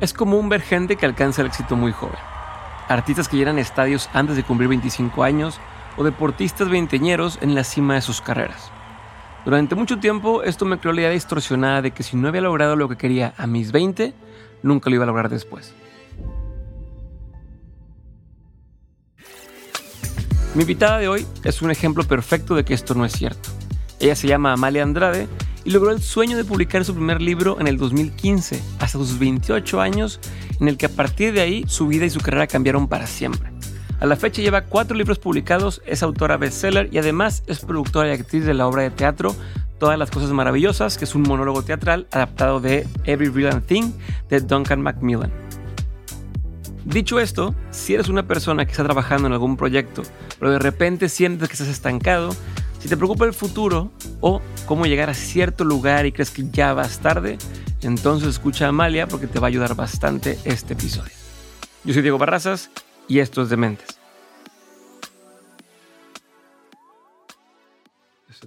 Es común ver gente que alcanza el éxito muy joven. Artistas que llenan estadios antes de cumplir 25 años o deportistas veinteñeros en la cima de sus carreras. Durante mucho tiempo esto me creó la idea distorsionada de que si no había logrado lo que quería a mis 20, nunca lo iba a lograr después. Mi invitada de hoy es un ejemplo perfecto de que esto no es cierto. Ella se llama Amalia Andrade y logró el sueño de publicar su primer libro en el 2015, hasta sus 28 años, en el que a partir de ahí su vida y su carrera cambiaron para siempre. A la fecha lleva cuatro libros publicados, es autora bestseller y además es productora y actriz de la obra de teatro Todas las Cosas Maravillosas, que es un monólogo teatral adaptado de Every Brilliant Thing de Duncan Macmillan. Dicho esto, si eres una persona que está trabajando en algún proyecto, pero de repente sientes que estás estancado, si te preocupa el futuro o cómo llegar a cierto lugar y crees que ya vas tarde, entonces escucha a Amalia porque te va a ayudar bastante este episodio. Yo soy Diego Barrazas y esto es Dementes.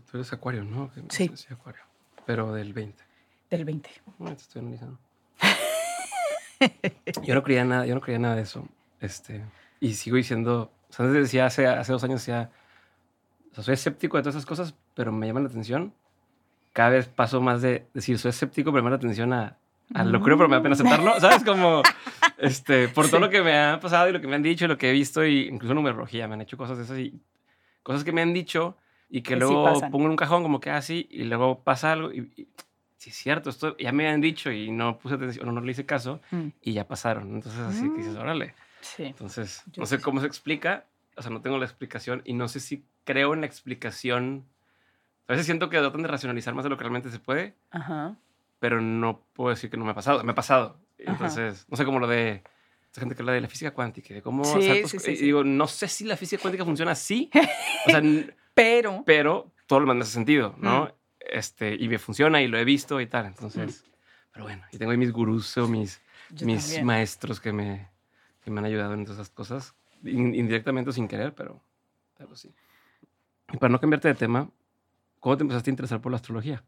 Tú eres Acuario, ¿no? Sí. Acuario, pero del 20. Del 20. No, te estoy analizando. yo no creía nada, yo no creía nada de eso. Este, y sigo diciendo, o sea, antes decía, hace, hace dos años decía, o sea, soy escéptico de todas esas cosas, pero me llaman la atención. Cada vez paso más de decir, soy escéptico, pero me llama la atención a, a lo creo, pero me da pena aceptarlo. ¿Sabes? Como, este, por todo lo que me ha pasado y lo que me han dicho y lo que he visto, y incluso numerología, me han hecho cosas de esas y cosas que me han dicho y que, Que sí luego pasan. pongo en un cajón como que así y luego pasa algo y, y sí es cierto, esto ya me han dicho y no puse atención, o no le hice caso Mm. y ya pasaron. Entonces así que dices, órale. Sí. Entonces, Yo no sé sí. cómo se explica, o sea, no tengo la explicación y no sé si creo en la explicación. A veces siento que tratan de racionalizar más de lo que realmente se puede, Ajá. pero no puedo decir que no me ha pasado. Me ha pasado. Ajá. Entonces, no sé cómo lo de esa gente que habla de la física cuántica, de cómo Sí, saltos- sí, sí, y digo, no sé si la física cuántica funciona así, o sea, Pero, pero todo lo demás hace sentido, ¿no? Mm. Este, y me funciona y lo he visto y tal. Entonces, pero bueno, y tengo ahí mis gurús o mis, yo mis también. maestros que me, que me han ayudado en todas esas cosas, in- indirectamente o sin querer, pero, pero sí. Y para no cambiarte de tema, ¿cómo te empezaste a interesar por la astrología?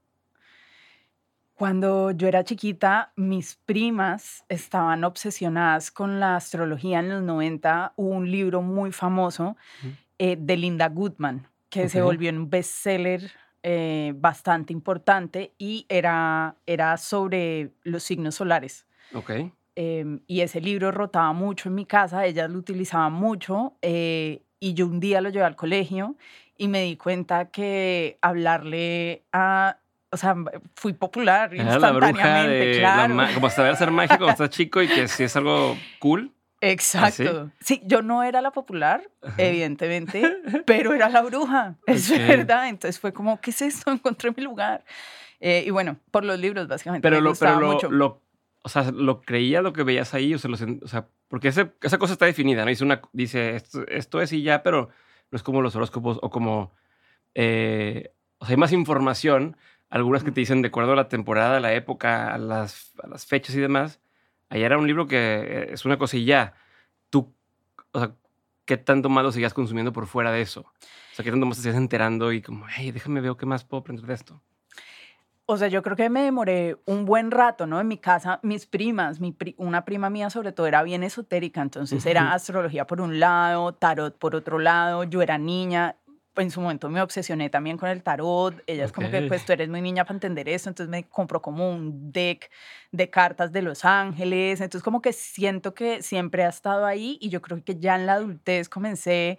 Cuando yo era chiquita, mis primas estaban obsesionadas con la astrología en los 90. Hubo un libro muy famoso eh, de Linda Goodman que se volvió un bestseller eh, bastante importante y era, era sobre los signos solares. Ok. Em, y ese libro rotaba mucho en mi casa, ellas lo utilizaban mucho eh, y yo un día lo llevé al colegio y me di cuenta que hablarle a, o sea, fui popular Era la bruja instantáneamente, de la claro. como saber hacer magia cuando estás chico y que si es algo cool. Exacto. Sí, yo no era la popular, Ajá. evidentemente, pero era la bruja, es Ok. verdad. Entonces fue como, ¿qué es esto? Encontré mi lugar. Eh, y bueno, por los libros, básicamente. Pero, me lo, pero lo, mucho. lo- o sea, lo creía lo que veías ahí, o sea, lo sen- o sea porque ese- esa cosa está definida, ¿no? Dice, una, dice esto, esto es y ya, pero no es como los horóscopos o como, eh, o sea, hay más información algunas que te dicen de acuerdo a la temporada, a la época, a las, a las fechas y demás. Allá era un libro que es una cosa y ya. Tú, o sea, ¿qué tanto más lo seguías consumiendo por fuera de eso? O sea, ¿qué tanto más te seguías enterando y como, hey, déjame ver qué más puedo aprender de esto? O sea, yo creo que me demoré un buen rato, ¿no? En mi casa, mis primas, mi una prima mía sobre todo era bien esotérica, entonces era astrología por un lado, tarot por otro lado, yo era niña, en su momento me obsesioné también con el tarot, ella es como que, pues tú eres muy niña para entender eso, entonces me compró como un deck de cartas de Los Ángeles, entonces como que siento que siempre ha estado ahí y yo creo que ya en la adultez comencé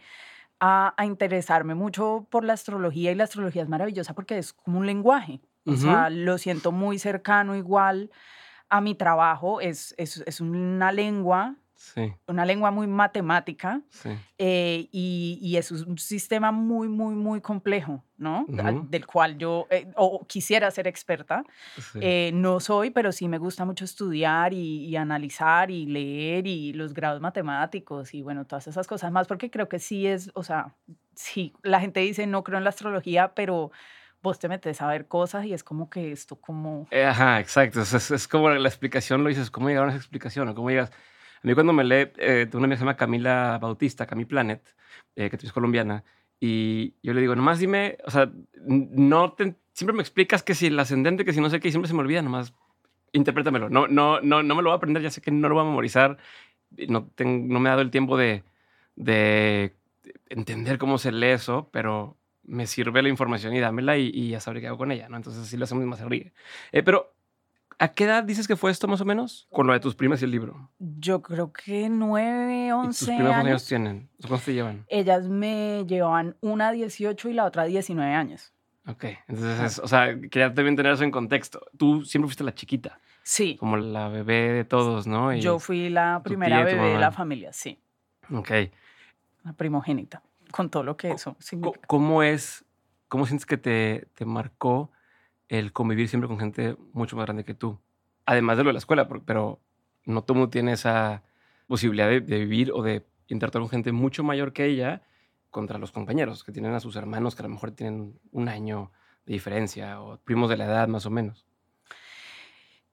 a, a interesarme mucho por la astrología y la astrología es maravillosa porque es como un lenguaje. O sea, lo siento muy cercano igual a mi trabajo. Es, es, es una lengua, sí. una lengua muy matemática sí. eh, y, y, es un sistema muy, muy, muy complejo, ¿no? Del cual yo eh, o quisiera ser experta. Sí. Eh, no soy, pero sí me gusta mucho estudiar y, y, analizar y leer y los grados matemáticos y bueno, todas esas cosas más, porque creo que sí es, o sea, sí, la gente dice no creo en la astrología, pero vos te metes a ver cosas y es como que esto como... Eh, ajá, exacto. Es, es, como la explicación, lo dices, ¿cómo llegaron a esa explicación? ¿O cómo llegas? A mí cuando me lee, eh, una amiga se llama Camila Bautista, Cami Planet, eh, que es colombiana, y yo le digo, nomás dime, o sea, no te, siempre me explicas que si el ascendente, que si no sé qué, y siempre se me olvida, nomás interprétamelo. No, no, no, no me lo voy a aprender, ya sé que no lo voy a memorizar, no, tengo, no me he dado el tiempo de, de entender cómo se lee eso, pero me sirve la información y dámela y, y ya sabré qué hago con ella, ¿no? Entonces así lo hacemos más se Eh, pero, ¿a qué edad dices que fue esto más o menos? Con lo de tus primas y el libro. Yo creo que nueve, once ¿Y tus primas años tienen? ¿Cuántos te llevan? Ellas me llevan una 18 y la otra 19 años. Ok, entonces, o sea, quería también tener eso en contexto. Tú siempre fuiste la chiquita. Sí. Como la bebé de todos, ¿no? Y Yo fui la primera tía, bebé de la familia, sí. Ok. La primogénita con todo lo que eso significa. ¿Cómo es, cómo sientes que te, te marcó el convivir siempre con gente mucho más grande que tú? Además de lo de la escuela, pero no todo mundo tiene esa posibilidad de, de vivir o de interactuar con gente mucho mayor que ella contra los compañeros, que tienen a sus hermanos que a lo mejor tienen un año de diferencia o primos de la edad más o menos.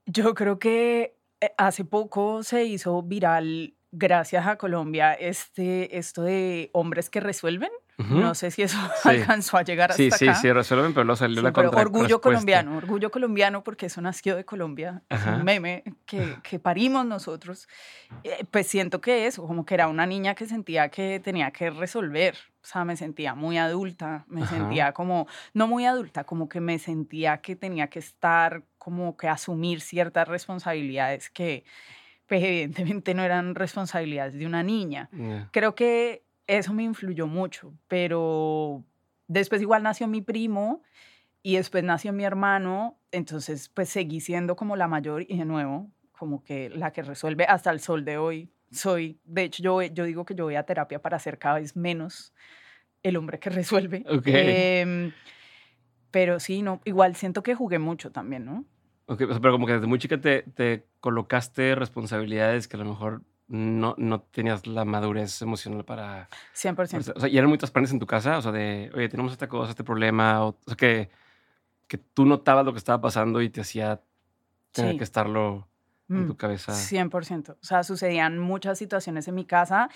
Yo creo que eh, hace poco se hizo viral gracias a Colombia, este, esto de hombres que resuelven. Uh -huh. No sé si eso sí. alcanzó a llegar hasta sí, sí, acá. Sí, sí, resuelven, pero no salió sí, la pero Orgullo colombiano, orgullo colombiano porque eso nació de Colombia. Ajá. Es un meme que, que parimos nosotros. Eh, pues siento que eso, como que era una niña que sentía que tenía que resolver. O sea, me sentía muy adulta, me Ajá. sentía como, no muy adulta, como que me sentía que tenía que estar, como que asumir ciertas responsabilidades que pues evidentemente no eran responsabilidades de una niña. Yeah. Creo que eso me influyó mucho, pero después igual nació mi primo y después nació mi hermano, entonces pues seguí siendo como la mayor y de nuevo, como que la que resuelve hasta el sol de hoy. Soy, de hecho yo, yo digo que yo voy a terapia para ser cada vez menos el hombre que resuelve. Okay. Eh, pero sí, no, igual siento que jugué mucho también, ¿no? Okay, pero como que desde muy chica te, te, colocaste responsabilidades que a lo mejor no, no tenías la madurez emocional para... 100%. O sea, y eran muy transparentes en tu casa, o sea, de, oye, tenemos esta cosa, este problema, o, o sea, que, que tú notabas lo que estaba pasando y te hacía tener sí. que estarlo en tu cabeza. 100%. O sea, sucedían muchas situaciones en mi casa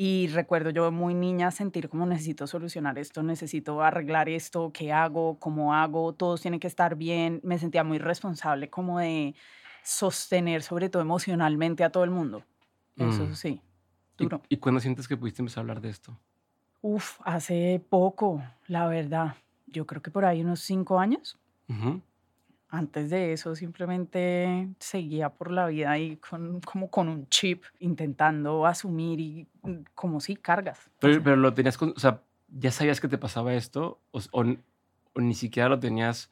y recuerdo yo muy niña sentir como necesito solucionar esto, necesito arreglar esto, qué hago, cómo hago, todos tienen que estar bien. Me sentía muy responsable como de sostener, sobre todo emocionalmente, a todo el mundo. Eso mm. sí, duro. ¿Y, ¿Y cuándo sientes que pudiste empezar a hablar de esto? Uf, hace poco, la verdad. Yo creo que por ahí unos cinco años. Uh -huh. Antes de eso simplemente seguía por la vida y con, como con un chip intentando asumir y como si cargas. Pero, o sea, pero lo tenías, con, o sea, ya sabías que te pasaba esto o, o, o, ni siquiera lo tenías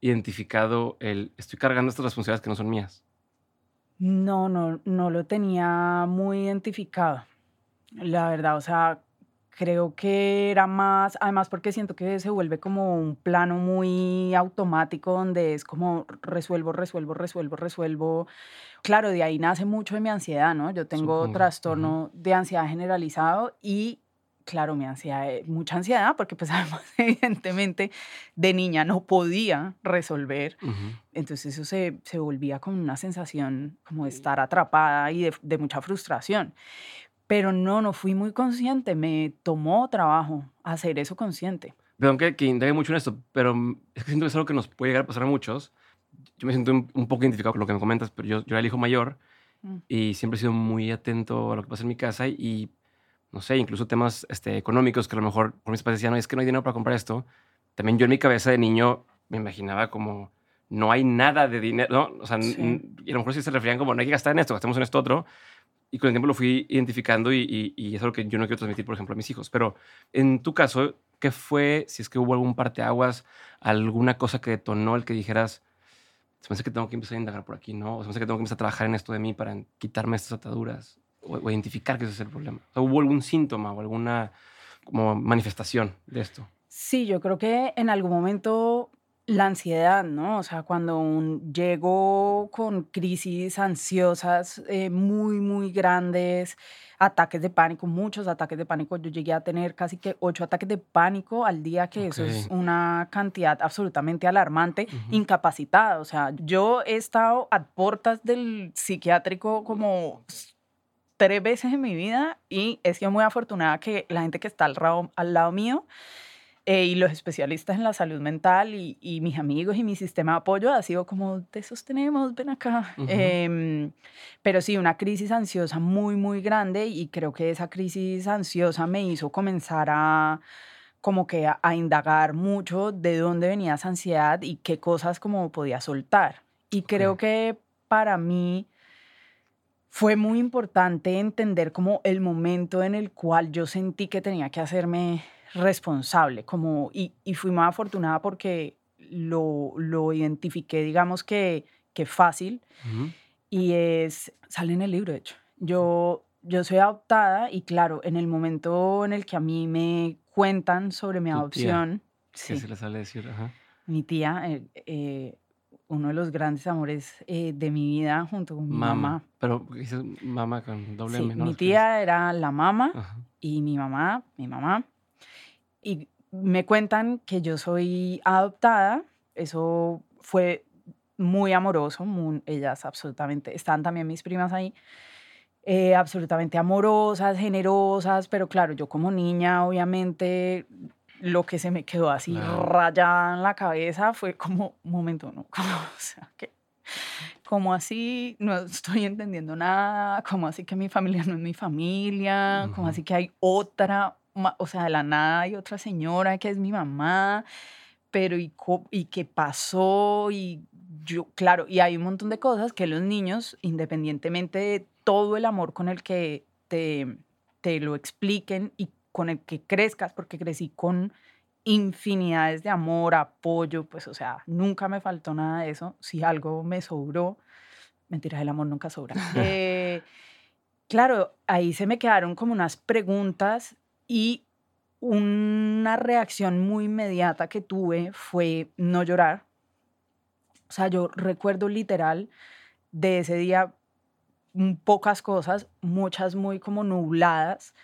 identificado el estoy cargando estas responsabilidades que no son mías. No, no, no lo tenía muy identificado. La verdad, o sea, creo que era más, además porque siento que se vuelve como un plano muy automático donde es como resuelvo, resuelvo, resuelvo, resuelvo. Claro, de ahí nace mucho de mi ansiedad, ¿no? Yo tengo Supongo. trastorno uh -huh. de ansiedad generalizado y claro, mi ansiedad, eh, mucha ansiedad, porque pues además evidentemente de niña no podía resolver. Entonces eso se, se, volvía como una sensación como de estar atrapada y de, de, mucha frustración. Pero no, no fui muy consciente, me tomó trabajo hacer eso consciente. Perdón que, que indague mucho en esto, pero es que siento que es algo que nos puede llegar a pasar a muchos. Yo me siento un, un poco identificado con lo que me comentas, pero yo, yo era el hijo mayor mm. y siempre he sido muy atento a lo que pasa en mi casa y no sé, incluso temas este, económicos que a lo mejor por mis padres decían, no, es que no hay dinero para comprar esto. También yo en mi cabeza de niño me imaginaba como, no hay nada de dinero, ¿no? O sea, y a lo mejor sí se referían como, no hay que gastar en esto, gastemos en esto otro. Y con el tiempo lo fui identificando y, y, es algo que yo no quiero transmitir, por ejemplo, a mis hijos. Pero en tu caso, ¿qué fue, si es que hubo algún parteaguas, alguna cosa que detonó el que dijeras, se me hace que tengo que empezar a indagar por aquí, ¿no? O se me hace que tengo que empezar a trabajar en esto de mí para quitarme estas ataduras? o, identificar que ese es el problema? ¿Hubo algún síntoma o alguna como manifestación de esto? Sí, yo creo que en algún momento la ansiedad, ¿no? O sea, cuando un, llego con crisis ansiosas eh, muy, muy grandes, ataques de pánico, muchos ataques de pánico. Yo llegué a tener casi que ocho ataques de pánico al día, que eso es una cantidad absolutamente alarmante, incapacitada. O sea, yo he estado a puertas del psiquiátrico como tres veces en mi vida y he sido muy afortunada que la gente que está al, al lado mío eh, y los especialistas en la salud mental y, y, mis amigos y mi sistema de apoyo ha sido como, te sostenemos, ven acá. Em, pero sí, una crisis ansiosa muy, muy grande y creo que esa crisis ansiosa me hizo comenzar a como que a, indagar mucho de dónde venía esa ansiedad y qué cosas como podía soltar. Y creo que para mí fue muy importante entender como el momento en el cual yo sentí que tenía que hacerme responsable, como, y, y fui más afortunada porque lo, lo identifiqué, digamos que, que fácil, y es, sale en el libro, de hecho. Yo, yo soy adoptada y claro, en el momento en el que a mí me cuentan sobre mi adopción... ¿Qué se le sale decir? Ajá. Mi tía, eh, eh uno de los grandes amores eh, de mi vida junto con mi mamá. Pero dices mamá con doble sí, Mi tía era la mamá y mi mamá, mi mamá. Y me cuentan que yo soy adoptada. Eso fue muy amoroso. ellas absolutamente. Están también mis primas ahí. Eh, absolutamente amorosas, generosas, pero claro, yo como niña, obviamente, lo que se me quedó así rayada en la cabeza fue como, un momento, ¿no? Como, o sea, que, como así no estoy entendiendo nada, como así que mi familia no es mi familia, como así que hay otra, o sea, de la nada hay otra señora que es mi mamá, pero ¿y, y qué pasó? Y yo, claro, y hay un montón de cosas que los niños, independientemente de todo el amor con el que te, te lo expliquen y con el que crezcas, porque crecí con infinidades de amor, apoyo, pues o sea, nunca me faltó nada de eso. Si algo me sobró, mentiras, el amor nunca sobra. Eh, claro, ahí se me quedaron como unas preguntas y una reacción muy inmediata que tuve fue no llorar. O sea, yo recuerdo literal de ese día pocas cosas, muchas muy como nubladas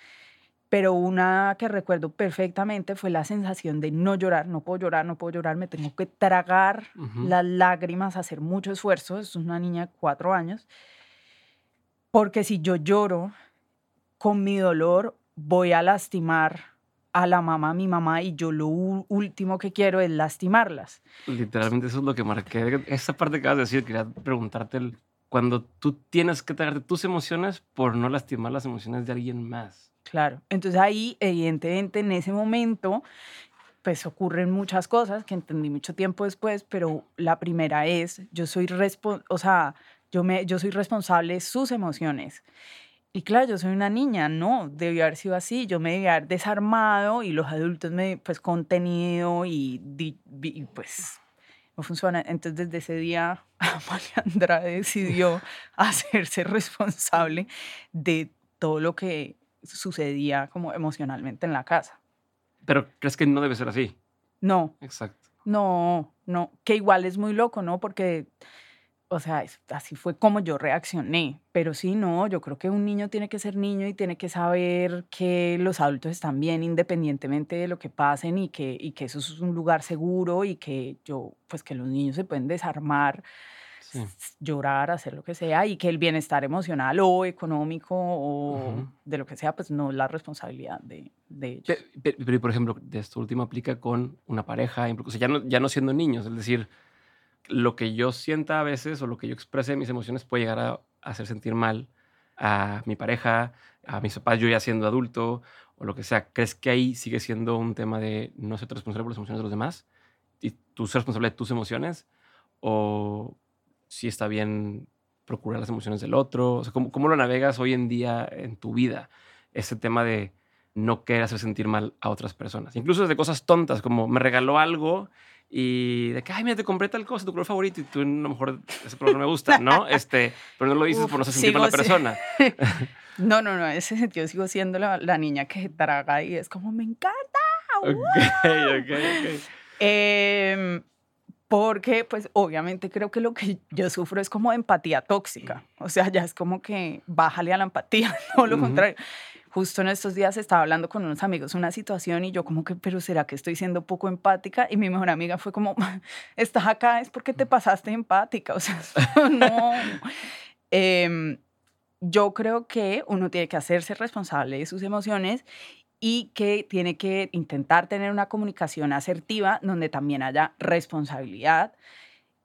pero una que recuerdo perfectamente fue la sensación de no llorar, no puedo llorar, no puedo llorar, me tengo que tragar las lágrimas, hacer mucho esfuerzo, es una niña de cuatro años, porque si yo lloro con mi dolor, voy a lastimar a la mamá, a mi mamá, y yo lo último que quiero es lastimarlas. Literalmente eso es lo que marqué. Esa parte que acabas de decir, quería preguntarte, cuando tú tienes que tragarte tus emociones por no lastimar las emociones de alguien más. Claro. Entonces ahí, evidentemente, en ese momento, pues ocurren muchas cosas que entendí mucho tiempo después, pero la primera es, yo soy, o sea, yo, me, yo soy responsable de sus emociones. Y claro, yo soy una niña, no, debió haber sido así, yo me debía haber desarmado y los adultos me, pues, contenido y, y pues, no funciona. Entonces, desde ese día, Amalia Andrade decidió hacerse responsable de todo lo que sucedía como emocionalmente en la casa. Pero crees que no debe ser así. No. Exacto. No, no, que igual es muy loco, ¿no? Porque, o sea, así fue como yo reaccioné. Pero sí, no, yo creo que un niño tiene que ser niño y tiene que saber que los adultos están bien independientemente de lo que pasen y que, y que eso es un lugar seguro y que yo, pues que los niños se pueden desarmar, llorar, hacer lo que sea y que el bienestar emocional o económico o de lo que sea, pues no es la responsabilidad de, de ellos. Pero, por ejemplo, esto último aplica con una pareja, o sea, ya no, ya no siendo niños, es decir, lo que yo sienta a veces o lo que yo exprese mis emociones puede llegar a hacer sentir mal a mi pareja, a mis papás, yo ya siendo adulto o lo que sea. ¿Crees que ahí sigue siendo un tema de no ser responsable por las emociones de los demás y tú ser responsable de tus emociones? ¿O si está bien procurar las emociones del otro? O sea, ¿cómo, ¿cómo, lo navegas hoy en día en tu vida? Ese tema de no querer hacer sentir mal a otras personas. Incluso desde cosas tontas, como me regaló algo y de que, ay, mira, te compré tal cosa, tu color favorito, y tú a lo mejor ese color no me gusta, ¿no? Este, pero no lo dices por no hacer sentir mal a la persona. no, no, no, en ese sentido sigo siendo la, la, niña que traga y es como, me encanta. Ok, ok, ok. Eh, porque, pues, obviamente creo que lo que yo sufro es como empatía tóxica. O sea, ya es como que bájale a la empatía, no lo contrario justo en estos días estaba hablando con unos amigos una situación y yo como que, pero ¿será que estoy siendo poco empática? Y mi mejor amiga fue como, estás acá es porque te pasaste empática, o sea, no. Em, yo creo que uno tiene que hacerse responsable de sus emociones y que tiene que intentar tener una comunicación asertiva donde también haya responsabilidad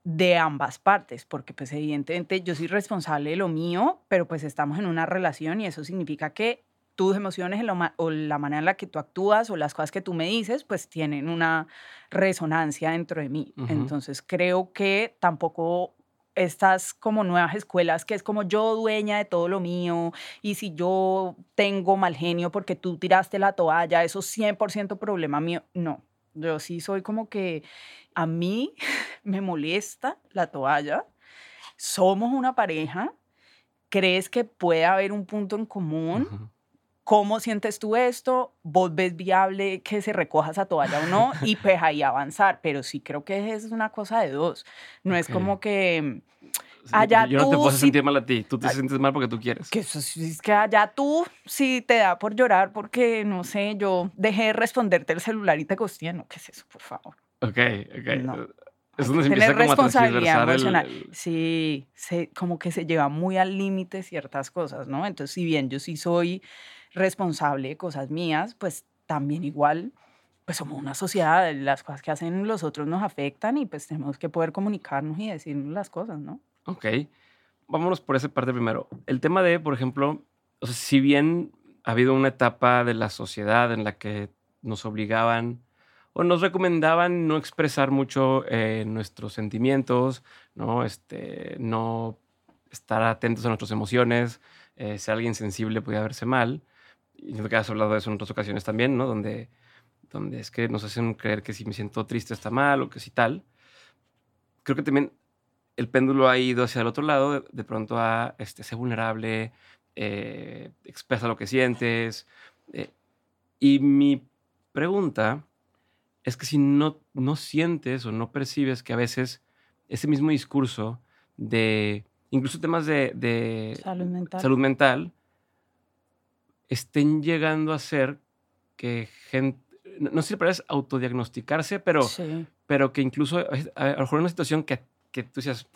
de ambas partes, porque pues evidentemente yo soy responsable de lo mío, pero pues estamos en una relación y eso significa que tus emociones o la manera en la que tú actúas o las cosas que tú me dices, pues tienen una resonancia dentro de mí. Entonces creo que tampoco estas como nuevas escuelas que es como yo dueña de todo lo mío y si yo tengo mal genio porque tú tiraste la toalla, eso es 100% problema mío. No, yo sí soy como que a mí me molesta la toalla, somos una pareja, crees que puede haber un punto en común. ¿Cómo sientes tú esto? ¿Vos ves viable que se recoja esa toalla o no? Y pues ahí avanzar. Pero sí creo que es una cosa de dos. No es como que allá yo no te puedo sentir mal a ti, tú te sientes mal porque tú quieres. Que eso es que allá tú sí te da por llorar porque, no sé, yo dejé de responderte el celular y te costé. No, ¿qué es eso, por favor? Ok, ok. No. Es donde se empieza como responsabilidad emocional. Sí, se, como que se lleva muy al límite ciertas cosas, ¿no? Entonces, si bien yo sí soy responsable de cosas mías, pues también igual, pues somos una sociedad, las cosas que hacen los otros nos afectan y pues tenemos que poder comunicarnos y decirnos las cosas, ¿no? Ok, vámonos por esa parte primero. El tema de, por ejemplo, o sea, si bien ha habido una etapa de la sociedad en la que nos obligaban o nos recomendaban no expresar mucho eh, nuestros sentimientos, ¿no? Este, no estar atentos a nuestras emociones, eh, alguien sensible podía verse mal y creo que has hablado de eso en otras ocasiones también, ¿no? Donde, donde es que nos hacen creer que si me siento triste está mal o que si tal. Creo que también el péndulo ha ido hacia el otro lado, de, pronto a este, ser vulnerable, eh, expresa lo que sientes. Eh, y mi pregunta es que si no, no sientes o no percibes que a veces ese mismo discurso de incluso temas de, de salud mental, salud mental estén llegando a ser que gente, no sé si parece autodiagnosticarse, pero, pero que incluso a, lo mejor en una situación que, que tú decías,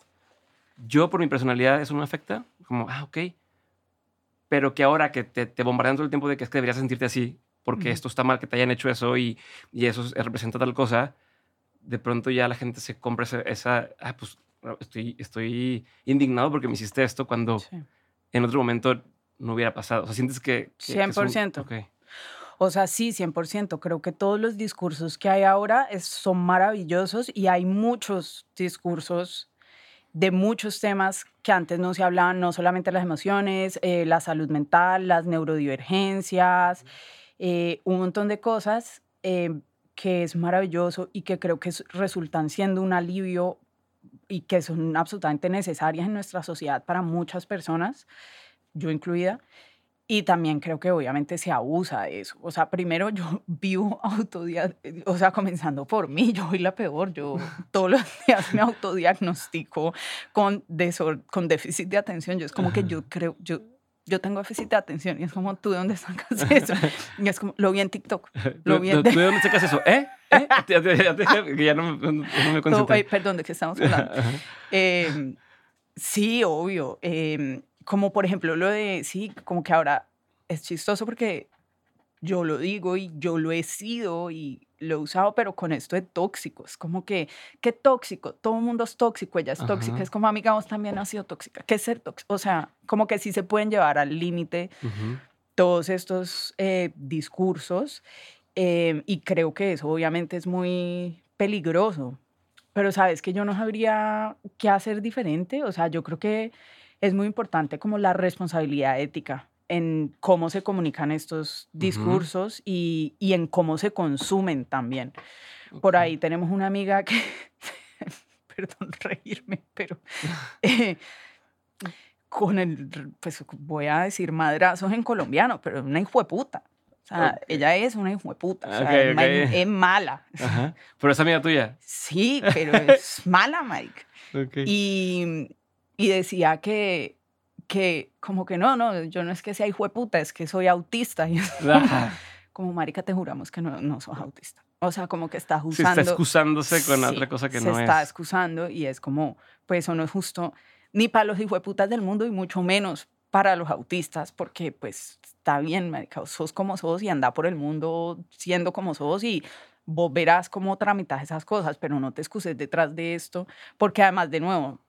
yo por mi personalidad eso no me afecta, como, ah, ok, pero que ahora que te, te bombardean todo el tiempo de que es que deberías sentirte así, porque esto está mal que te hayan hecho eso y, y eso representa tal cosa, de pronto ya la gente se compra esa, ah, pues estoy, estoy indignado porque me hiciste esto cuando en otro momento no hubiera pasado? O sea, ¿sientes que...? 100%. O sea, sí, 100%. Creo que todos los discursos que hay ahora son maravillosos y hay muchos discursos de muchos temas que antes no se hablaban, no solamente las emociones, eh, la salud mental, las neurodivergencias, eh, un montón de cosas eh, que es maravilloso y que creo que resultan siendo un alivio y que son absolutamente necesarias en nuestra sociedad para muchas personas yo incluida. Y también creo que obviamente se abusa de eso. O sea, primero yo vivo autodiagnóstico, o sea, comenzando por mí, yo soy la peor. Yo todos los días me autodiagnostico con, con déficit de atención. Yo es como que yo creo, yo, yo tengo déficit de atención. Y es como, ¿tú de dónde sacas eso? Y es como, lo vi en TikTok. Lo vi ¿Tú, de dónde sacas eso? ¿Eh? ¿Eh? ya no, me concentro. perdón, ¿de qué estamos hablando? Eh, sí, obvio. Como por ejemplo lo de, sí, como que ahora es chistoso porque yo lo digo y yo lo he sido y lo he usado, pero con esto de tóxico. Es como que, ¿qué tóxico? Todo el mundo es tóxico, ella es tóxica. Es como, amiga, vos también has sido tóxica. ¿Qué es ser tóxico? O sea, como que sí se pueden llevar al límite todos estos eh, discursos. Eh, y creo que eso obviamente es muy peligroso. Pero sabes que yo no sabría qué hacer diferente. O sea, yo creo que es muy importante como la responsabilidad ética en cómo se comunican estos discursos y, y, en cómo se consumen también. Por ahí tenemos una amiga que, perdón reírme, pero eh, con el, pues voy a decir madrazos en colombiano, pero una hijo de puta. O sea, ella es una hijo de puta. O sea, es, mala. ¿Pero es amiga tuya? Sí, pero es mala, Mike. Y y decía que, que como que no, no, yo no es que sea hijo de puta, es que soy autista. Y como, marica, te juramos que no, no sos autista. O sea, como que está usando... está excusándose con otra cosa que no es. Se está excusando y es como, pues eso no es justo ni para los putas del mundo y mucho menos para los autistas, porque pues está bien, marica, sos como sos y anda por el mundo siendo como sos y vos verás cómo tramitas esas cosas, pero no te excuses detrás de esto, porque además, de nuevo,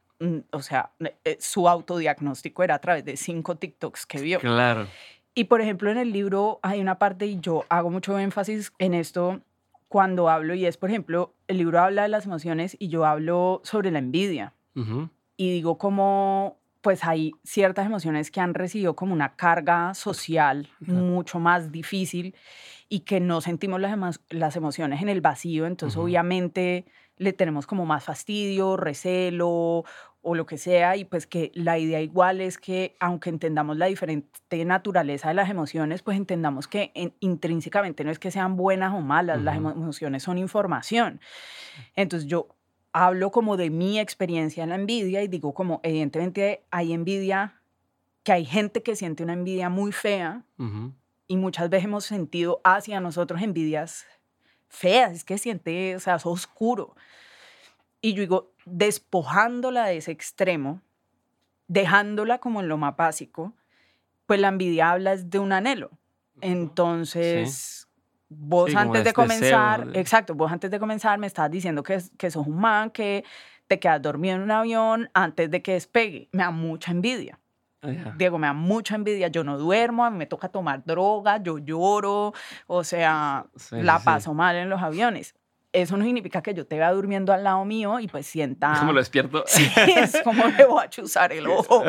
o sea, eh, su autodiagnóstico era a través de cinco TikToks que vio. Claro. Y por ejemplo, en el libro hay una parte, y yo hago mucho énfasis en esto cuando hablo, y es, por ejemplo, el libro habla de las emociones y yo hablo sobre la envidia. Y digo como, pues hay ciertas emociones que han recibido como una carga social mucho más difícil y que no sentimos las, las emociones en el vacío, entonces obviamente le tenemos como más fastidio, recelo o lo que sea, y pues que la idea igual es que aunque entendamos la diferente naturaleza de las emociones, pues entendamos que intrínsecamente no es que sean buenas o malas, las emociones son información. Entonces yo hablo como de mi experiencia en la envidia y digo como evidentemente hay envidia, que hay gente que siente una envidia muy fea y muchas veces hemos sentido hacia nosotros envidias feas, es que siente, o sea, es oscuro. Y yo digo, despojándola de ese extremo, dejándola como en lo más básico, pues la envidia habla de un anhelo. Entonces, vos antes de comenzar, exacto, vos antes de comenzar me estás diciendo que, que sos un man, que te quedas dormido en un avión antes de que despegue. Me da mucha envidia. Diego, me da mucha envidia. Yo no duermo, a mí me toca tomar droga, yo lloro, o sea, la paso mal en los aviones eso no significa que yo te vea durmiendo al lado mío y pues sienta... ¿Cómo lo despierto? Sí, es como le voy a chuzar el ojo.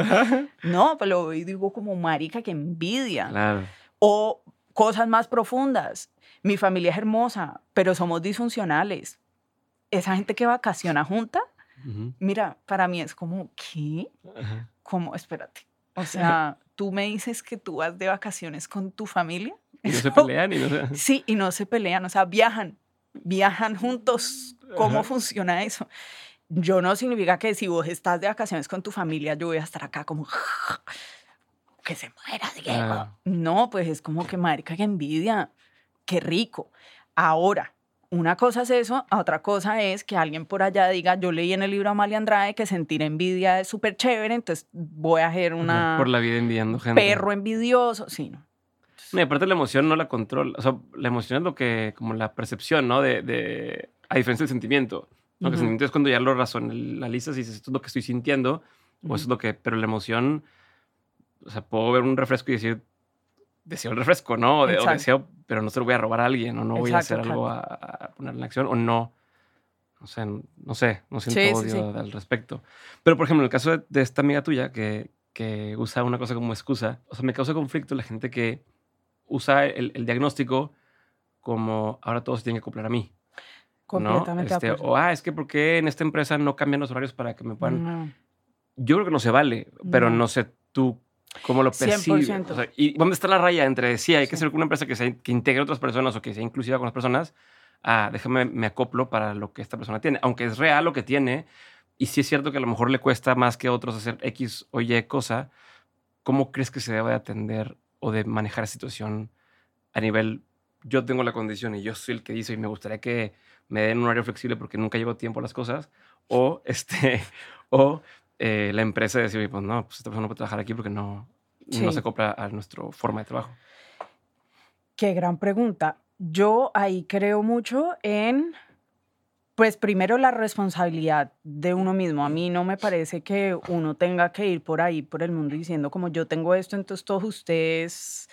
No, pero pues digo como marica, que envidia. Claro. O cosas más profundas. Mi familia es hermosa, pero somos disfuncionales. Esa gente que vacaciona junta, mira, para mí es como, ¿qué? Como, espérate. O sea, tú me dices que tú vas de vacaciones con tu familia. Y no se pelean y no se... Sí, y no se pelean, o sea, viajan viajan juntos. ¿Cómo funciona eso? Yo no significa que si vos estás de vacaciones con tu familia, yo voy a estar acá como que se muera Diego. No, pues es como que marica, que envidia, qué rico. Ahora, una cosa es eso, otra cosa es que alguien por allá diga, yo leí en el libro Amalia Andrade que sentir envidia es súper chévere, entonces voy a hacer una... Por la vida envidiando gente. Perro envidioso, sí, no. No, y aparte la emoción no la controla. O sea, la emoción es lo que, como la percepción, ¿no? De, de a diferencia del sentimiento. ¿no? Que el sentimiento es cuando ya lo racionalizas y dices, esto es lo que estoy sintiendo, o eso es lo que. Pero la emoción, o sea, puedo ver un refresco y decir, deseo el refresco, ¿no? O, deseo, pero no se lo voy a robar a alguien, o no voy a hacer algo a, poner en acción, o no. O sea, no sé, no siento odio al respecto. Pero, por ejemplo, en el caso de, de esta amiga tuya que, que usa una cosa como excusa, o sea, me causa conflicto la gente que usa el, diagnóstico como ahora todo se tiene que acoplar a mí. Completamente. Este, o, ah, es que ¿por qué en esta empresa no cambian los horarios para que me puedan...? Yo creo que no se vale, pero no, sé tú cómo lo percibe. ¿Y dónde está la raya entre sí, hay que ser una empresa que, se, que integre a otras personas o que sea inclusiva con las personas? Ah, déjame, me acoplo para lo que esta persona tiene. Aunque es real lo que tiene, y sí es cierto que a lo mejor le cuesta más que a otros hacer X o Y cosa, ¿cómo crees que se debe de atender o de manejar la situación a nivel, yo tengo la condición y yo soy el que dice y me gustaría que me den un horario flexible porque nunca llevo tiempo a las cosas, o, este, o eh, la empresa decir, pues no, pues esta persona no puede trabajar aquí porque no, no se acopla a nuestra forma de trabajo. Qué gran pregunta. Yo ahí creo mucho en pues primero la responsabilidad de uno mismo. A mí no me parece que uno tenga que ir por ahí, por el mundo, diciendo como yo tengo esto, entonces todos ustedes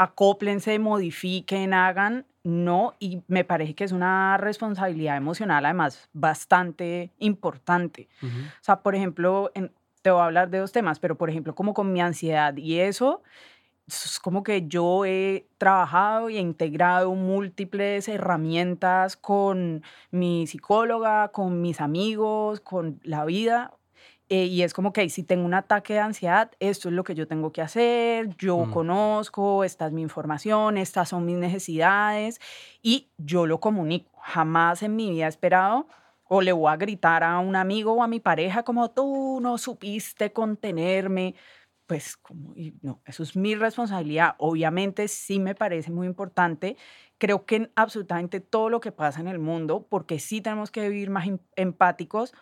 acóplense, modifiquen, hagan. No, y me parece que es una responsabilidad emocional además bastante importante. O sea, por ejemplo, te voy a hablar de dos temas, pero por ejemplo, como con mi ansiedad y eso, es como que yo he trabajado y he integrado múltiples herramientas con mi psicóloga, con mis amigos, con la vida. Eh, y es como que si tengo un ataque de ansiedad, esto es lo que yo tengo que hacer, yo mm. conozco, esta es mi información, estas son mis necesidades y yo lo comunico. Jamás en mi vida he esperado o le voy a gritar a un amigo o a mi pareja como tú no supiste contenerme pues como, no, eso es mi responsabilidad. Obviamente sí me parece muy importante. Creo que en absolutamente todo lo que pasa en el mundo, porque sí tenemos que vivir más em, empáticos,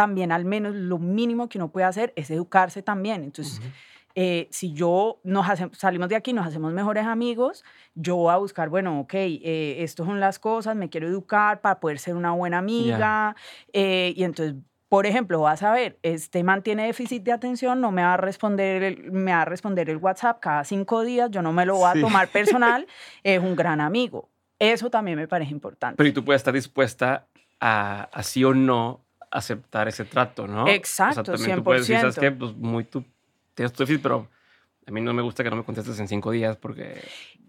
también al menos lo mínimo que uno puede hacer es educarse también. Entonces, eh, si yo nos salimos de aquí, nos hacemos mejores amigos, yo voy a buscar, bueno, ok, eh, estas son las cosas, me quiero educar para poder ser una buena amiga. Eh, y entonces por ejemplo, vas a ver, este mantiene déficit de atención, no me va a responder el, me va a responder el WhatsApp cada cinco días, yo no me lo voy a tomar personal, es un gran amigo. Eso también me parece importante. Pero y tú puedes estar dispuesta a, así o no aceptar ese trato, ¿no? Exacto, o sea, también 100%. Tú puedes decir, ¿sabes qué? Pues muy tú tienes tu déficit, pero a mí no me gusta que no me contestes en cinco días porque...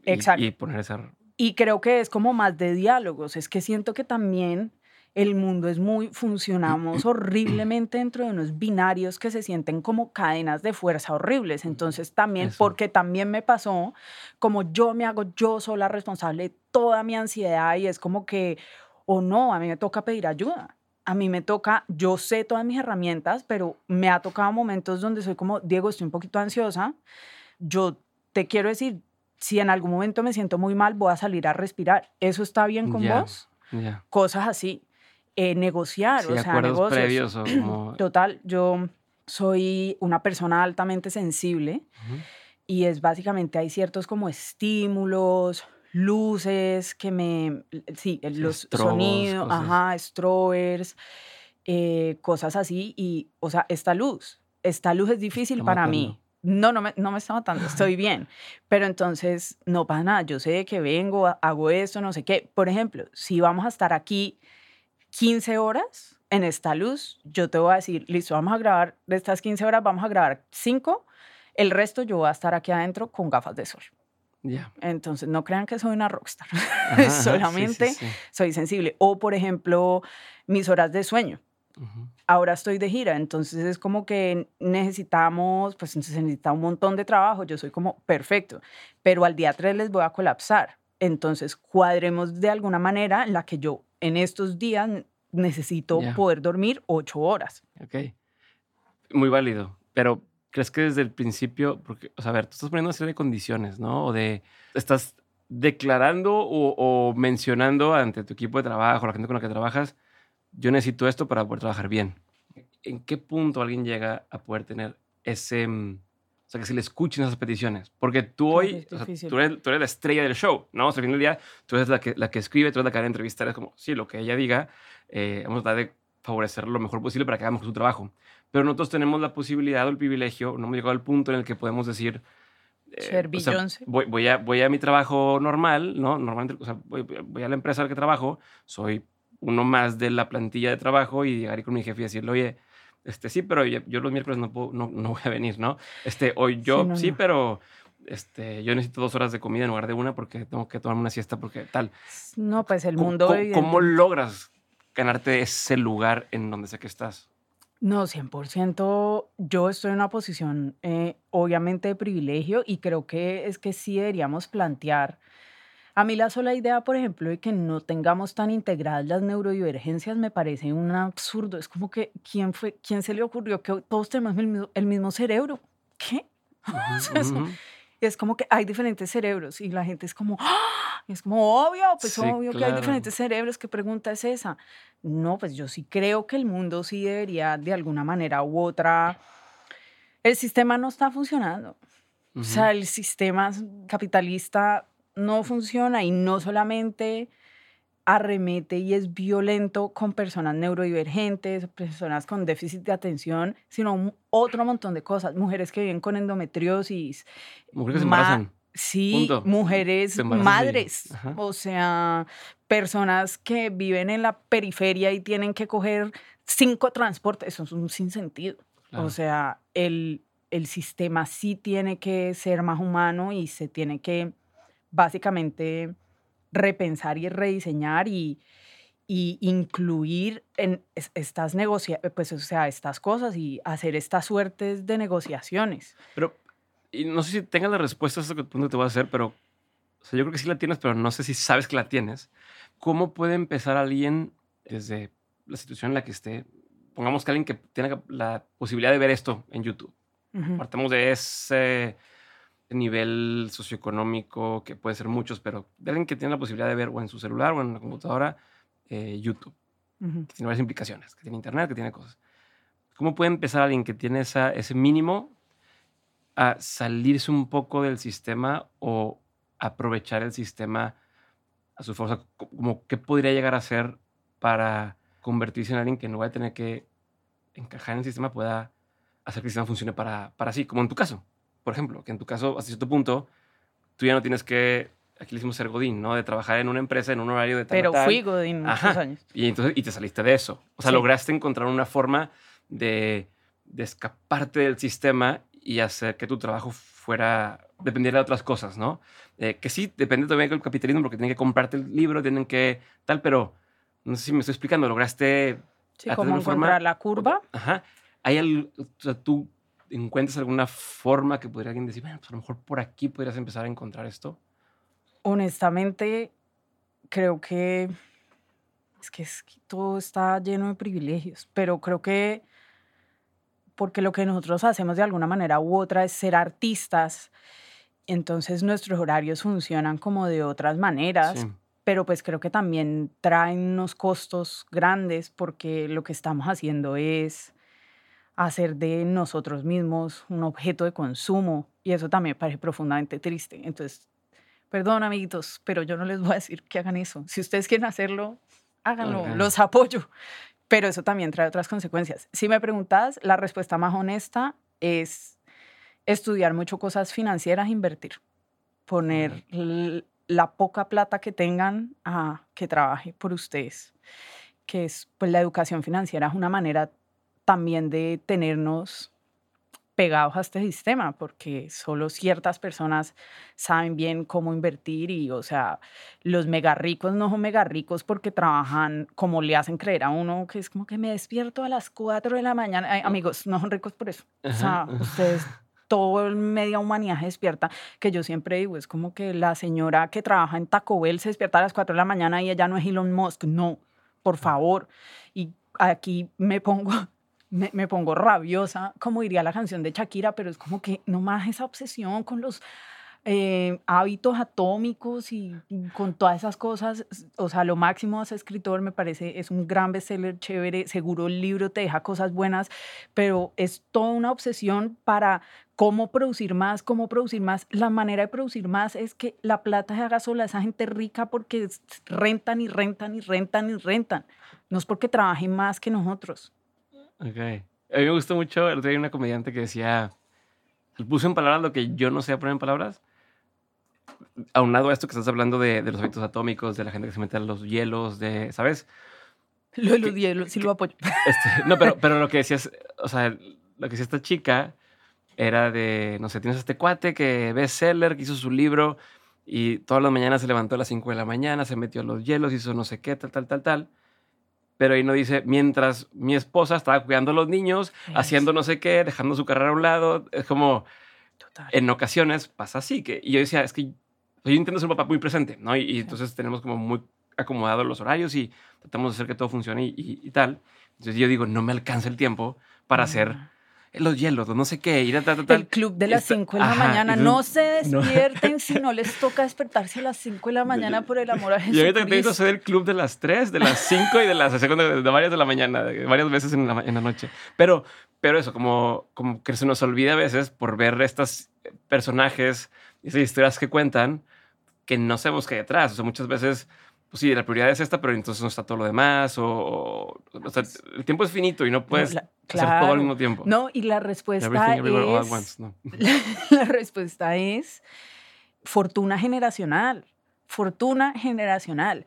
Exacto. y poner esa... Y creo que es como más de diálogos, es que siento que también el mundo es muy, funcionamos horriblemente dentro de unos binarios que se sienten como cadenas de fuerza horribles. Entonces también, porque también me pasó, como yo me hago yo sola responsable de toda mi ansiedad y es como que, o no, a mí me toca pedir ayuda. A mí me toca, yo sé todas mis herramientas, pero me ha tocado momentos donde soy como, Diego, estoy un poquito ansiosa. Yo te quiero decir, si en algún momento me siento muy mal, voy a salir a respirar. ¿Eso está bien con vos? Cosas así. Eh, negociar, o sea, negocios. previos Total, yo soy una persona altamente sensible y es básicamente hay ciertos como estímulos, luces que me, sí, los sonidos, ajá, strobers, eh, cosas así y, o sea, esta luz, esta luz es difícil para mí. No, no me, no me está matando, estoy bien. Pero entonces, no pasa nada, yo sé que vengo, hago esto, no sé qué. Por ejemplo, si vamos a estar aquí 15 horas en esta luz, yo te voy a decir, listo, vamos a grabar, de estas 15 horas vamos a grabar 5, el resto yo voy a estar aquí adentro con gafas de sol. Ya. Entonces, no crean que soy una rockstar, solamente soy sensible. O, por ejemplo, mis horas de sueño. Ahora estoy de gira, entonces es como que necesitamos, pues se necesita un montón de trabajo, yo soy como perfecto, pero al día 3 les voy a colapsar. Entonces, cuadremos de alguna manera en la que yo en estos días necesito poder dormir ocho horas. Ok. Muy válido. Pero, ¿crees que desde el principio, porque, o sea, a ver, tú estás poniendo una serie de condiciones, ¿no? O de, estás declarando o, mencionando ante tu equipo de trabajo, la gente con la que trabajas, yo necesito esto para poder trabajar bien. ¿En qué punto alguien llega a poder tener ese mm, o sea, que se le escuchen esas peticiones. Porque tú hoy, tú, eres, la estrella del show, ¿no? O sea, al final del día, tú eres la que, la que escribe, tú eres la que va a entrevistar. Es como, sí, lo que ella diga, eh, vamos a tratar de favorecer lo mejor posible para que hagamos su trabajo. Pero nosotros tenemos la posibilidad o el privilegio, no hemos llegado al punto en el que podemos decir... Eh, o sea, voy, voy, a, voy a mi trabajo normal, ¿no? Normalmente, o sea, voy, voy a la empresa al que trabajo, soy uno más de la plantilla de trabajo y llegar con mi jefe y decirle, oye, este, sí, pero yo, los miércoles no, no, no, voy a venir, ¿no? Este, hoy yo sí, pero este, yo necesito dos horas de comida en lugar de una porque tengo que tomarme una siesta porque tal. No, pues el mundo... ¿Cómo, logras ganarte ese lugar en donde sé que estás? No, 100%. Yo estoy en una posición, eh, obviamente, de privilegio y creo que es que sí deberíamos plantear. A mí la sola idea, por ejemplo, de que no tengamos tan integradas las neurodivergencias me parece un absurdo. Es como que, ¿quién fue, quién se le ocurrió que todos tenemos el mismo, el mismo cerebro? ¿Qué? es como que hay diferentes cerebros y la gente es como, ¡Ah! es como obvio, pues Sí, obvio que hay claro. diferentes cerebros. ¿Qué pregunta es esa? No, pues yo sí creo que el mundo sí debería de alguna manera u otra. El sistema no está funcionando. O sea, el sistema capitalista no funciona y no solamente arremete y es violento con personas neurodivergentes, personas con déficit de atención, sino otro montón de cosas. Mujeres que viven con endometriosis. Mujeres que se ma- embarazan. Sí, Punto. mujeres madres, o sea, personas que viven en la periferia y tienen que coger cinco transportes, eso es un sinsentido. Claro. O sea, el, el sistema sí tiene que ser más humano y se tiene que básicamente repensar y rediseñar y, y incluir en es- estas negocia pues o sea, estas cosas y hacer estas suertes de negociaciones. Pero, y no sé si tengas la respuesta a eso que tú te voy a hacer, pero o sea, yo creo que sí la tienes, pero no sé si sabes que la tienes. ¿Cómo puede empezar alguien desde la situación en la que esté? Pongamos que alguien que tenga la posibilidad de ver esto en YouTube. Ujú. Partamos de ese nivel socioeconómico, que puede ser muchos, pero de alguien que tiene la posibilidad de ver o en su celular o en la computadora eh, YouTube, Ujú. que tiene varias implicaciones, que tiene internet, que tiene cosas. ¿Cómo puede empezar alguien que tiene esa, ese mínimo a salirse un poco del sistema o aprovechar el sistema a su fuerza? Co- Como, ¿Qué podría llegar a ser para convertirse en alguien que no va a tener que encajar en el sistema, pueda hacer que el sistema funcione para, para sí? Como en tu caso, por ejemplo, que en tu caso, hasta cierto punto, tú ya no tienes que, aquí le hicimos ser Godín, ¿no? De trabajar en una empresa en un horario de tal Pero tal. fui Godín muchos Ajá. años. Y entonces y te saliste de eso. O sea, Sí. lograste encontrar una forma de, de escaparte del sistema y hacer que tu trabajo fuera dependiera de otras cosas, ¿no? Eh, que sí, depende también del capitalismo porque tienen que comprarte el libro, tienen que tal, pero no sé si me estoy explicando, lograste... Sí, como una forma- encontrar la curva. Ajá. ¿Hay al- o sea, tú encuentras alguna forma que podría alguien decir, bueno, pues a lo mejor por aquí podrías empezar a encontrar esto? Honestamente, creo que es que, es que todo está lleno de privilegios, pero creo que porque lo que nosotros hacemos de alguna manera u otra es ser artistas, entonces nuestros horarios funcionan como de otras maneras, Sí. pero pues creo que también traen unos costos grandes porque lo que estamos haciendo es hacer de nosotros mismos un objeto de consumo y eso también me parece profundamente triste. Entonces, perdón amiguitos, pero yo no les voy a decir que hagan eso. Si ustedes quieren hacerlo, háganlo, los apoyo. Pero eso también trae otras consecuencias. Si me preguntas, la respuesta más honesta es estudiar mucho cosas financieras, invertir, poner la poca plata que tengan a que trabaje por ustedes, que es pues la educación financiera es una manera también de tenernos pegados a este sistema, porque solo ciertas personas saben bien cómo invertir y, o sea, los mega ricos no son mega ricos porque trabajan como le hacen creer a uno, que es como que me despierto a las 4 de la mañana. Ay, amigos, no son ricos por eso. O sea, Ajá. ustedes, todo el media humanidad se despierta, que yo siempre digo, es como que la señora que trabaja en Taco Bell se despierta a las 4 de la mañana y ella no es Elon Musk, no, por favor. Y aquí me pongo, me, me pongo rabiosa, como diría la canción de Shakira, pero es como que no más esa obsesión con los eh, hábitos atómicos y, con todas esas cosas. O sea, lo máximo ese escritor me parece, es un gran bestseller, chévere, seguro el libro te deja cosas buenas, pero es toda una obsesión para cómo producir más, cómo producir más. La manera de producir más es que la plata se haga sola, esa gente rica porque rentan y rentan y rentan y rentan. No es porque trabajen más que nosotros. Ok. A mí me gustó mucho, el otro día hay una comediante que decía, puso en palabras lo que yo no sé poner en palabras. Aunado a esto que estás hablando de, de los hábitos atómicos, de la gente que se mete a los hielos, de, ¿sabes? Lo de los hielos, sí lo apoyo. Este, no, pero, pero lo que decías, o sea, lo que decía esta chica era de, no sé, tienes este cuate que bestseller, que hizo su libro y todas las mañanas se levantó a las 5 de la mañana, se metió a los hielos, hizo no sé qué, tal, tal, tal, tal. Pero ahí no dice, mientras mi esposa estaba cuidando a los niños, haciendo no sé qué, dejando su carrera a un lado. Es como, en ocasiones pasa así. Que, y yo decía, es que yo intento ser un papá muy presente, ¿no? Y, entonces tenemos como muy acomodados los horarios y tratamos de hacer que todo funcione y, tal. Entonces yo digo, no me alcanza el tiempo para hacer los hielos, no sé qué, ir a tal, El club de las 5 de la mañana. No se despierten si no les toca despertarse a las 5 de la mañana por el amor a Jesús. Y ahorita tengo que hacer el club de las 3, de las 5 y de las de, de varias de la mañana, varias veces en la, en la, noche. Pero, pero eso, como, como que se nos olvida a veces por ver estos personajes, esas historias que cuentan, que no sabemos qué hay detrás. O sea, muchas veces pues sí, la prioridad es esta, pero entonces no está todo lo demás, o, o, sea, el tiempo es finito y no puedes hacer todo al mismo tiempo. No, y la respuesta es... la respuesta es fortuna generacional, fortuna generacional.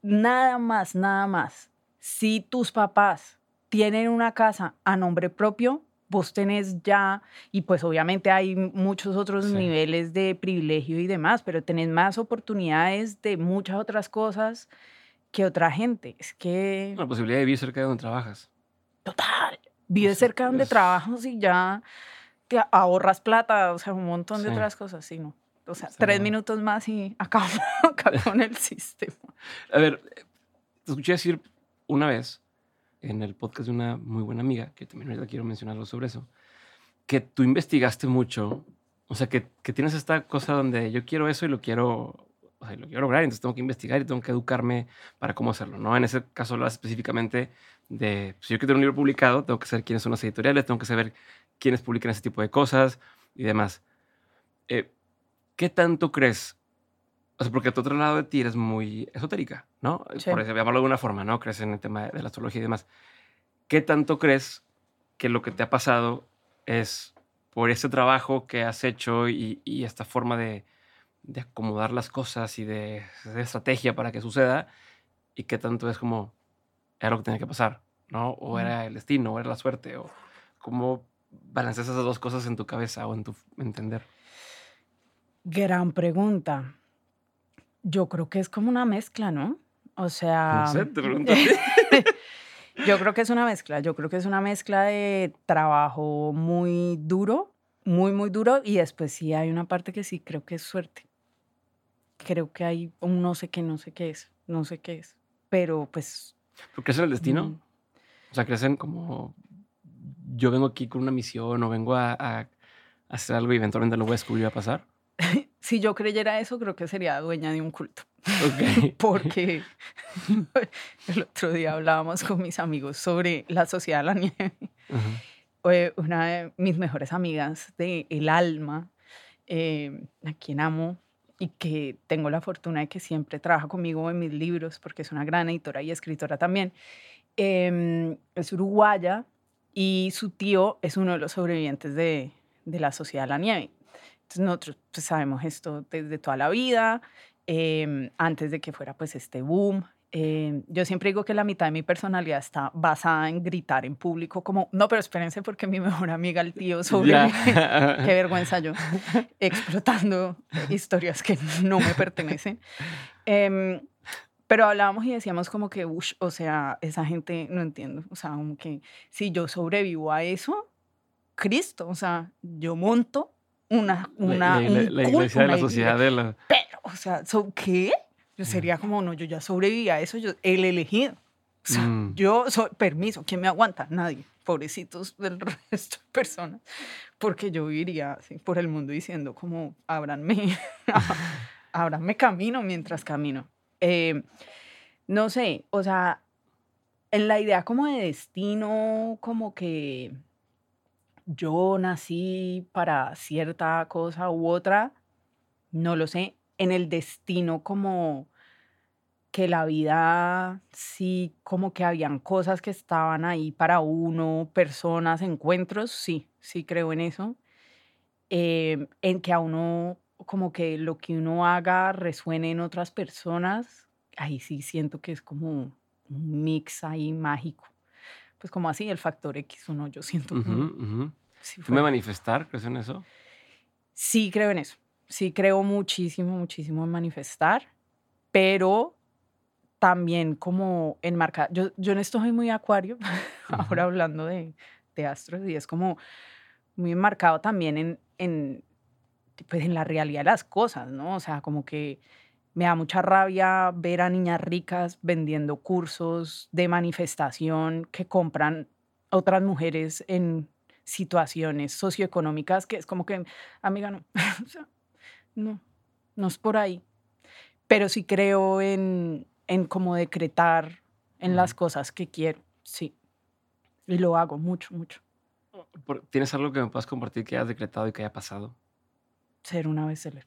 Nada más, nada más. Si tus papás tienen una casa a nombre propio, vos tenés ya, y pues obviamente hay muchos otros niveles de privilegio y demás, pero tenés más oportunidades de muchas otras cosas que otra gente. Es que... La posibilidad de vivir cerca de donde trabajas. Total. Vives cerca de donde trabajas y ya te ahorras plata, o sea, un montón de otras cosas, sí, ¿no? O sea, tres minutos más y acabo, acabo con el sistema. A ver, te escuché decir una vez en el podcast de una muy buena amiga, que también ahorita quiero mencionarlo sobre eso, que tú investigaste mucho, o sea, que, que tienes esta cosa donde yo quiero eso y lo quiero, o sea, lo quiero lograr, entonces tengo que investigar y tengo que educarme para cómo hacerlo, ¿no? En ese caso hablas específicamente de, si yo quiero tener un libro publicado, tengo que saber quiénes son las editoriales, tengo que saber quiénes publican ese tipo de cosas y demás. Eh, ¿Qué tanto crees o sea, porque tu otro lado de ti eres muy esotérica, ¿no? Por eso, llamarlo de alguna forma, ¿no? Crees en el tema de la astrología y demás. ¿Qué tanto crees que lo que te ha pasado es por ese trabajo que has hecho y, esta forma de, de, acomodar las cosas y de, de, estrategia para que suceda? ¿Y qué tanto es como, era lo que tenía que pasar, ¿no? O era el destino, o era la suerte, o cómo balanceas esas dos cosas en tu cabeza o en tu entender. Gran pregunta. Yo creo que es como una mezcla, ¿no? O sea... No sé, te pregunto Yo creo que es una mezcla. Yo creo que es una mezcla de trabajo muy duro, muy, muy duro, y después sí hay una parte que sí creo que es suerte. Creo que hay un no sé qué, no sé qué es, no sé qué es. Pero pues... ¿Por qué es el destino? Mm. O sea, crecen como yo vengo aquí con una misión o vengo a, a hacer algo y eventualmente lo voy a descubrir a pasar si yo creyera eso, creo que sería dueña de un culto. Porque el otro día hablábamos con mis amigos sobre la sociedad de la nieve. Una de mis mejores amigas de El Alma, eh, a quien amo y que tengo la fortuna de que siempre trabaja conmigo en mis libros, porque es una gran editora y escritora también, em, es uruguaya y su tío es uno de los sobrevivientes de, de la sociedad de la nieve. Entonces nosotros pues, sabemos esto desde toda la vida, em, antes de que fuera pues este boom. Em, yo siempre digo que la mitad de mi personalidad está basada en gritar en público como, no, pero espérense porque mi mejor amiga, el tío, sobre qué vergüenza yo, explotando historias que no me pertenecen. Em, pero hablábamos y decíamos como que, uff, o sea, esa gente no entiendo, o sea, como que si yo sobrevivo a eso, Cristo, o sea, yo monto una, una la, iglesia de la sociedad de la... Pero, o sea, ¿qué? Yo sería como, no, yo ya sobreviví a eso, yo, el elegido. O sea, mm. yo, soy, permiso, ¿quién me aguanta? Nadie. Pobrecitos del resto de personas. Porque yo viviría así, por el mundo diciendo como, ábranme, ábranme camino mientras camino. Eh, no sé, o sea, en la idea como de destino, como que yo nací para cierta cosa u otra, no lo sé, en el destino como que la vida sí, como que habían cosas que estaban ahí para uno, personas, encuentros, sí, sí creo en eso. Em, en que a uno, como que lo que uno haga resuene en otras personas, ahí sí siento que es como un mix ahí mágico pues como así, el factor X, uno yo siento. Uh me manifestar? ¿Crees en eso? Sí, creo en eso. Sí, creo muchísimo, muchísimo en manifestar, pero también como enmarcada. Yo, yo en esto soy muy acuario, ahora hablando de, de astros, y es como muy enmarcado también en, en, pues en la realidad de las cosas, ¿no? O sea, como que me da mucha rabia ver a niñas ricas vendiendo cursos de manifestación que compran otras mujeres en situaciones socioeconómicas que es como que, amiga, no, no, no es por ahí. Pero sí creo en, en cómo decretar en las cosas que quiero, sí. Y lo hago mucho, mucho. ¿Tienes algo que me puedas compartir que hayas decretado y que haya pasado? Ser una bestseller.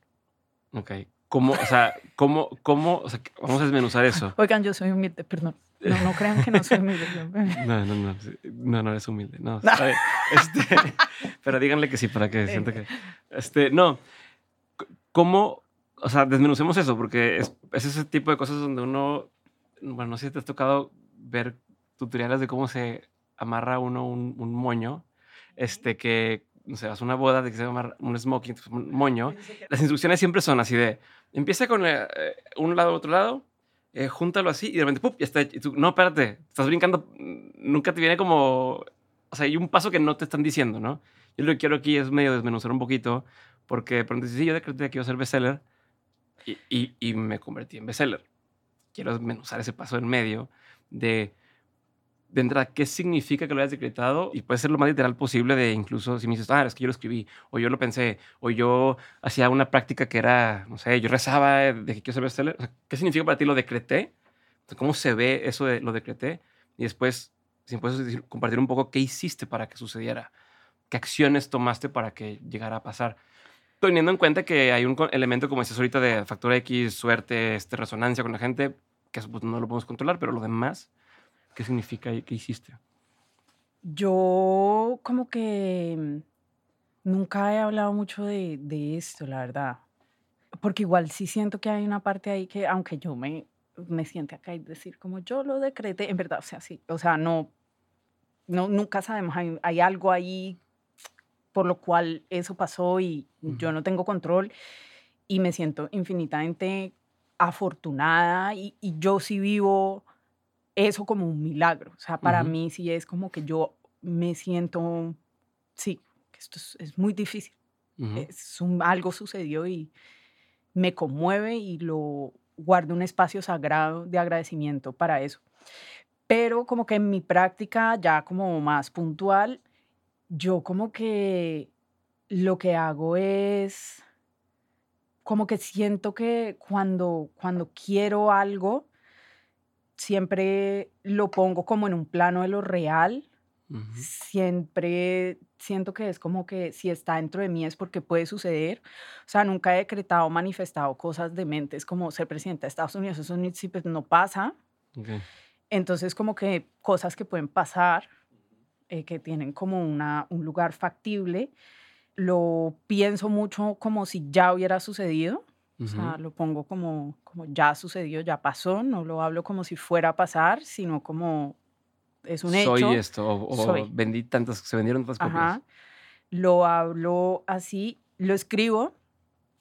Ok. ¿Cómo, o sea, cómo, cómo, o sea, vamos a desmenuzar eso? Oigan, yo soy humilde, perdón. No, no crean que no soy humilde. No, no, no, no, no eres humilde. No, este, pero díganle que sí para que sienta que... Este, no, ¿cómo, o sea, desmenucemos eso? Porque es, es ese tipo de cosas donde uno, bueno, no sé si te has tocado ver tutoriales de cómo se amarra uno un, un moño, este, que no sé, hace una boda de que se llama un smoking, un moño. Las instrucciones siempre son así de, empieza con eh, un lado, otro lado, eh, júntalo así y de repente, ¡pup! Ya está. Y tú, no, espérate, estás brincando, nunca te viene como, o sea, hay un paso que no te están diciendo, ¿no? Yo lo que quiero aquí es medio desmenuzar un poquito, porque de pronto sí, yo decreté que iba a ser bestseller y, y, y me convertí en bestseller. Quiero desmenuzar ese paso en medio de de entrada, ¿qué significa que lo hayas decretado? Y puede ser lo más literal posible de incluso si me dices, ah, es que yo lo escribí, o yo lo pensé, o yo hacía una práctica que era, no sé, yo rezaba de que quiero ser bestseller. O sea, ¿Qué significa para ti lo decreté? ¿Cómo se ve eso de lo decreté? Y después, si puedes compartir un poco qué hiciste para que sucediera, qué acciones tomaste para que llegara a pasar. Teniendo en cuenta que hay un elemento, como dices ahorita, de factor X, suerte, este, resonancia con la gente, que pues, no lo podemos controlar, pero lo demás, ¿Qué significa y qué hiciste? Yo como que mm, nunca he hablado mucho de, de, esto, la verdad. Porque igual sí siento que hay una parte ahí que, aunque yo me, me siente acá y decir como yo lo decreté, en verdad, o sea, sí, o sea, no, no nunca sabemos, hay, hay algo ahí por lo cual eso pasó y uh -huh. yo no tengo control y me siento infinitamente afortunada y, y yo sí vivo eso como un milagro. O sea, para uh -huh. mí sí es como que yo me siento, sí, que esto es, es muy difícil. Uh -huh. es un, algo sucedió y me conmueve y lo guardo un espacio sagrado de agradecimiento para eso. Pero como que en mi práctica ya como más puntual, yo como que lo que hago es como que siento que cuando, cuando quiero algo, siempre lo pongo como en un plano de lo real. Uh -huh. Siempre siento que es como que si está dentro de mí es porque puede suceder. O sea, nunca he decretado manifestado cosas de mentes como ser presidenta de Estados Unidos. Eso pues, no pasa. Okay. Entonces, como que cosas que pueden pasar, eh, que tienen como una, un lugar factible, lo pienso mucho como si ya hubiera sucedido. O sea, lo pongo como, como ya sucedió, ya pasó, no lo hablo como si fuera a pasar, sino como es un Soy hecho. Soy esto, o, o Soy. vendí tantas, se vendieron tantas copias. Ajá. Lo hablo así, lo escribo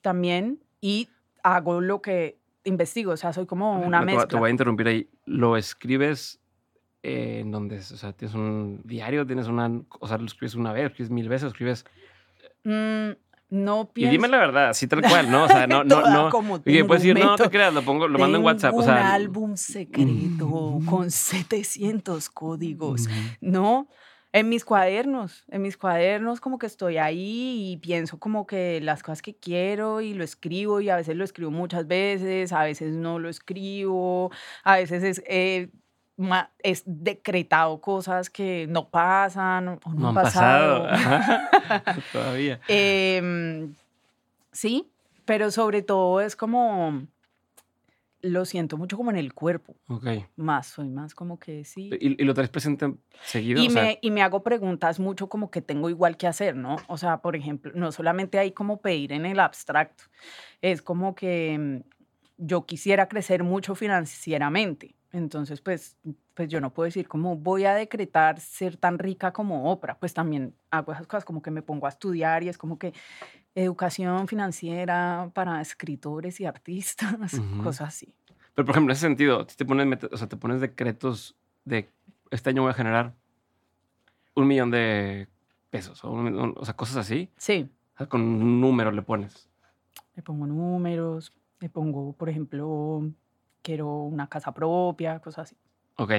también y hago lo que investigo, o sea, soy como una te, mezcla. Te voy a interrumpir ahí. ¿Lo escribes eh, en donde, o sea, tienes un diario, tienes una, o sea, lo escribes una vez, escribes mil veces, escribes... Mm, no pienso. Y dime la verdad, así tal cual, ¿no? O sea, no, no, no. Como y puedes decir, no, te creas, lo pongo, lo mando en WhatsApp. Un o sea, álbum secreto con 700 códigos, ¿no? En mis cuadernos, en mis cuadernos como que estoy ahí y pienso como que las cosas que quiero y lo escribo y a veces lo escribo muchas veces, a veces no lo escribo, a veces es, eh, es decretado cosas que no pasan o no, no han pasado. pasado. Todavía. Eh, sí, pero sobre todo es como lo siento mucho como en el cuerpo. Ok. Más, soy más como que sí. ¿Y, y lo traes presente seguido? Y, o sea, me, y me hago preguntas mucho como que tengo igual que hacer, ¿no? O sea, por ejemplo, no solamente hay como pedir en el abstracto, es como que mm, yo quisiera crecer mucho financieramente. Entonces, pues, pues yo no puedo decir cómo voy a decretar ser tan rica como Oprah. Pues también hago esas cosas como que me pongo a estudiar y es como que educación financiera para escritores y artistas, uh -huh. cosas así. Pero, por ejemplo, en ese sentido, te pones, o sea, te pones decretos de este año voy a generar un millón de pesos, o, un- un- o sea, cosas así. Sí, O sea, con un número le pones. le pongo números, le pongo, por ejemplo, quiero una casa propia, cosas así. Ok.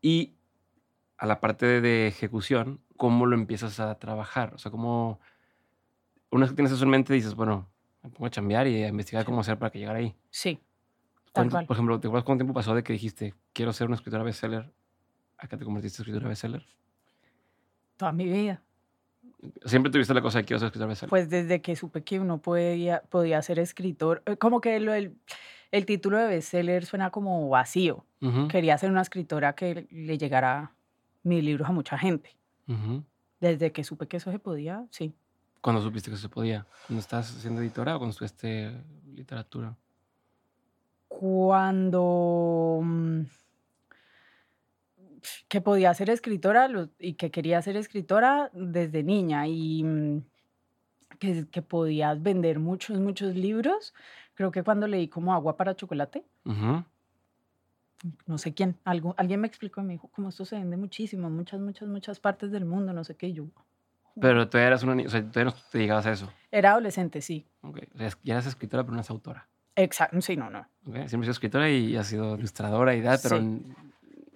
Y a la parte de, ejecución, ¿cómo lo empiezas a trabajar? O sea, ¿cómo... Una vez que tienes eso en mente, dices, bueno, me pongo a chambear y a investigar cómo hacer para que llegara ahí. Sí, tal ¿Cuánto- cual. Por ejemplo, ¿te acuerdas cuánto tiempo pasó de que dijiste, quiero ser una escritora bestseller? ¿A qué te convertiste en escritora bestseller? Toda mi vida. Siempre tuviste la cosa de quiero ser escritora bestseller. Pues desde que supe que uno podía, podía ser escritor, eh, como que lo, el, el título de bestseller suena como vacío. Quería ser una escritora que le llegara mis libros a mucha gente. Desde que supe que eso se podía, sí. ¿Cuándo supiste que eso se podía? ¿Cuando estás siendo editora o cuando estudiaste literatura? Cuando mm, que podía ser escritora y que quería ser escritora desde niña y mm, que, que podías vender muchos, muchos libros. Creo que cuando leí como agua para chocolate, Ujú. no sé quién, algo, alguien me explicó y me dijo, como esto se vende muchísimo, muchas, muchas, muchas partes del mundo, no sé qué. y yo, Pero tú eras una niña, o sea, todavía no te llegabas a eso. era adolescente, sí. Ok, O sea, ya eras escritora, pero no eras autora. Exacto, sí, no, no. Ok, Siempre has sido escritora y has sido ilustradora y tal, pero Sí.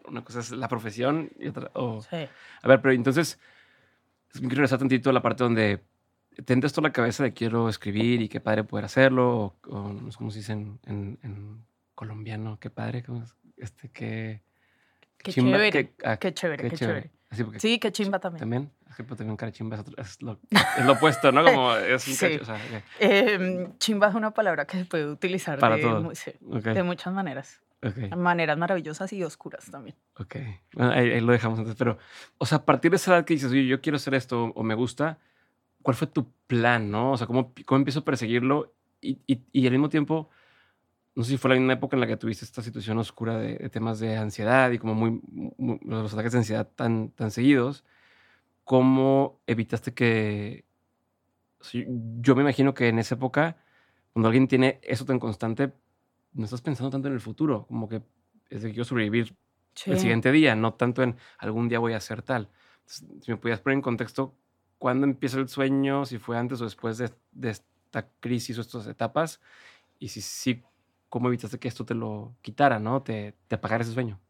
una cosa es la profesión y otra... o- Sí. A ver, pero entonces, quiero regresar tantito a la parte donde te entra esto la cabeza de quiero escribir y qué padre poder hacerlo, o, o no sé cómo se dice en, en- en colombiano, qué padre, este, qué... Qué chimba, chévere, qué- ah, qué chévere, qué chévere. Así porque Sí, qué chimba también. también, es que pues, también cara chimba es, otro- es lo, es lo opuesto, ¿no? Como es un Sí. cacho, o sea, ok, Em, chimba es una palabra que se puede utilizar Para de, todo. mu- sí, ok, de muchas maneras. ok. Maneras maravillosas y oscuras también. Ok, bueno, ahí, ahí lo dejamos entonces. Pero, o sea, a partir de esa edad que dices, oye, yo quiero hacer esto o me gusta, ¿cuál fue tu plan, no? O sea, ¿cómo, cómo empiezo a perseguirlo? Y, y, y al mismo tiempo, no sé si fue la misma época en la que tuviste esta situación oscura de, de temas de ansiedad y como muy, muy- los ataques de ansiedad tan, tan seguidos, ¿cómo evitaste que... o sea, yo me imagino que en esa época, cuando alguien tiene eso tan constante, no estás pensando tanto en el futuro, como que es de que quiero sobrevivir el Sí. siguiente día, no tanto en algún día voy a hacer tal. Entonces, si me pudieras poner en contexto, ¿cuándo empieza el sueño? Si fue antes o después de, de esta crisis o estas etapas. Y si sí, ¿cómo evitaste que esto te lo quitara, no? Te, te apagara ese sueño.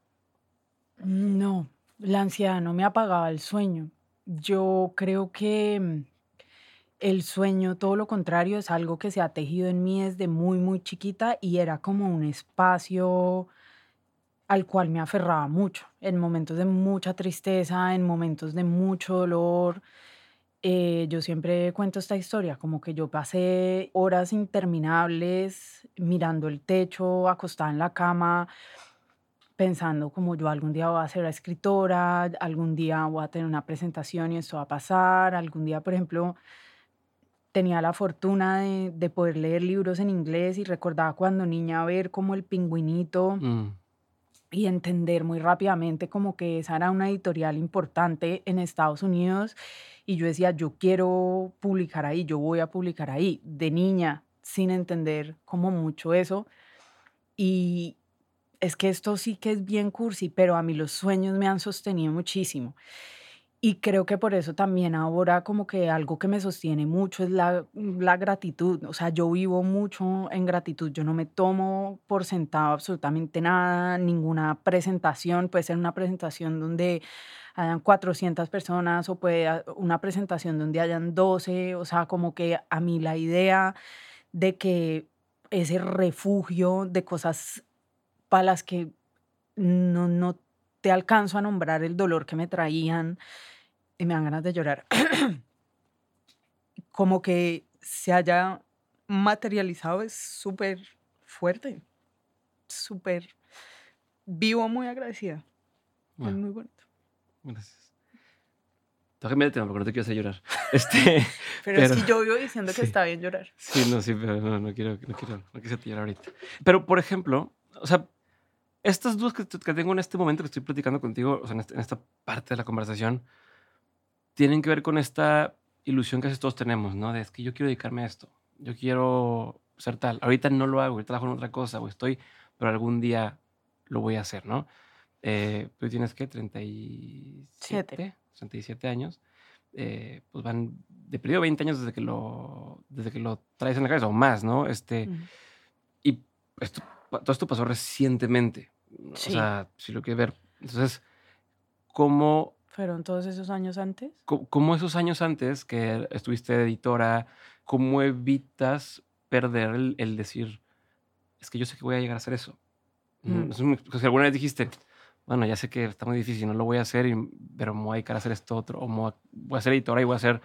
No, la ansiedad no me apagaba el sueño. Yo creo que mm, el sueño, todo lo contrario, es algo que se ha tejido en mí desde muy, muy chiquita y era como un espacio al cual me aferraba mucho, en momentos de mucha tristeza, en momentos de mucho dolor. Eh, yo siempre cuento esta historia, como que yo pasé horas interminables mirando el techo, acostada en la cama, pensando como yo algún día voy a ser escritora, algún día voy a tener una presentación y esto va a pasar, algún día, por ejemplo, tenía la fortuna de, de poder leer libros en inglés y recordaba cuando niña ver como el pingüinito Mm, y entender muy rápidamente como que esa era una editorial importante en Estados Unidos y yo decía, yo quiero publicar ahí, yo voy a publicar ahí, de niña, sin entender como mucho eso. Y es que esto sí que es bien cursi, pero a mí los sueños me han sostenido muchísimo. Y creo que por eso también ahora como que algo que me sostiene mucho es la, la gratitud. O sea, yo vivo mucho en gratitud. Yo no me tomo por sentado absolutamente nada, ninguna presentación. Puede ser una presentación donde hayan 400 personas o puede una presentación donde hayan 12. O sea, como que a mí la idea de que ese refugio de cosas para las que no, no te alcanzo a nombrar el dolor que me traían y me dan ganas de llorar. Como que se haya materializado es súper fuerte, súper vivo, muy agradecida. Es bueno, muy bonito. Gracias. Cambiar de tema porque no te quiero hacer llorar. Este, Pero, es Pero- que yo vivo diciendo que sí. está bien llorar. Sí, no, sí, pero no, no quiero, no quiero, no quise tirar ahorita. Pero, por ejemplo, o sea, estas dudas que, que tengo en este momento que estoy platicando contigo, o sea, en, este- en esta parte de la conversación, tienen que ver con esta ilusión que todos tenemos, ¿no? De es que yo quiero dedicarme a esto, yo quiero ser tal. Ahorita no lo hago, ahorita trabajo en otra cosa, o estoy pero algún día lo voy a hacer, ¿no? Eh, tú tienes que 37, 37 años. Eh, pues van de periodo 20 años desde que lo desde que lo traes en la cabeza o más, ¿no? Este y esto, todo esto pasó recientemente. O sea, si lo quieres ver. Entonces, ¿cómo fueron todos esos años antes? ¿Cómo, esos años antes que estuviste editora, cómo evitas perder el, decir, es que yo sé que voy a llegar a hacer eso? Mm. Si alguna vez dijiste, bueno, ya sé que está muy difícil, no lo voy a hacer, pero me voy a dedicar a hacer esto otro, o voy a ser editora y voy a ser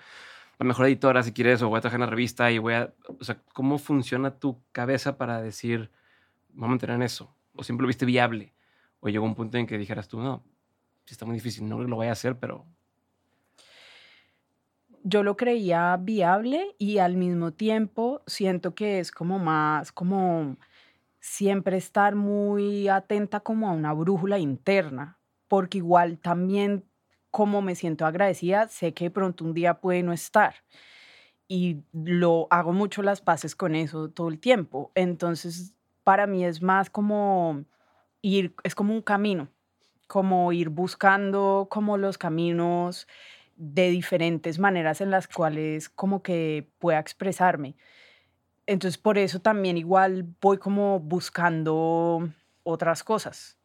la mejor editora si quieres, o voy a trabajar en la revista y voy a, o sea, ¿cómo funciona tu cabeza para decir, vamos a mantener en eso? ¿O siempre lo viste viable? ¿O llegó un punto en que dijeras tú, no, si está muy difícil, no lo voy a hacer, pero... Yo lo creía viable y al mismo tiempo siento que es como más, como siempre estar muy atenta como a una brújula interna, porque igual también como me siento agradecida, sé que pronto un día puede no estar. Y lo hago mucho las paces con eso todo el tiempo. Entonces, para mí es más como ir, es como un camino, como ir buscando como los caminos de diferentes maneras en las cuales como que pueda expresarme. Entonces por eso también igual voy como buscando otras cosas.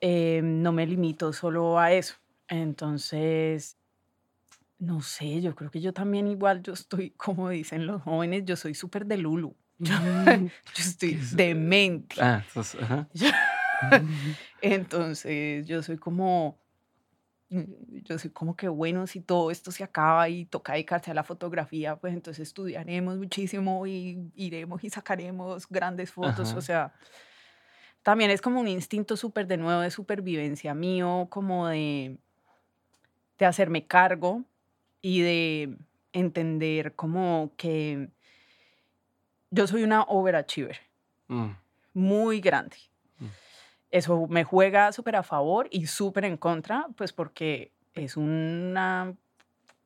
Eh, no me limito solo a eso. Entonces, no sé, yo creo que yo también igual, yo estoy, como dicen los jóvenes, yo soy súper de Lulu. Yo, estoy demente. Ah, entonces, yo soy como, Mm, yo soy como que bueno, si todo esto se acaba y toca dedicarse a la fotografía, pues entonces estudiaremos muchísimo y iremos y sacaremos grandes fotos, o sea, también es como un instinto súper de nuevo de supervivencia mío, como de, de hacerme cargo y de entender como que yo soy una overachiever, mm. muy grande eso me juega súper a favor y súper en contra, pues porque es una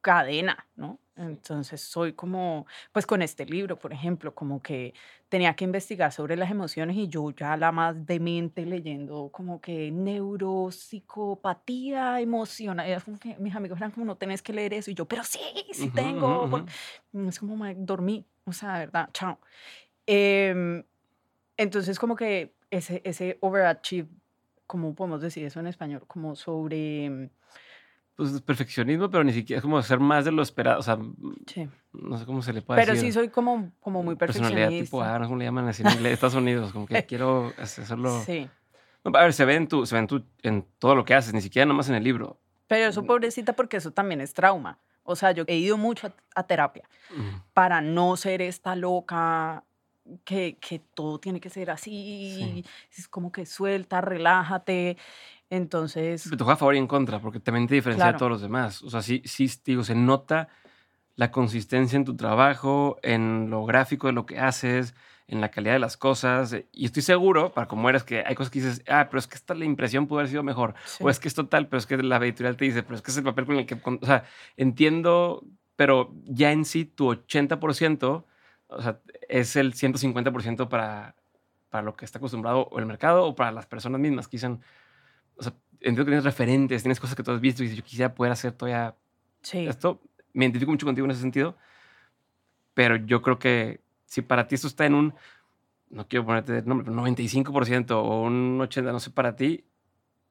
cadena, ¿no? Entonces soy como, pues con este libro, por ejemplo, como que tenía que investigar sobre las emociones y yo ya la más demente leyendo como que neuropsicopatía emocional. Mis amigos eran como, no tenés que leer eso y yo, pero sí, sí tengo. Es como, dormí, o sea, verdad, chao. Em, entonces como que ese, ese overachieve, ¿cómo podemos decir eso en español? Como sobre... Mm, pues perfeccionismo, pero ni siquiera es como hacer más de lo esperado. O sea, sí. no sé cómo se le puede decir. Pero sí soy como, como muy perfeccionista. Personalidad tipo A, no sé cómo le llaman así en inglés, Estados Unidos, como que quiero hacerlo. Sí. a ver, se ve, en tu, se ve en, tu, en todo lo que haces, ni siquiera nomás en el libro. Pero eso, pobrecita, porque eso también es trauma. O sea, yo he ido mucho a, terapia para no ser esta loca que, que todo tiene que ser así, es como que suelta, relájate. Entonces. Pero te juega a favor y en contra, porque también te diferencia de todos los demás. O sea, sí, sí, digo, se nota la consistencia en tu trabajo, en lo gráfico de lo que haces, en la calidad de las cosas. Y estoy seguro, para como eres, que hay cosas que dices, ah, pero es que esta la impresión pudo haber sido mejor. O es que es total, pero es que la editorial te dice, pero es que es el papel con el que. O sea, entiendo, pero ya en sí tu 80% o sea, es el 150% para, para lo que está acostumbrado el mercado o para las personas mismas que dicen, o sea, entiendo que tienes referentes, tienes cosas que tú has visto y dices, yo quisiera poder hacer todavía sí. esto. Me identifico mucho contigo en ese sentido, pero yo creo que si para ti esto está en un, no quiero ponerte el nombre, pero 95% o un 80%, no sé, para ti,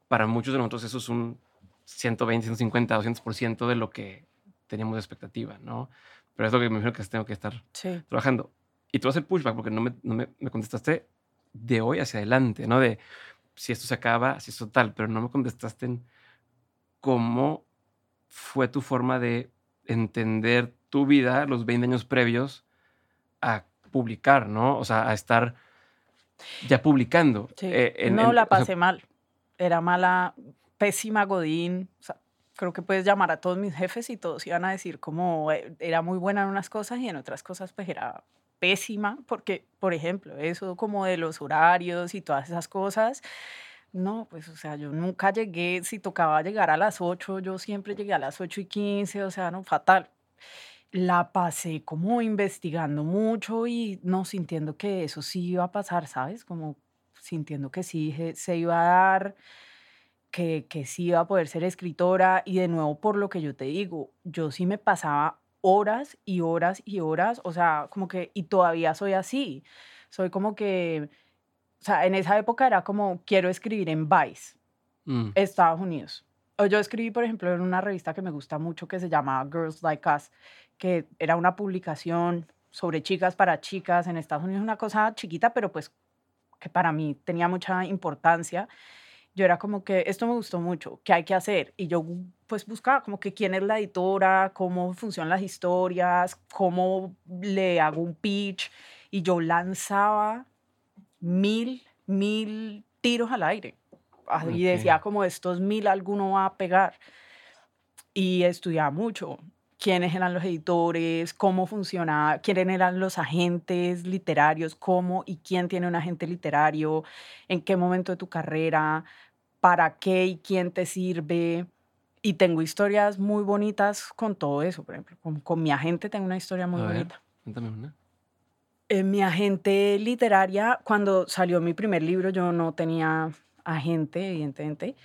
para muchos de nosotros eso es un 120, 150, 200% de lo que teníamos de expectativa, ¿no? Pero es lo que me imagino que tengo que estar trabajando. Y tú vas el pushback porque no, me, no me, me, contestaste de hoy hacia adelante, ¿no? De si esto se acaba, si esto tal, pero no me contestaste en cómo fue tu forma de entender tu vida los 20 años previos a publicar, ¿no? O sea, a estar ya publicando. Sí. Eh, no la pasé mal. Era mala, pésima Godín. O sea, creo que puedes llamar a todos mis jefes y todos iban a decir como eh, era muy buena en unas cosas y en otras cosas pues era pésima, porque, por ejemplo, eso como de los horarios y todas esas cosas, no, pues, o sea, yo nunca llegué, si tocaba llegar a las 8, yo siempre llegué a las 8 y 15, o sea, no, fatal. La pasé como investigando mucho y no sintiendo que eso sí iba a pasar, ¿sabes? Como sintiendo que sí se iba a dar, que, que sí iba a poder ser escritora y de nuevo por lo que yo te digo, yo sí me pasaba horas y horas y horas, o sea, como que, y todavía soy así, soy como que, o sea, en esa época era como, quiero escribir en Vice, Mm, Estados Unidos. O yo escribí, por ejemplo, en una revista que me gusta mucho que se llama Girls Like Us, que era una publicación sobre chicas para chicas en Estados Unidos, una cosa chiquita, pero pues que para mí tenía mucha importancia. Yo era como que esto me gustó mucho, ¿qué hay que hacer? Y yo pues buscaba como que quién es la editora, cómo funcionan las historias, cómo le hago un pitch. Y yo lanzaba mil, mil tiros al aire. Y decía como estos mil alguno va a pegar. Y estudiaba mucho quiénes eran los editores, cómo funcionaba, quiénes eran los agentes literarios, cómo y quién tiene un agente literario, en qué momento de tu carrera, para qué y quién te sirve. Y tengo historias muy bonitas con todo eso, por ejemplo. Con, con mi agente tengo una historia muy a ver, bonita. cuéntame una. Eh, mi agente literaria, cuando salió mi primer libro, yo no tenía agente, evidentemente.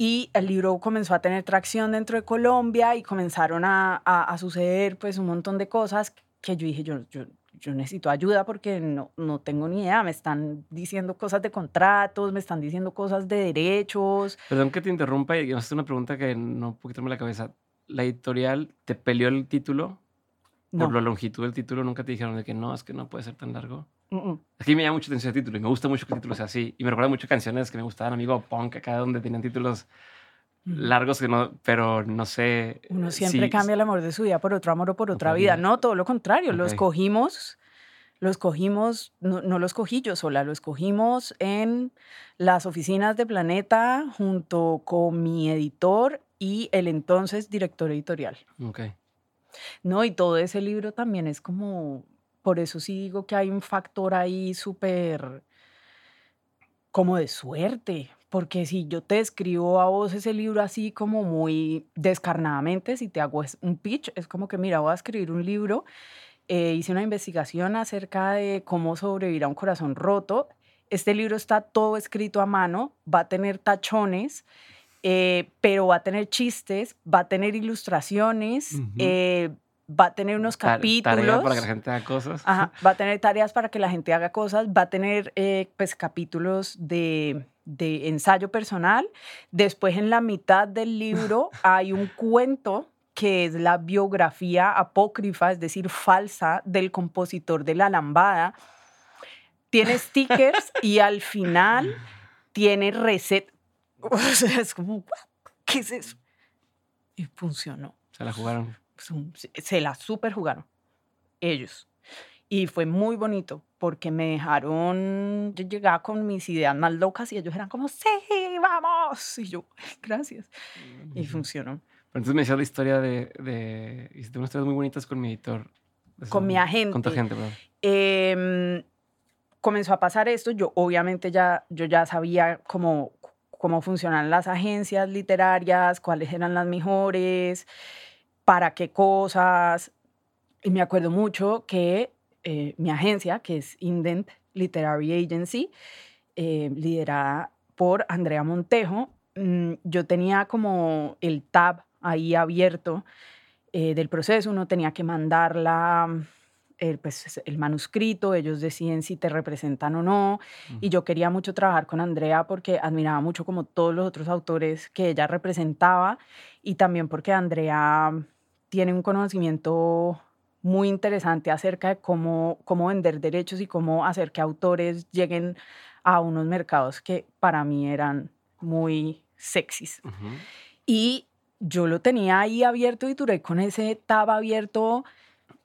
Y el libro comenzó a tener tracción dentro de Colombia y comenzaron a, a- a suceder pues un montón de cosas que yo dije, yo, yo, yo necesito ayuda porque no, no tengo ni idea. Me están diciendo cosas de contratos, me están diciendo cosas de derechos. Perdón que te interrumpa y hacer una pregunta que no puedo quitarme la cabeza. ¿La editorial te peleó el título? No. Por la longitud del título, nunca te dijeron de que no, es que no puede ser tan largo. Mm, mm. Aquí me llama mucho atención el título y me gusta mucho que el título sea así. Y me recuerda mucho canciones que me gustaban, amigo punk, acá donde tenían títulos largos, que no, pero no sé. Uno siempre si- cambia el amor de su vida por otro amor o por otra vida. vida. No, todo lo contrario. Los Ok. cogimos, los cogimos, no, no los cogí yo sola, los cogimos en las oficinas de Planeta junto con mi editor y el entonces director editorial. Ok. No, y todo ese libro también es como, por eso sí digo que hay un factor ahí súper como de suerte, porque si yo te escribo a vos ese libro así como muy descarnadamente, si te hago un pitch, es como que mira, voy a escribir un libro, eh, hice una investigación acerca de cómo sobrevivir a un corazón roto, este libro está todo escrito a mano, va a tener tachones, eh, pero va a tener chistes, va a tener ilustraciones, eh, va a tener unos capítulos. Tarea para que la gente haga cosas. Ajá, va a tener tareas para que la gente haga cosas, va a tener eh, pues capítulos de, de ensayo personal. Después en la mitad del libro hay un cuento que es la biografía apócrifa, es decir, falsa del compositor de La Lambada. Tiene stickers y al final tiene receta. O sea, es como, "What? ¿qué es eso? Y funcionó Se la jugaron. Se- la super jugaron ellos. Y fue muy bonito porque me dejaron, yo llegaba con mis ideas más locas y ellos eran como, sí, vamos. Y yo, gracias. Y funcionó. Pero entonces me decías la historia de. de hiciste unas historias muy bonitas con mi editor. Con mi Con tu agente. agente, perdón. Em, comenzó a pasar esto, yo obviamente ya, yo ya sabía cómo, cómo funcionan las agencias literarias, cuáles eran las mejores, para qué cosas. Y me acuerdo mucho que eh, mi agencia, que es Indent Literary Agency, eh, liderada por Andrea Montejo, mm, yo tenía como el tab ahí abierto eh, del proceso, uno tenía que mandarla el, pues, el manuscrito, ellos deciden si te representan o no. Y yo quería mucho trabajar con Andrea porque admiraba mucho como todos los otros autores que ella representaba y también porque Andrea tiene un conocimiento muy interesante acerca de cómo, cómo vender derechos y cómo hacer que autores lleguen a unos mercados que para mí eran muy sexys. Ujú. Y yo lo tenía ahí abierto y duré con ese tab abierto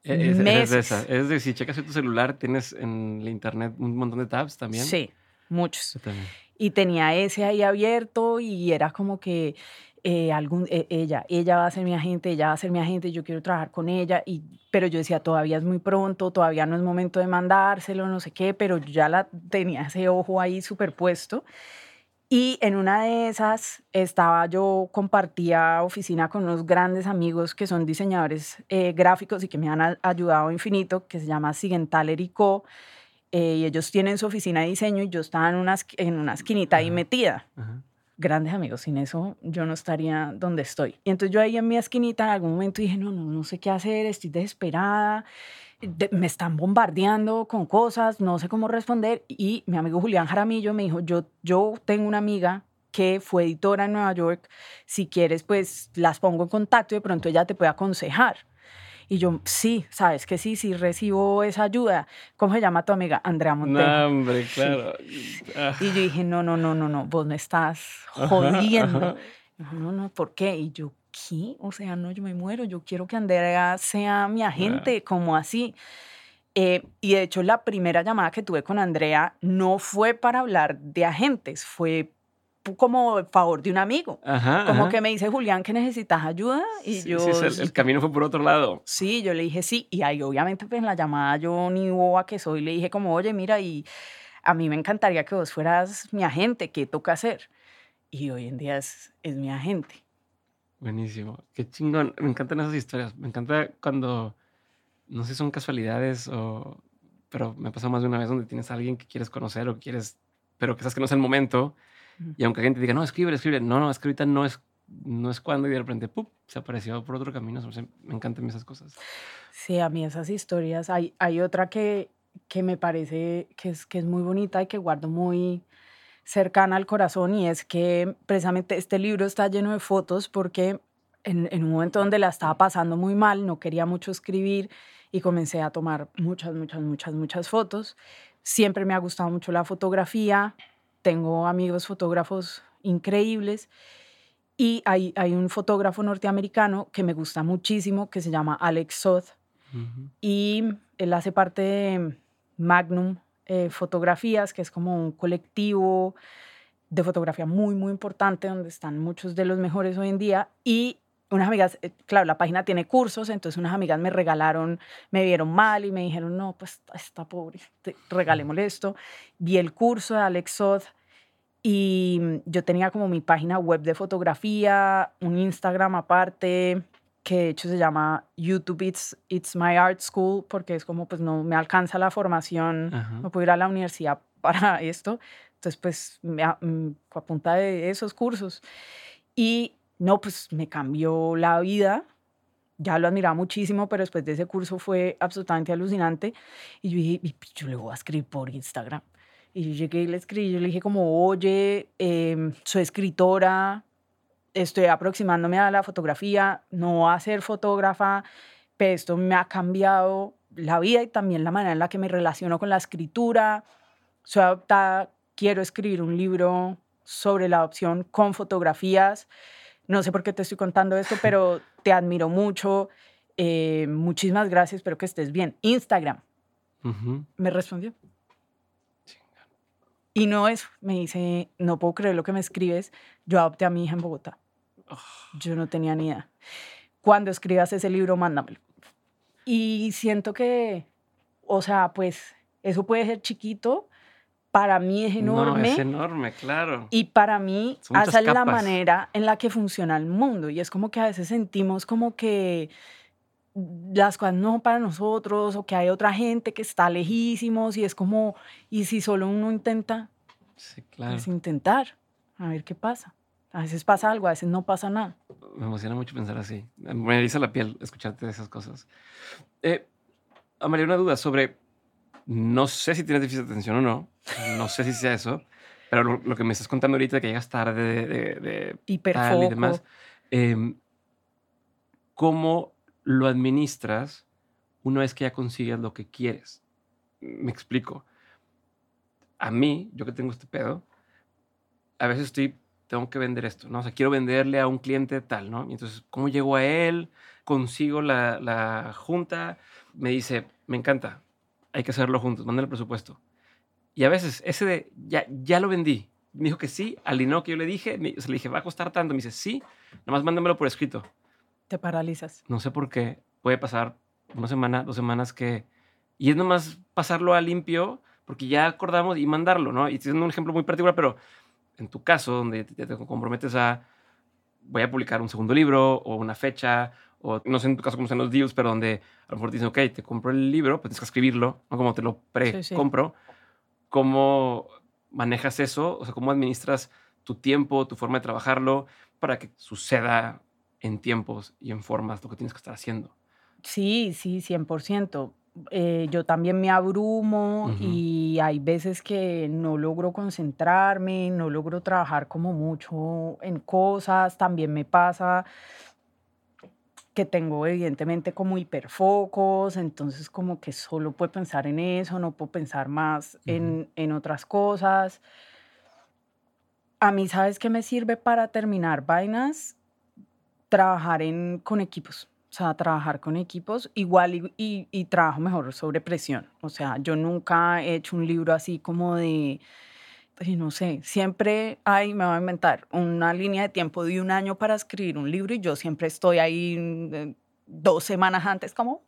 E- Es, meses. esa. Es de si checas en tu celular, tienes en el internet un montón de tabs también. Sí, muchos. Yo también. y tenía ese ahí abierto y era como que eh, algún, e- ella, ella va a ser mi agente, ella va a ser mi agente, yo quiero trabajar con ella, y, pero yo decía, todavía es muy pronto, todavía no es momento de mandárselo, no sé qué, pero yo ya la tenía ese ojo ahí superpuesto. Y en una de esas estaba yo, compartía oficina con unos grandes amigos que son diseñadores eh, gráficos y que me han a- ayudado infinito, que se llama Sigentaler y Co. eh, y ellos tienen su oficina de diseño y yo estaba en una, en una esquinita ahí metida. Ajá. Grandes amigos, sin eso yo no estaría donde estoy. Y entonces yo ahí en mi esquinita en algún momento dije, no, no, no sé qué hacer, estoy desesperada, de- me están bombardeando con cosas, no sé cómo responder. Y mi amigo Julián Jaramillo me dijo, yo, yo tengo una amiga que fue editora en Nueva York, si quieres pues las pongo en contacto y de pronto ella te puede aconsejar. Y yo, sí, sabes que sí, sí recibo esa ayuda. ¿Cómo se llama tu amiga? Andrea Montero. No, hombre, claro. Ah, Y yo dije, no, no, no, no, no, vos me estás Ajá, jodiendo. ajá. Dijo, No, no, ¿por qué? Y yo, ¿qué? O sea, no, yo me muero, yo quiero que Andrea sea mi agente, como así. Eh, y de hecho, la primera llamada que tuve con Andrea no fue para hablar de agentes, fue como favor de un amigo. Ajá, Como ajá. que me dice, Julián, que necesitas ayuda. Y Sí, yo, sí, el, el camino fue por otro lado. Sí, yo le dije sí. Y ahí obviamente pues en la llamada yo ni boba que soy le dije como, oye, mira, y a mí me encantaría que vos fueras mi agente, ¿qué toca hacer? Y hoy en día es, es mi agente. Buenísimo. Qué chingón. Me encantan esas historias. Me encanta cuando, no sé si son casualidades o, pero me ha pasado más de una vez donde tienes a alguien que quieres conocer o que quieres, pero que sabes que no es el momento. Y aunque alguien te diga, no, escribe, escribe. No, no, es que ahorita no es, no es cuando y de repente, ¡pup! se apareció por otro camino. Me encantan esas cosas. Sí, a mí esas historias, hay, hay otra que, que me parece que es, que es muy bonita y que guardo muy cercana al corazón y es que precisamente este libro está lleno de fotos porque en, en un momento donde la estaba pasando muy mal, no quería mucho escribir y comencé a tomar muchas, muchas, muchas, muchas fotos. Siempre me ha gustado mucho la fotografía, tengo amigos fotógrafos increíbles y hay, hay un fotógrafo norteamericano que me gusta muchísimo que se llama Alex Soth Ujú. y él hace parte de Magnum eh, Fotografías, que es como un colectivo de fotografía muy, muy importante, donde están muchos de los mejores hoy en día. Y unas amigas, eh, claro, la página tiene cursos, entonces unas amigas me regalaron, me vieron mal y me dijeron, no, pues está pobre, te- regalémosle esto. Vi el curso de Alex Soth y mm, yo tenía como mi página web de fotografía, un Instagram aparte, que de hecho se llama YouTube It's, It's My Art School, porque es como pues no me alcanza la formación, Ajá. no puedo ir a la universidad para esto. Entonces pues me, a, mm, a punta de esos cursos. Y no, pues me cambió la vida. Ya lo admiraba muchísimo, pero después de ese curso fue absolutamente alucinante. Y yo dije, "Y yo le voy a escribir por Instagram. Y yo llegué y le escribí, yo le dije como, oye, em, soy escritora, estoy aproximándome a la fotografía, no a ser fotógrafa, pero esto me ha cambiado la vida y también la manera en la que me relaciono con la escritura. Soy adoptada, quiero escribir un libro sobre la adopción con fotografías. No sé por qué te estoy contando esto, pero te admiro mucho. Eh, muchísimas gracias, espero que estés bien. Instagram, me respondió. Y no eso, me dice, no puedo creer lo que me escribes, yo adopté a mi hija en Bogotá. Yo no tenía ni idea. Cuando escribas ese libro, mándamelo. Y siento que, o sea, pues eso puede ser chiquito, para mí es enorme. No, es enorme, claro. Y para mí, esa es la manera en la que funciona el mundo. Y es como que a veces sentimos como que las cosas no son para nosotros o que hay otra gente que está lejísimos y es como, y si solo uno intenta, Sí, claro. pues intentar, a ver qué pasa. A veces pasa algo, a veces no pasa nada. Me emociona mucho pensar así. Me eriza la piel escucharte esas cosas. Eh, Amalia, una duda sobre. No sé si tienes déficit de atención o no. No sé si sea eso. Pero lo, lo que me estás contando ahorita de que llegas tarde de, de, y demás. em, ¿Cómo lo administras una vez que ya consigues lo que quieres? Me explico. A mí, yo que tengo este pedo, a veces estoy, tengo que vender esto, ¿no? O sea, quiero venderle a un cliente tal, ¿no? Y entonces, ¿cómo llego a él? Consigo la, la junta, me dice, me encanta, hay que hacerlo juntos, manda el presupuesto. Y a veces, ese de, ya, ya lo vendí. Me dijo que sí, alineó que yo le dije, me, o sea, le dije, va a costar tanto. Me dice, sí, nada más mándamelo por escrito. Te paralizas. No sé por qué. Puede pasar una semana, dos semanas que... Y es nomás pasarlo a limpio porque ya acordamos y mandarlo, ¿no? Y estoy dando un ejemplo muy particular, pero en tu caso, donde te, te comprometes a... Voy a publicar un segundo libro o una fecha o no sé en tu caso cómo son los deals, pero donde a lo mejor te dicen, ok, te compro el libro, pues tienes que escribirlo, no como te lo pre-compro. ¿Cómo manejas eso? O sea, ¿cómo administras tu tiempo, tu forma de trabajarlo para que suceda en tiempos y en formas lo que tienes que estar haciendo? Sí, sí, 100%. Eh, yo también me abrumo y hay veces que no logro concentrarme, no logro trabajar como mucho en cosas. También me pasa que tengo evidentemente como hiperfocos, entonces como que solo puedo pensar en eso, no puedo pensar más en, en, otras cosas. A mí, ¿sabes qué me sirve para terminar vainas? Trabajar en, con equipos, o sea, trabajar con equipos igual y, y, y trabajo mejor sobre presión. O sea, yo nunca he hecho un libro así como de no sé, siempre hay, me voy a inventar, una línea de tiempo de un año para escribir un libro y yo siempre estoy ahí mm, dos semanas antes como...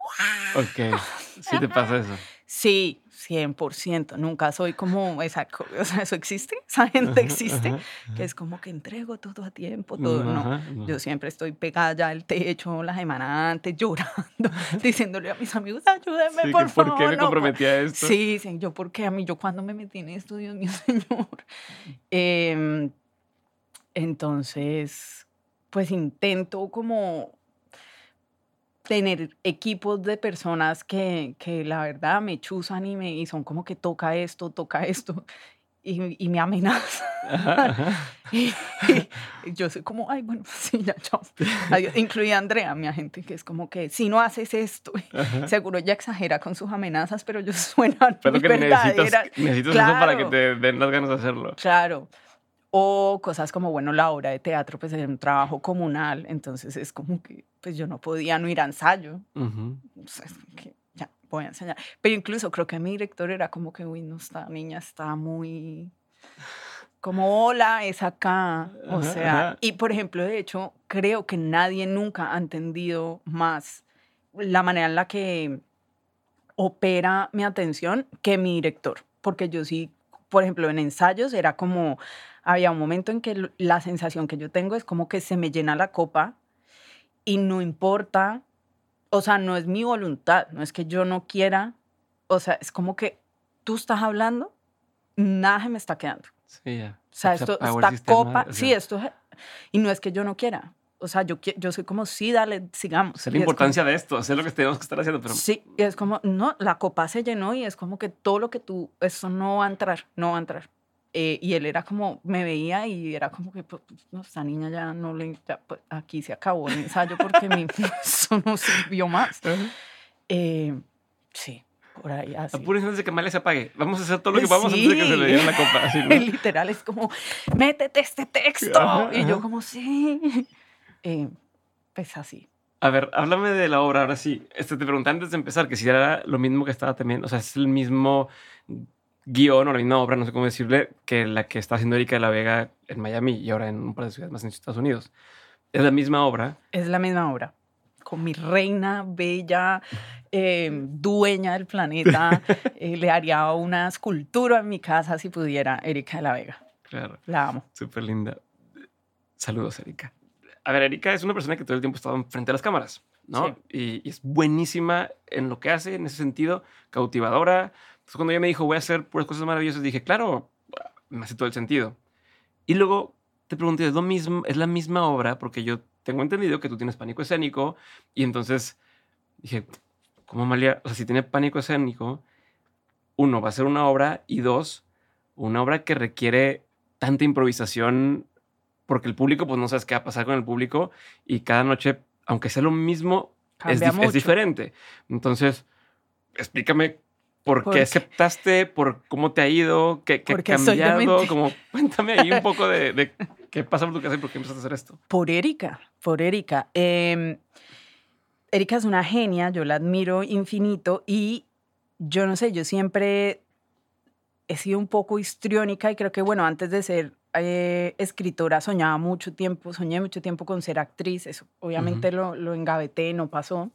Ok, ¿sí te pasa eso? Sí, 100%. Nunca soy como esa, o sea, eso existe, esa gente existe, que es como que entrego todo a tiempo, todo, no. Yo siempre estoy pegada ya al techo la semana antes, llorando, diciéndole a mis amigos, ayúdenme, por favor. ¿Por qué me comprometí a esto? Sí, sí, yo, ¿por qué a mí? Yo cuando me metí en esto, Dios mío, Señor. Em, entonces, pues intento como tener equipos de personas que, que la verdad me chuzan y, me, y son como que toca esto, toca esto, y, y me amenazan. y, yo soy como, ay, bueno, sí, ya, chao. Incluye a Andrea, mi agente, que es como que si no haces esto, seguro ella exagera con sus amenazas, pero yo suena pero que Necesitas, necesitas eso para que te den las ganas de hacerlo. Claro. O cosas como, bueno, la obra de teatro, pues es un trabajo comunal, entonces es como que, pues yo no podía no ir a ensayo. ya, voy a enseñar. Pero incluso creo que mi director era como que, uy, no, esta niña está muy... Como, hola, es acá. O sea, y por ejemplo, de hecho, creo que nadie nunca ha entendido más la manera en la que opera mi atención que mi director. Porque yo sí, por ejemplo, en ensayos era como había un momento en que la sensación que yo tengo es como que se me llena la copa y no importa, o sea, no es mi voluntad, no es que yo no quiera, o sea, es como que tú estás hablando, nada se me está quedando. Sí, ya. O sea, esto, esta copa, sí, esto, y no es que yo no quiera, o sea, yo, yo soy como, sí, dale, sigamos. Es la importancia de esto, hacer lo que tenemos que estar haciendo. Pero... Sí, y es como, no, la copa se llenó y es como que todo lo que tú, eso no va a entrar, no va a entrar. Eh, y él era como, me veía y era como que, pues, pues no, esta niña ya no le, pues, aquí se acabó el ensayo porque mi, eso no sirvió más. Eh, sí, por ahí así. Apúrense antes de que Male se apague. Vamos a hacer todo lo que vamos antes de que se le diera la copa. Así, Literal, es como, métete este texto. Y yo como, sí. Eh, pues así. A ver, háblame de la obra. Ahora sí, este, te pregunté antes de empezar que si era lo mismo que estaba también, o sea, es el mismo guion o la misma obra, no sé cómo decirle, que la que está haciendo Erika de la Vega en Miami y ahora en un par de ciudades más en Estados Unidos. Es la misma obra. Es la misma obra. Con mi reina bella, eh, dueña del planeta, eh, le haría una escultura en mi casa si pudiera, Erika de la Vega. Claro. La amo. Súper linda. Saludos, Erika. A ver, Erika es una persona que todo el tiempo ha estado frente a las cámaras, ¿no? y es buenísima en lo que hace, en ese sentido, cautivadora, entonces, cuando ella me dijo, voy a hacer puras cosas maravillosas, dije, claro, me hace todo el sentido. Y luego te pregunté, ¿es, lo mismo, ¿es la misma obra? Porque yo tengo entendido que tú tienes pánico escénico. Y entonces dije, ¿cómo Amalia? O sea, si tiene pánico escénico, uno, va a ser una obra. Y dos, una obra que requiere tanta improvisación porque el público, pues no sabes qué va a pasar con el público. Y cada noche, aunque sea lo mismo, es, es, diferente. Entonces, explícame ¿Por qué aceptaste? ¿Por cómo te ha ido? ¿Qué, qué ha cambiado? Como, cuéntame ahí un poco de, qué pasa por tu casa y por qué empezaste a hacer esto. Por Erika, por Erika. Em, Erika es una genia, yo la admiro infinito y yo no sé, yo siempre he sido un poco histriónica y creo que, bueno, antes de ser eh, escritora soñaba mucho tiempo, soñé mucho tiempo con ser actriz, eso obviamente lo, lo engaveté, no pasó.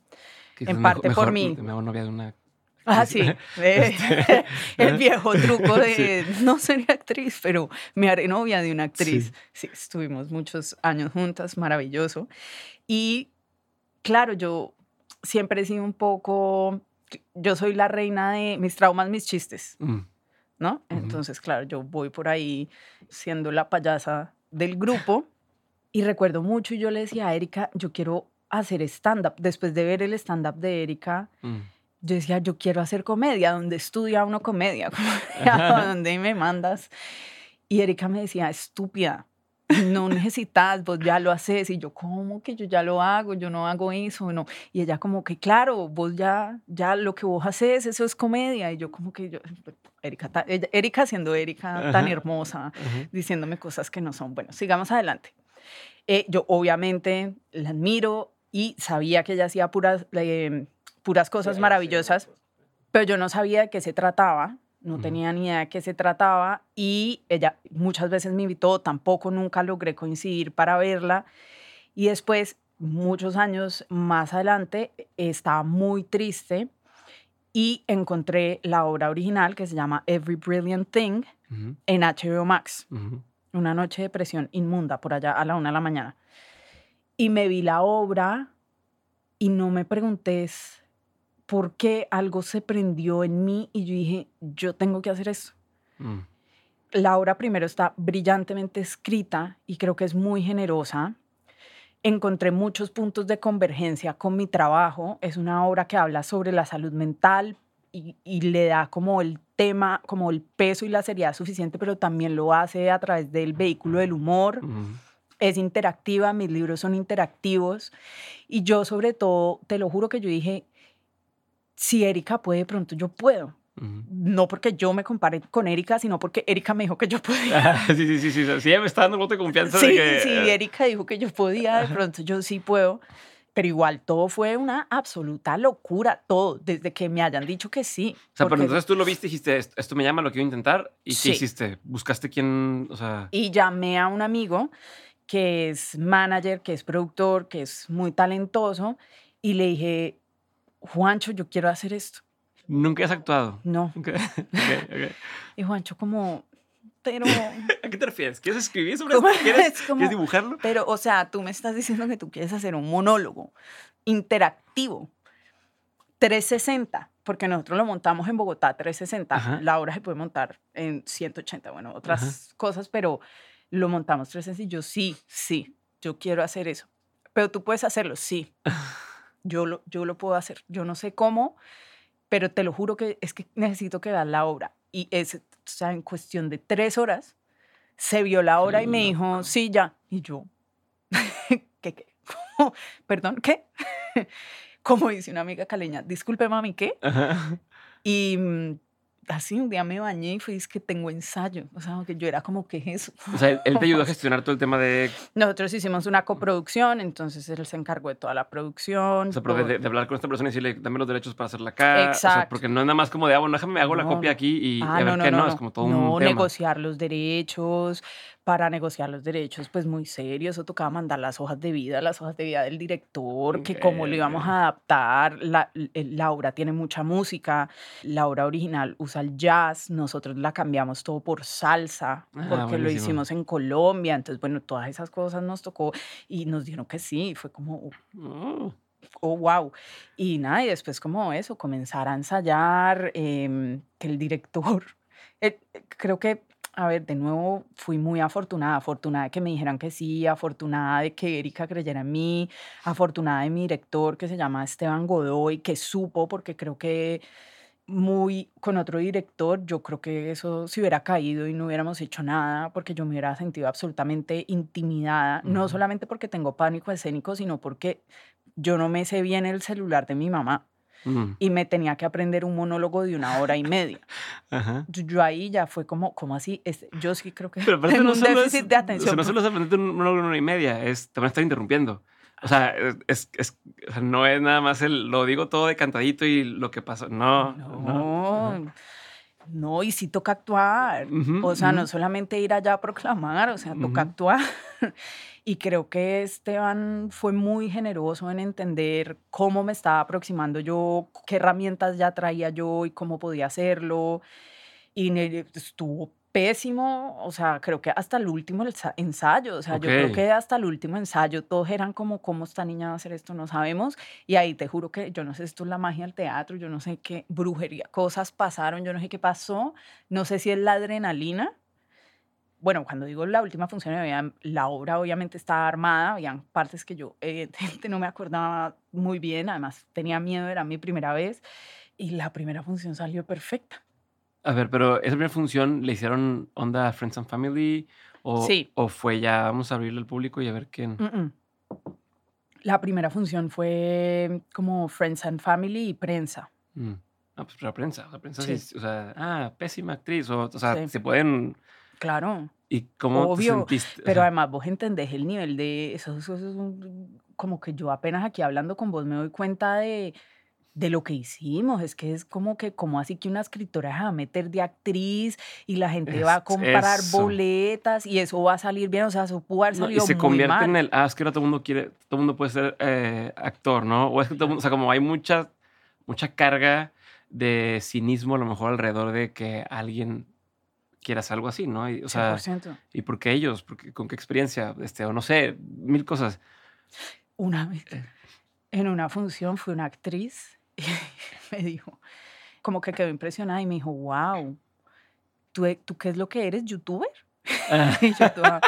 En parte por mí. Me hago novia de una Ah, sí. Este, el viejo truco de no sería actriz, pero me haré novia de una actriz. Sí. estuvimos muchos años juntas, maravilloso. Y claro, yo siempre he sido un poco, yo soy la reina de mis traumas, mis chistes, Mm. ¿no? Entonces, claro, yo voy por ahí siendo la payasa del grupo y recuerdo mucho y yo le decía a Erika, yo quiero hacer stand-up. Después de ver el stand-up de Erika, Mm. Yo decía, yo quiero hacer comedia, donde estudia uno comedia, ¿A dónde me mandas? Y Erika me decía, estúpida, no necesitas, vos ya lo haces. Y yo, ¿cómo que yo ya lo hago? Yo no hago eso, no. Y ella como que, claro, vos ya, ya lo que vos haces, eso es comedia. Y yo como que, yo, Erika, Erika siendo Erika tan Ajá. hermosa, Ajá. diciéndome cosas que no son. Bueno, sigamos adelante. Eh, yo obviamente la admiro y sabía que ella hacía puras, eh, puras cosas maravillosas, pero yo no sabía de qué se trataba, no tenía ni idea de qué se trataba y ella muchas veces me invitó, tampoco nunca logré coincidir para verla y después, muchos años más adelante, estaba muy triste y encontré la obra original que se llama Every Brilliant Thing en HBO Max una noche de presión inmunda por allá a la una de la mañana. Y me vi la obra y no me pregunté s- por qué algo se prendió en mí y yo dije, yo tengo que hacer eso. Mm. La obra primero está brillantemente escrita y creo que es muy generosa. Encontré muchos puntos de convergencia con mi trabajo. Es una obra que habla sobre la salud mental y, y le da como el tema, como el peso y la seriedad suficiente, pero también lo hace a través del vehículo del humor. Ujú. Es interactiva, mis libros son interactivos. Y yo sobre todo, te lo juro que yo dije, si Erika puede, de pronto yo puedo. No porque yo me compare con Erika, sino porque Erika me dijo que yo podía. Sí, sí, sí, sí. Sí, me está dando voto de confianza Sí, de que... sí, Erika dijo que yo podía, de pronto yo sí puedo. Pero igual todo fue una absoluta locura, todo, desde que me hayan dicho que sí. O sea, pero porque- entonces tú lo viste dijiste, esto, esto me llama, lo quiero intentar. ¿Y Sí. qué hiciste? ¿Buscaste quién? O sea... Y llamé a un amigo que es manager, que es productor, que es muy talentoso, y le dije, Juancho, yo quiero hacer esto. Nunca has actuado. No. Ok, ok, ok. Y Juancho como, pero, ¿A qué te refieres? ¿Quieres escribir sobre ¿Cómo esto? ¿Quieres, es? Como- ¿Quieres dibujarlo? pero, o sea, tú me estás diciendo que tú quieres hacer un monólogo interactivo, 360, porque nosotros lo montamos en Bogotá 360. Ajá. La obra se puede montar en 180, bueno, otras cosas, pero lo montamos 360 y yo sí, sí, yo quiero hacer eso. Pero tú puedes hacerlo, sí. Yo lo, yo lo puedo hacer. Yo no sé cómo, pero te lo juro que es que necesito que veas la obra. Y es, o sea, en cuestión de tres horas, se vio la obra y me dijo, sí, ya. Y yo, ¿qué, qué? Perdón, ¿qué? Como dice una amiga caleña, disculpe, mami, ¿qué? Ajá. Y mm, así un día me bañé y fue, es que tengo ensayo. O sea, que yo era como, ¿qué es eso? O sea, él- te ayudó a gestionar todo el tema de... Nosotros hicimos una coproducción, entonces él se encargó de toda la producción. O sea, pero de, todo. de- de hablar con esta persona y decirle, dame los derechos para hacerla acá. O sea, Exacto. porque no es nada más como de, ah, bueno, déjame, hago la No, copia no. aquí y Ah, a ver no, no, qué no, no, no. es como todo No, un tema. negociar los derechos, para negociar los derechos, pues muy serio, eso tocaba mandar las hojas de vida, las hojas de vida del director, que cómo lo íbamos a adaptar, la, la obra tiene mucha música, la obra original usa el jazz, nosotros la cambiamos todo por salsa, Ah, porque lo hicimos en Colombia, entonces bueno, todas esas cosas nos tocó y nos dijeron que sí, fue como, Oh. oh, wow. Y nada, y después como eso, comenzar a ensayar, em, que el director, eh, creo que, a ver, de nuevo fui muy afortunada, afortunada de que me dijeran que sí, afortunada de que Erika creyera en mí, afortunada de mi director que se llama Esteban Godoy, que supo, porque creo que muy con otro director, yo creo que eso se hubiera caído y no hubiéramos hecho nada, porque yo me hubiera sentido absolutamente intimidada, no Ujú. solamente porque tengo pánico escénico, sino porque yo no me sé bien el celular de mi mamá Mm. y me tenía que aprender un monólogo de una hora y media. Ajá. Yo, ahí ya fue como, ¿cómo así? Es- yo sí creo que Pero tengo no un déficit es, de o atención. sea, no solo es aprender un monólogo en una hora y media, es también estar interrumpiendo. O sea, es, es- o no es nada más el, lo digo todo de cantadito y lo que pasó. No, no. No, no, y sí toca actuar. Ujú, o sea, no ujú. solamente ir allá a proclamar, o sea, toca Ujú. actuar. y creo que Esteban fue muy generoso en entender cómo me estaba aproximando yo, qué herramientas ya traía yo y cómo podía hacerlo. Y estuvo pésimo, o sea, creo que hasta el último ensa- ensayo, o sea, yo creo que hasta el último ensayo todos eran como, ¿cómo esta niña va a hacer esto? No sabemos. Y ahí te juro que yo no sé, esto es la magia del teatro, yo no sé qué brujería, cosas pasaron, yo no sé qué pasó, no sé si es la adrenalina. Bueno, cuando digo la última función, había- la obra obviamente estaba armada, habían partes que yo evidentemente no me acordaba muy bien, además tenía miedo, era mi primera vez, y la primera función salió perfecta. A ver, pero esa primera función le hicieron onda Friends and Family o, Sí. o fue ya vamos a abrirle al público y a ver quién. Mm, mm. La primera función fue como Friends and Family y prensa. Mm. Ah, pues la prensa, la prensa sí. Sí. o sea, ah, pésima actriz, o, o sea, Sí. se pueden. Claro, ¿Y cómo Obvio, te sentiste? pero además vos entendés el nivel de eso, eso- eso es un- como que yo apenas aquí hablando con vos me doy cuenta de, de lo que hicimos. Es que es como que, como así que una escritora se va a meter de actriz y la gente va a Es- comprar eso. boletas y eso va a salir bien. O sea, eso pudo haber No, salido y se muy convierte mal. en el, ah, es que ahora todo el mundo quiere, todo el mundo puede ser eh, actor, ¿no? O es que todo el mundo, o sea, como hay mucha, mucha carga de cinismo a lo mejor alrededor de que alguien quiera hacer algo así, ¿no? Y, o sea, 100%. ¿y por qué ellos? Porque, ¿Con qué experiencia? Este, o no sé, mil cosas. Una vez, Eh. en una función, fue una actriz y me dijo, como que quedó impresionada y me dijo, wow, ¿tú, ¿tú qué es lo que eres, youtuber? Ah, Y yo toda,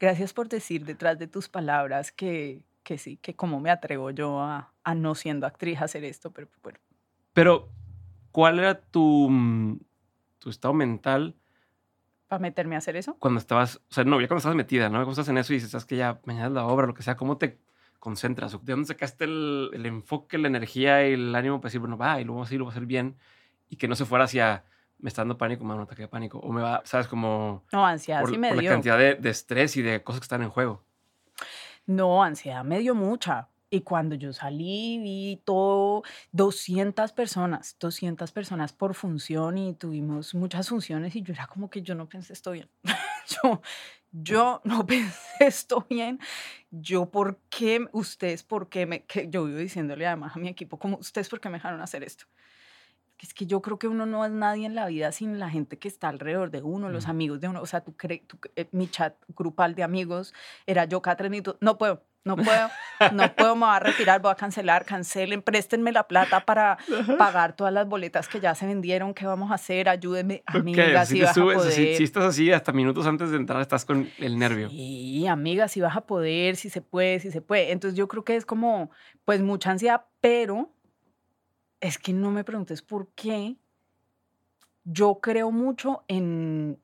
Gracias por decir detrás de tus palabras que, que sí, que cómo me atrevo yo a, a no siendo actriz a hacer esto, pero bueno. Pero, ¿cuál era tu, mm, tu estado mental ¿Para meterme a hacer eso? cuando estabas, o sea, no, ya cuando estás metida, ¿no? Cuando estás en eso y dices, sabes que ya mañana es la obra, lo que sea, ¿cómo te concentras? ¿De dónde sacaste el, el enfoque, la energía y el ánimo para decir, bueno, va, y lo vamos a hacer, lo voy a hacer bien? Y que no se fuera hacia, me está dando pánico, me da un ataque de pánico. O me va, ¿sabes? Como No, ansiedad por, sí me por la cantidad de, de estrés y de cosas que están en juego. No, ansiedad me dio mucha. Y cuando yo salí, vi todo, 200 personas, 200 personas por función y tuvimos muchas funciones y yo era como que yo no pensé esto bien. yo, yo no pensé esto bien. Yo, ¿por qué? Ustedes, ¿por qué? Me, que yo vivo diciéndole además a mi equipo, como, ¿ustedes por qué me dejaron hacer esto? Es que yo creo que uno no es nadie en la vida sin la gente que está alrededor de uno, los Mm. amigos de uno. O sea, tú crees, tú- eh, mi chat grupal de amigos era yo, Catherine, y tú, no puedo, no puedo, no puedo, me voy a retirar, voy a cancelar, cancelen, préstenme la plata para pagar todas las boletas que ya se vendieron, ¿qué vamos a hacer? Ayúdenme, amigas, si si vas subes, a si, poder. si estás así, hasta minutos antes de entrar estás con el nervio. Sí, amiga, si vas a poder, si se puede, si se puede. Entonces yo creo que es como, pues mucha ansiedad, pero es que no me preguntes por qué. Yo creo mucho en,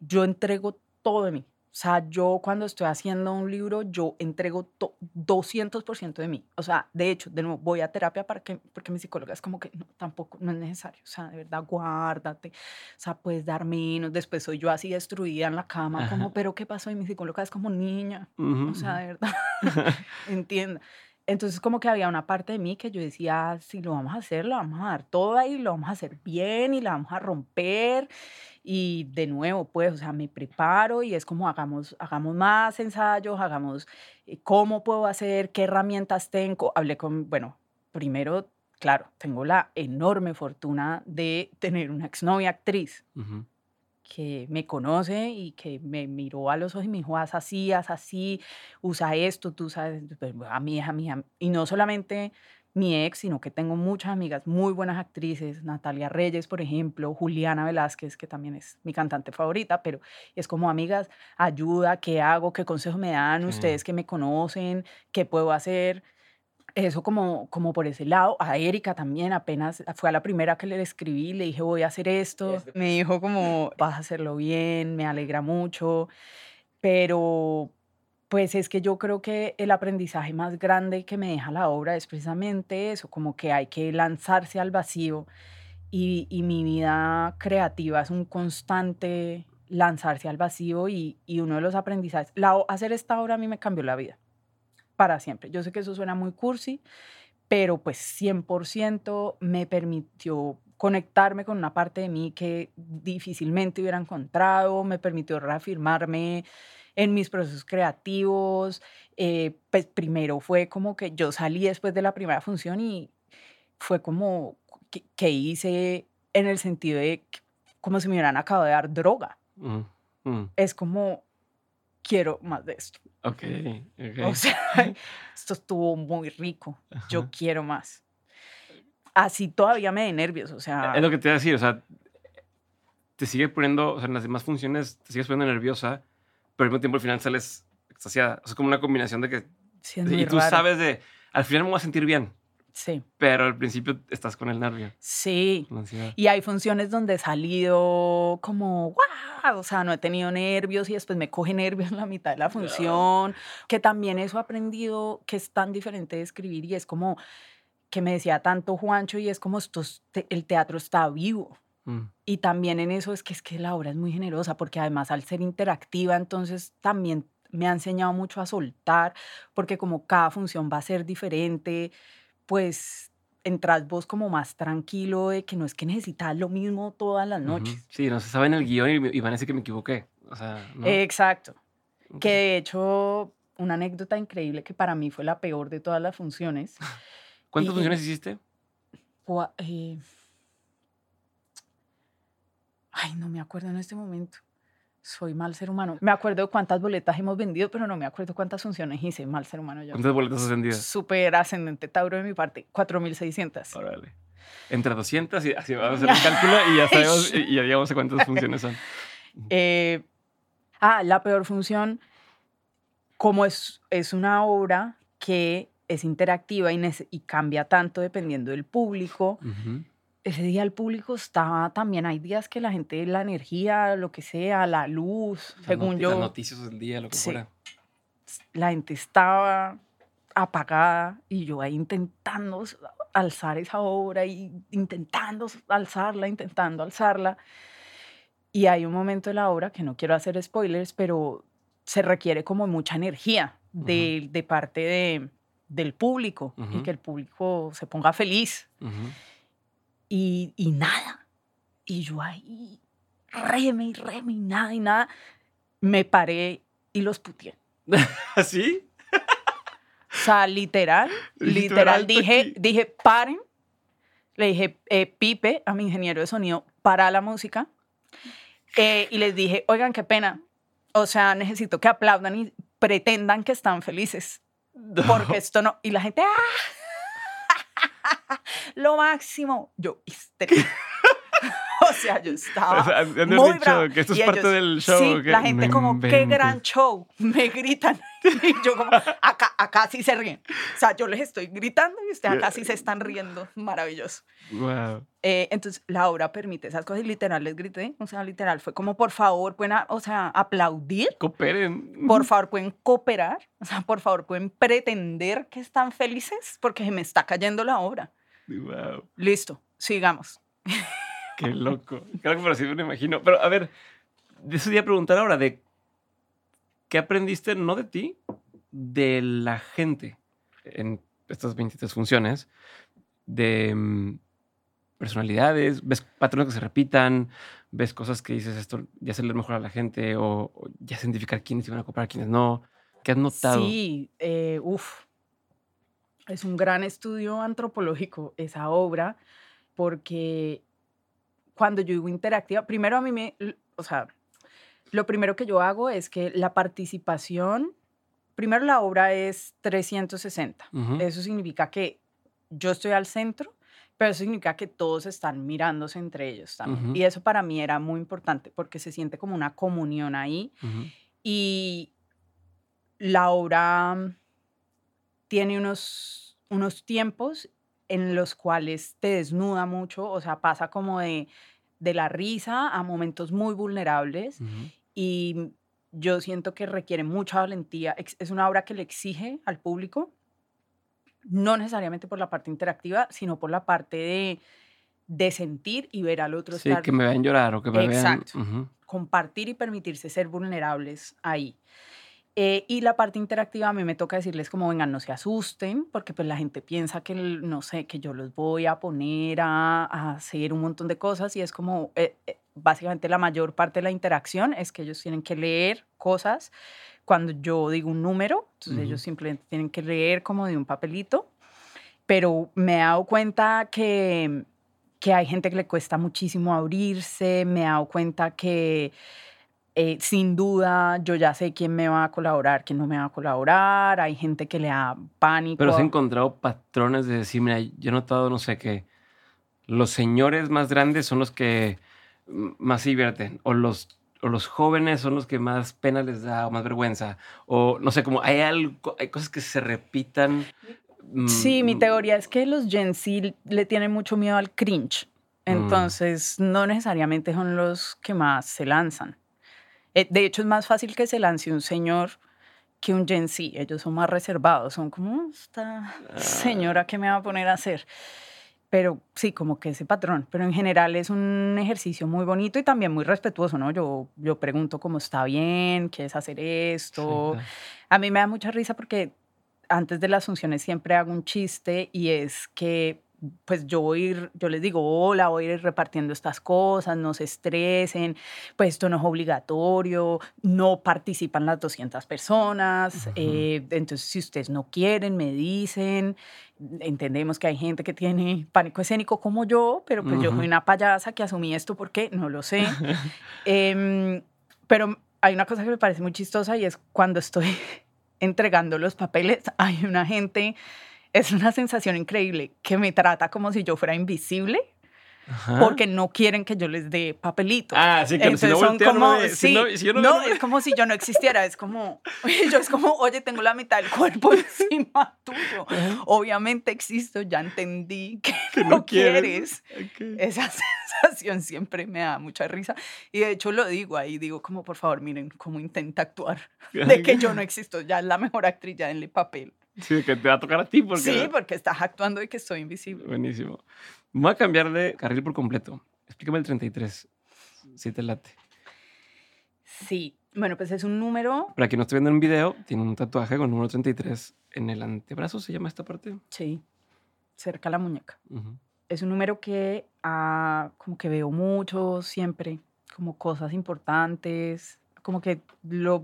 yo entrego todo de mí. O sea, yo cuando estoy haciendo un libro, yo entrego to- 200% de mí. O sea, de hecho, de nuevo, voy a terapia para que, porque mi psicóloga es como que no, tampoco, no es necesario. O sea, de verdad, guárdate. O sea, puedes dar menos. Después soy yo así destruida en la cama, como, Ajá. pero ¿qué pasó? Y mi psicóloga es como, niña, Ujú, o sea, de verdad, entienda. Entonces, como que había una parte de mí que yo decía, si lo vamos a hacer, lo vamos a dar todo ahí, lo vamos a hacer bien y la vamos a romper. Y de nuevo, pues, o sea, me preparo y es como hagamos, hagamos más ensayos, hagamos eh, cómo puedo hacer, qué herramientas tengo. Hablé con, bueno, primero, claro, tengo la enorme fortuna de tener una exnovia actriz Ujú. que me conoce y que me miró a los ojos y me dijo, haz así, haz así, usa esto, tú sabes, pues, a mí, a mí, a mí. Y no solamente mi ex, sino que tengo muchas amigas muy buenas actrices, Natalia Reyes, por ejemplo, Juliana Velázquez, que también es mi cantante favorita, pero es como amigas, ayuda, ¿qué hago? ¿Qué consejos me dan Sí. ustedes que me conocen? ¿Qué puedo hacer? Eso como, como por ese lado. A Erika también apenas fue a la primera que le escribí, le dije voy a hacer esto. Me dijo como vas a hacerlo bien, me alegra mucho. Pero pues es que yo creo que el aprendizaje más grande que me deja la obra es precisamente eso, como que hay que lanzarse al vacío y, y mi vida creativa es un constante lanzarse al vacío y, y uno de los aprendizajes, la hacer esta obra a mí me cambió la vida para siempre. Yo sé que eso suena muy cursi, pero pues 100% me permitió conectarme con una parte de mí que difícilmente hubiera encontrado, me permitió reafirmarme en mis procesos creativos. eh, pues primero fue como que yo salí después de la primera función y fue como que, que hice en el sentido de que- como si me hubieran acabado de dar droga. Mm, mm. Es como, quiero más de esto. Ok, ok. O sea, esto estuvo muy rico. Yo Ajá. quiero más. Así todavía me de nervios, o sea, Es lo que te iba a decir, o sea, te sigue poniendo, o sea, en las demás funciones te sigues poniendo nerviosa, pero al mismo tiempo al final sales extasiada. O sea, como una combinación de que... sí, es muy y tú raro. sabes de, al final me voy a sentir bien, Sí, pero al principio estás con el nervio, sí. Y hay funciones donde he salido como, wow, o sea, no he tenido nervios y después me coge nervios en la mitad de la función, que también eso he aprendido que es tan diferente de escribir y es como que me decía tanto Juancho y es como esto es el teatro está vivo. Mm, Y también en eso es que es que la obra es muy generosa porque además al ser interactiva entonces también me ha enseñado mucho a soltar porque como cada función va a ser diferente, pues entras vos como más tranquilo de que no es que necesitas lo mismo todas las noches. Sí, no se sabe en el guion y, y van a decir que me equivoqué. O sea, ¿no? Exacto. Ok. Que de hecho una anécdota increíble que para mí fue la peor de todas las funciones. ¿Cuántas y- funciones hiciste? Eh, Ay, no me acuerdo en este momento. Soy mal ser humano. Me acuerdo cuántas boletas hemos vendido, pero no me acuerdo cuántas funciones hice. Mal ser humano yo. ¿Cuántas boletas has vendido? Súper ascendente Tauro de mi parte. 4.600. Órale. Entre 200 y así vamos a hacer el cálculo y ya sabemos, y ya digamos cuántas funciones son. Eh, ah, la peor función, como es, es una obra que es interactiva y, y cambia tanto dependiendo del público, Ujú. Ese día el público estaba también, hay días que la gente, la energía, lo que sea, la luz, según yo, Las noticias del día, lo que Sí. fuera. la gente estaba apagada y yo ahí intentando alzar esa obra y intentando alzarla, intentando alzarla. Y hay un momento de la obra que no quiero hacer spoilers, pero se requiere como mucha energía de, de parte de, del público y que el público se ponga feliz. Ujú. Y, y nada. Y yo ahí, reme y reme y nada y nada. Me paré y los puteé. ¿Así? O sea, literal, literal, "Alto dije, aquí". dije, paren. Le dije, eh, Pipe, a mi ingeniero de sonido, para la música. Eh, y les dije, oigan, qué pena. O sea, necesito que aplaudan y pretendan que están felices. Porque esto no. Y la gente, ¡ah! Lo máximo. Yo, histérica. de haber muy dicho que esto es Y parte ellos, del show, Sí, que la gente como, qué gran inventes". show. Me gritan. Y yo como, acá, acá sí se ríen. O sea, yo les estoy gritando y ustedes acá sí se están riendo. Maravilloso. Wow. Eh, entonces, la obra permite esas cosas y literal les grité. O sea, literal, fue como, por favor, pueden, o sea, aplaudir. Cooperen. Por favor, pueden cooperar. O sea, por favor, pueden pretender que están felices porque se me está cayendo la obra. Wow. Listo, sigamos. Qué loco. Qué loco, pero sí me imagino. Pero a ver, de eso te iba a preguntar ahora de qué aprendiste, no de ti, de la gente en estas 23 funciones, de mm, personalidades, ves patrones que se repitan, ves cosas que dices esto ya se le mejor a la gente o, o ya identificar quiénes iban a comprar, quiénes no. ¿Qué has notado? Sí, eh, uf. Es un gran estudio antropológico esa obra, porque cuando yo digo interactiva, primero a mí me, o sea, lo primero que yo hago es que la participación, primero la obra es 360. Ujú. Eso significa que yo estoy al centro, pero eso significa que todos están mirándose entre ellos también. Ujú. Y eso para mí era muy importante porque se siente como una comunión ahí Ujú. y la obra mm, tiene unos, unos tiempos en los cuales te desnuda mucho, o sea, pasa como de, de la risa a momentos muy vulnerables y yo siento que requiere mucha valentía. Es una obra que le exige al público, no necesariamente por la parte interactiva, sino por la parte de, de sentir y ver al otro Sí, estar que me vean llorar o que me Exacto. vean. Ujú. compartir y permitirse ser vulnerables ahí. Eh, y la parte interactiva a mí me toca decirles como, vengan, no se asusten, porque pues la gente piensa que, no sé, que yo los voy a poner a, a hacer un montón de cosas y es como, eh, eh, básicamente la mayor parte de la interacción es que ellos tienen que leer cosas cuando yo digo un número, entonces Ujú. ellos simplemente tienen que leer como de un papelito, pero me he dado cuenta que, que hay gente que le cuesta muchísimo abrirse, me he dado cuenta que eh, sin duda yo ya sé quién me va a colaborar, quién no me va a colaborar, hay gente que le da pánico. Pero has encontrado patrones de decir, mira, yo he notado, no sé, que los señores más grandes son los que más se divierten, o los, o los jóvenes son los que más pena les da o más vergüenza, o no sé, como hay, algo, hay cosas que se repitan. Sí, mi mm, teoría es que los Gen Z le tienen mucho miedo al cringe, mm. entonces no necesariamente son los que más se lanzan. Eh, de hecho, es más fácil que se lance un señor que un Gen Z. Ellos son más reservados, son como, esta ah. señora, ¿qué me va a poner a hacer? pero sí, como que ese patrón. Pero en general es un ejercicio muy bonito y también muy respetuoso, ¿no? Yo, yo pregunto cómo está bien, quieres hacer esto. A mí me da mucha risa porque antes de las funciones siempre hago un chiste y es que pues yo voy yo les digo, hola, voy a ir repartiendo estas cosas, no se estresen, pues esto no es obligatorio, no participan las 200 personas, eh, entonces si ustedes no quieren, me dicen, entendemos que hay gente que tiene pánico escénico como yo, pero pues yo soy una payasa que asumí esto porque no lo sé. Em, pero hay una cosa que me parece muy chistosa y es cuando estoy entregando los papeles, hay una gente es una sensación increíble que me trata como si yo fuera invisible. Porque no quieren que yo les dé papelitos. Ah, sí, que Entonces no son como, sí, no, es como si yo no existiera, es como, yo es como, oye, tengo la mitad del cuerpo encima tuyo. Obviamente existo, ya entendí que, no, quieres. Esa sensación siempre me da mucha risa. Y de hecho lo digo ahí, digo como, por favor, miren cómo intenta actuar de que yo no existo, ya es la mejor actriz, ya denle papel. Sí, que te va a tocar a ti. Porque sí, porque estás actuando y que soy invisible. Buenísimo. Voy a cambiar de carril por completo. Explícame el 33, si te late. Sí, bueno, pues es un número... Para quien no esté viendo en un video, tiene un tatuaje con número 33 en el antebrazo, ¿se llama esta parte? Sí, cerca a la muñeca. Es un número que ah, como que veo mucho siempre, como cosas importantes, como que lo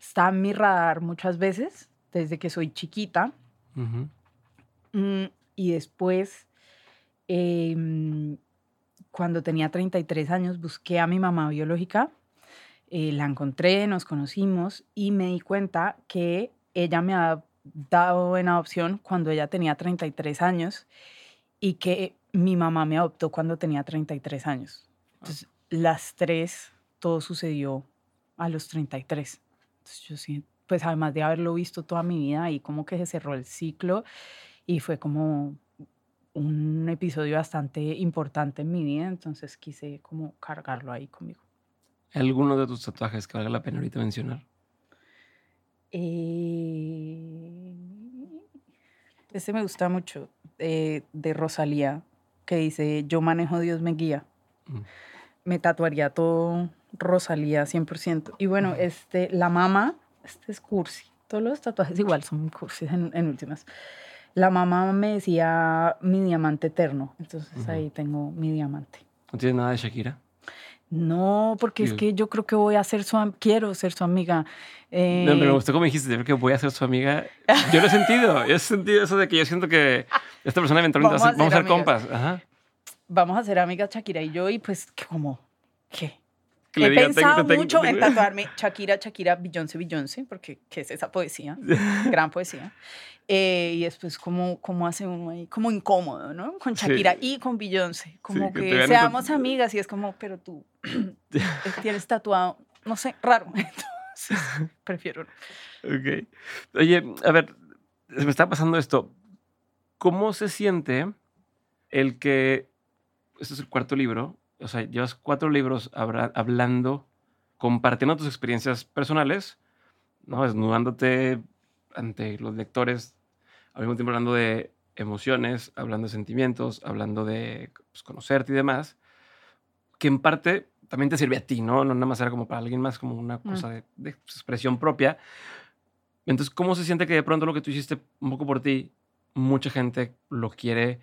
está en mi radar muchas veces desde que soy chiquita. Mm, y después, em, cuando tenía 33 años, busqué a mi mamá biológica, eh, la encontré, nos conocimos y me di cuenta que ella me ha dado en adopción cuando ella tenía 33 años y que mi mamá me adoptó cuando tenía 33 años. Entonces, las tres, todo sucedió a los 33. Entonces, yo siento pues además de haberlo visto toda mi vida, ahí como que se cerró el ciclo y fue como un episodio bastante importante en mi vida, entonces quise como cargarlo ahí conmigo. ¿Alguno de tus tatuajes que valga la pena ahorita mencionar? Eh, este me gusta mucho, eh, de Rosalía, que dice, yo manejo, Dios me guía. Mm. Me tatuaría todo Rosalía 100%. Y bueno, este, la mamá este es cursi. Todos los tatuajes igual son cursis en, últimas. La mamá me decía mi diamante eterno, entonces ahí tengo mi diamante. ¿No tienes nada de Shakira? No, porque es que yo creo que voy a ser su quiero ser su amiga. Eh... No, pero me gustó como dijiste, creo que voy a ser su amiga. Yo lo he sentido, yo he sentido eso de que yo siento que esta persona eventualmente vamos a ser, compas. Vamos a ser amigas Shakira y yo y pues como, ¿qué? He pensado mucho en tatuarme Shakira, Shakira, Beyoncé, Beyoncé, porque ¿qué es esa poesía? Gran poesía. Eh, y después, ¿cómo, ¿cómo hace uno ahí? Como incómodo, ¿no? Con Shakira y con Beyoncé. Como que, seamos amigas y es como, pero tú tienes tatuado, no sé, raro. Entonces, prefiero Ok. Oye, a ver, me está pasando esto. ¿Cómo se siente el que, este es el cuarto libro, o sea, llevas cuatro libros hablando, compartiendo tus experiencias personales, ¿no? Desnudándote ante los lectores, al mismo tiempo hablando de emociones, hablando de sentimientos, hablando de pues, conocerte y demás, que en parte también te sirve a ti, ¿no? No nada más era como para alguien más, como una mm. cosa de, de, expresión propia. Entonces, ¿cómo se siente que de pronto lo que tú hiciste un poco por ti, mucha gente lo quiere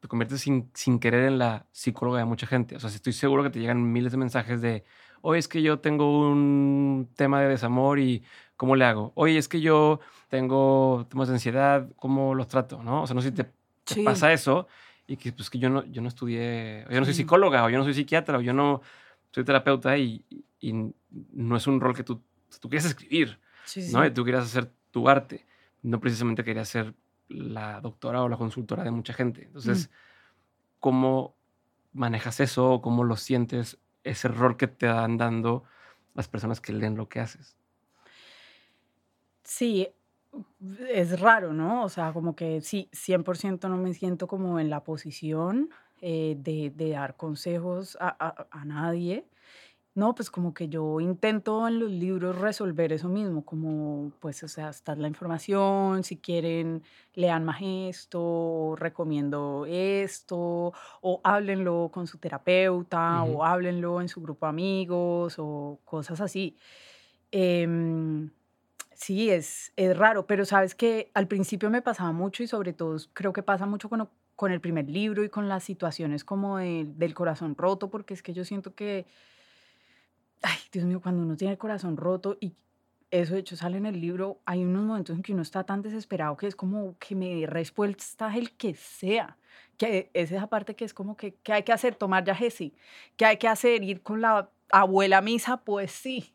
te conviertes sin, sin querer en la psicóloga de mucha gente. O sea, estoy seguro que te llegan miles de mensajes de, oye, es que yo tengo un tema de desamor y ¿cómo le hago? Oye, es que yo tengo temas de ansiedad, ¿cómo los trato? ¿no? O sea, no sé si te, pasa eso y que pues que yo no, yo no estudié, yo no soy psicóloga, o yo no soy psiquiatra, o yo no soy terapeuta y, y no es un rol que tú, tú quieres escribir, ¿no? Y tú quieras hacer tu arte, no precisamente querías ser la doctora o la consultora de mucha gente. Entonces, ¿cómo manejas eso? ¿Cómo lo sientes? Ese rol que te dan dando las personas que leen lo que haces. Sí, es raro, ¿no? O sea, como que sí, 100% no me siento como en la posición eh, de, de, dar consejos a, a, a nadie. No, pues como que yo intento en los libros resolver eso mismo, como pues, o sea, está la información, si quieren, lean más esto, recomiendo esto, o háblenlo con su terapeuta, o háblenlo en su grupo de amigos, o cosas así. Em, sí, es, es raro, pero sabes que al principio me pasaba mucho y sobre todo creo que pasa mucho con, con el primer libro y con las situaciones como del corazón roto, porque es que yo siento que ay, Dios mío, cuando uno tiene el corazón roto y eso de hecho sale en el libro, hay unos momentos en que uno está tan desesperado que es como que me respuesta el que sea. Que es esa parte que es como que, ¿qué hay que hacer? Tomar ya Jesse. ¿Qué hay que hacer? Ir con la abuela a misa, pues sí.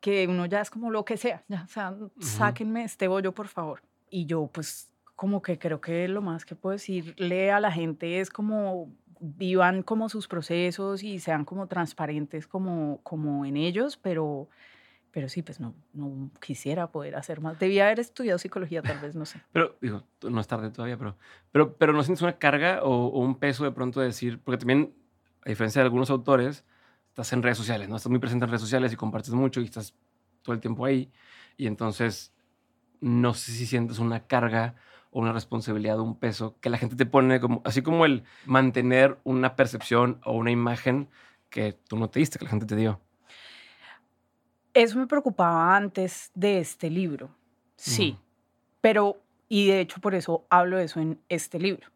Que uno ya es como lo que sea. Ya, o sea, sáquenme este bollo, por favor. Y yo, pues, como que creo que lo más que puedo decirle a la gente es como vivan como sus procesos y sean como transparentes como, como en ellos, pero, pero sí, pues no, no quisiera poder hacer más. Debía haber estudiado psicología, tal vez, no sé. Pero, digo, no es tarde todavía, pero, pero, pero no sientes una carga o, un peso de pronto de decir, porque también, a diferencia de algunos autores, estás en redes sociales, ¿no? Estás muy presente en redes sociales y compartes mucho y estás todo el tiempo ahí. Y entonces, no sé si sientes una carga o una responsabilidad o un peso que la gente te pone como, así como el mantener una percepción o una imagen que tú no te diste, que la gente te dio. Eso me preocupaba antes de este libro, sí, pero, y de hecho por eso hablo de eso en este libro.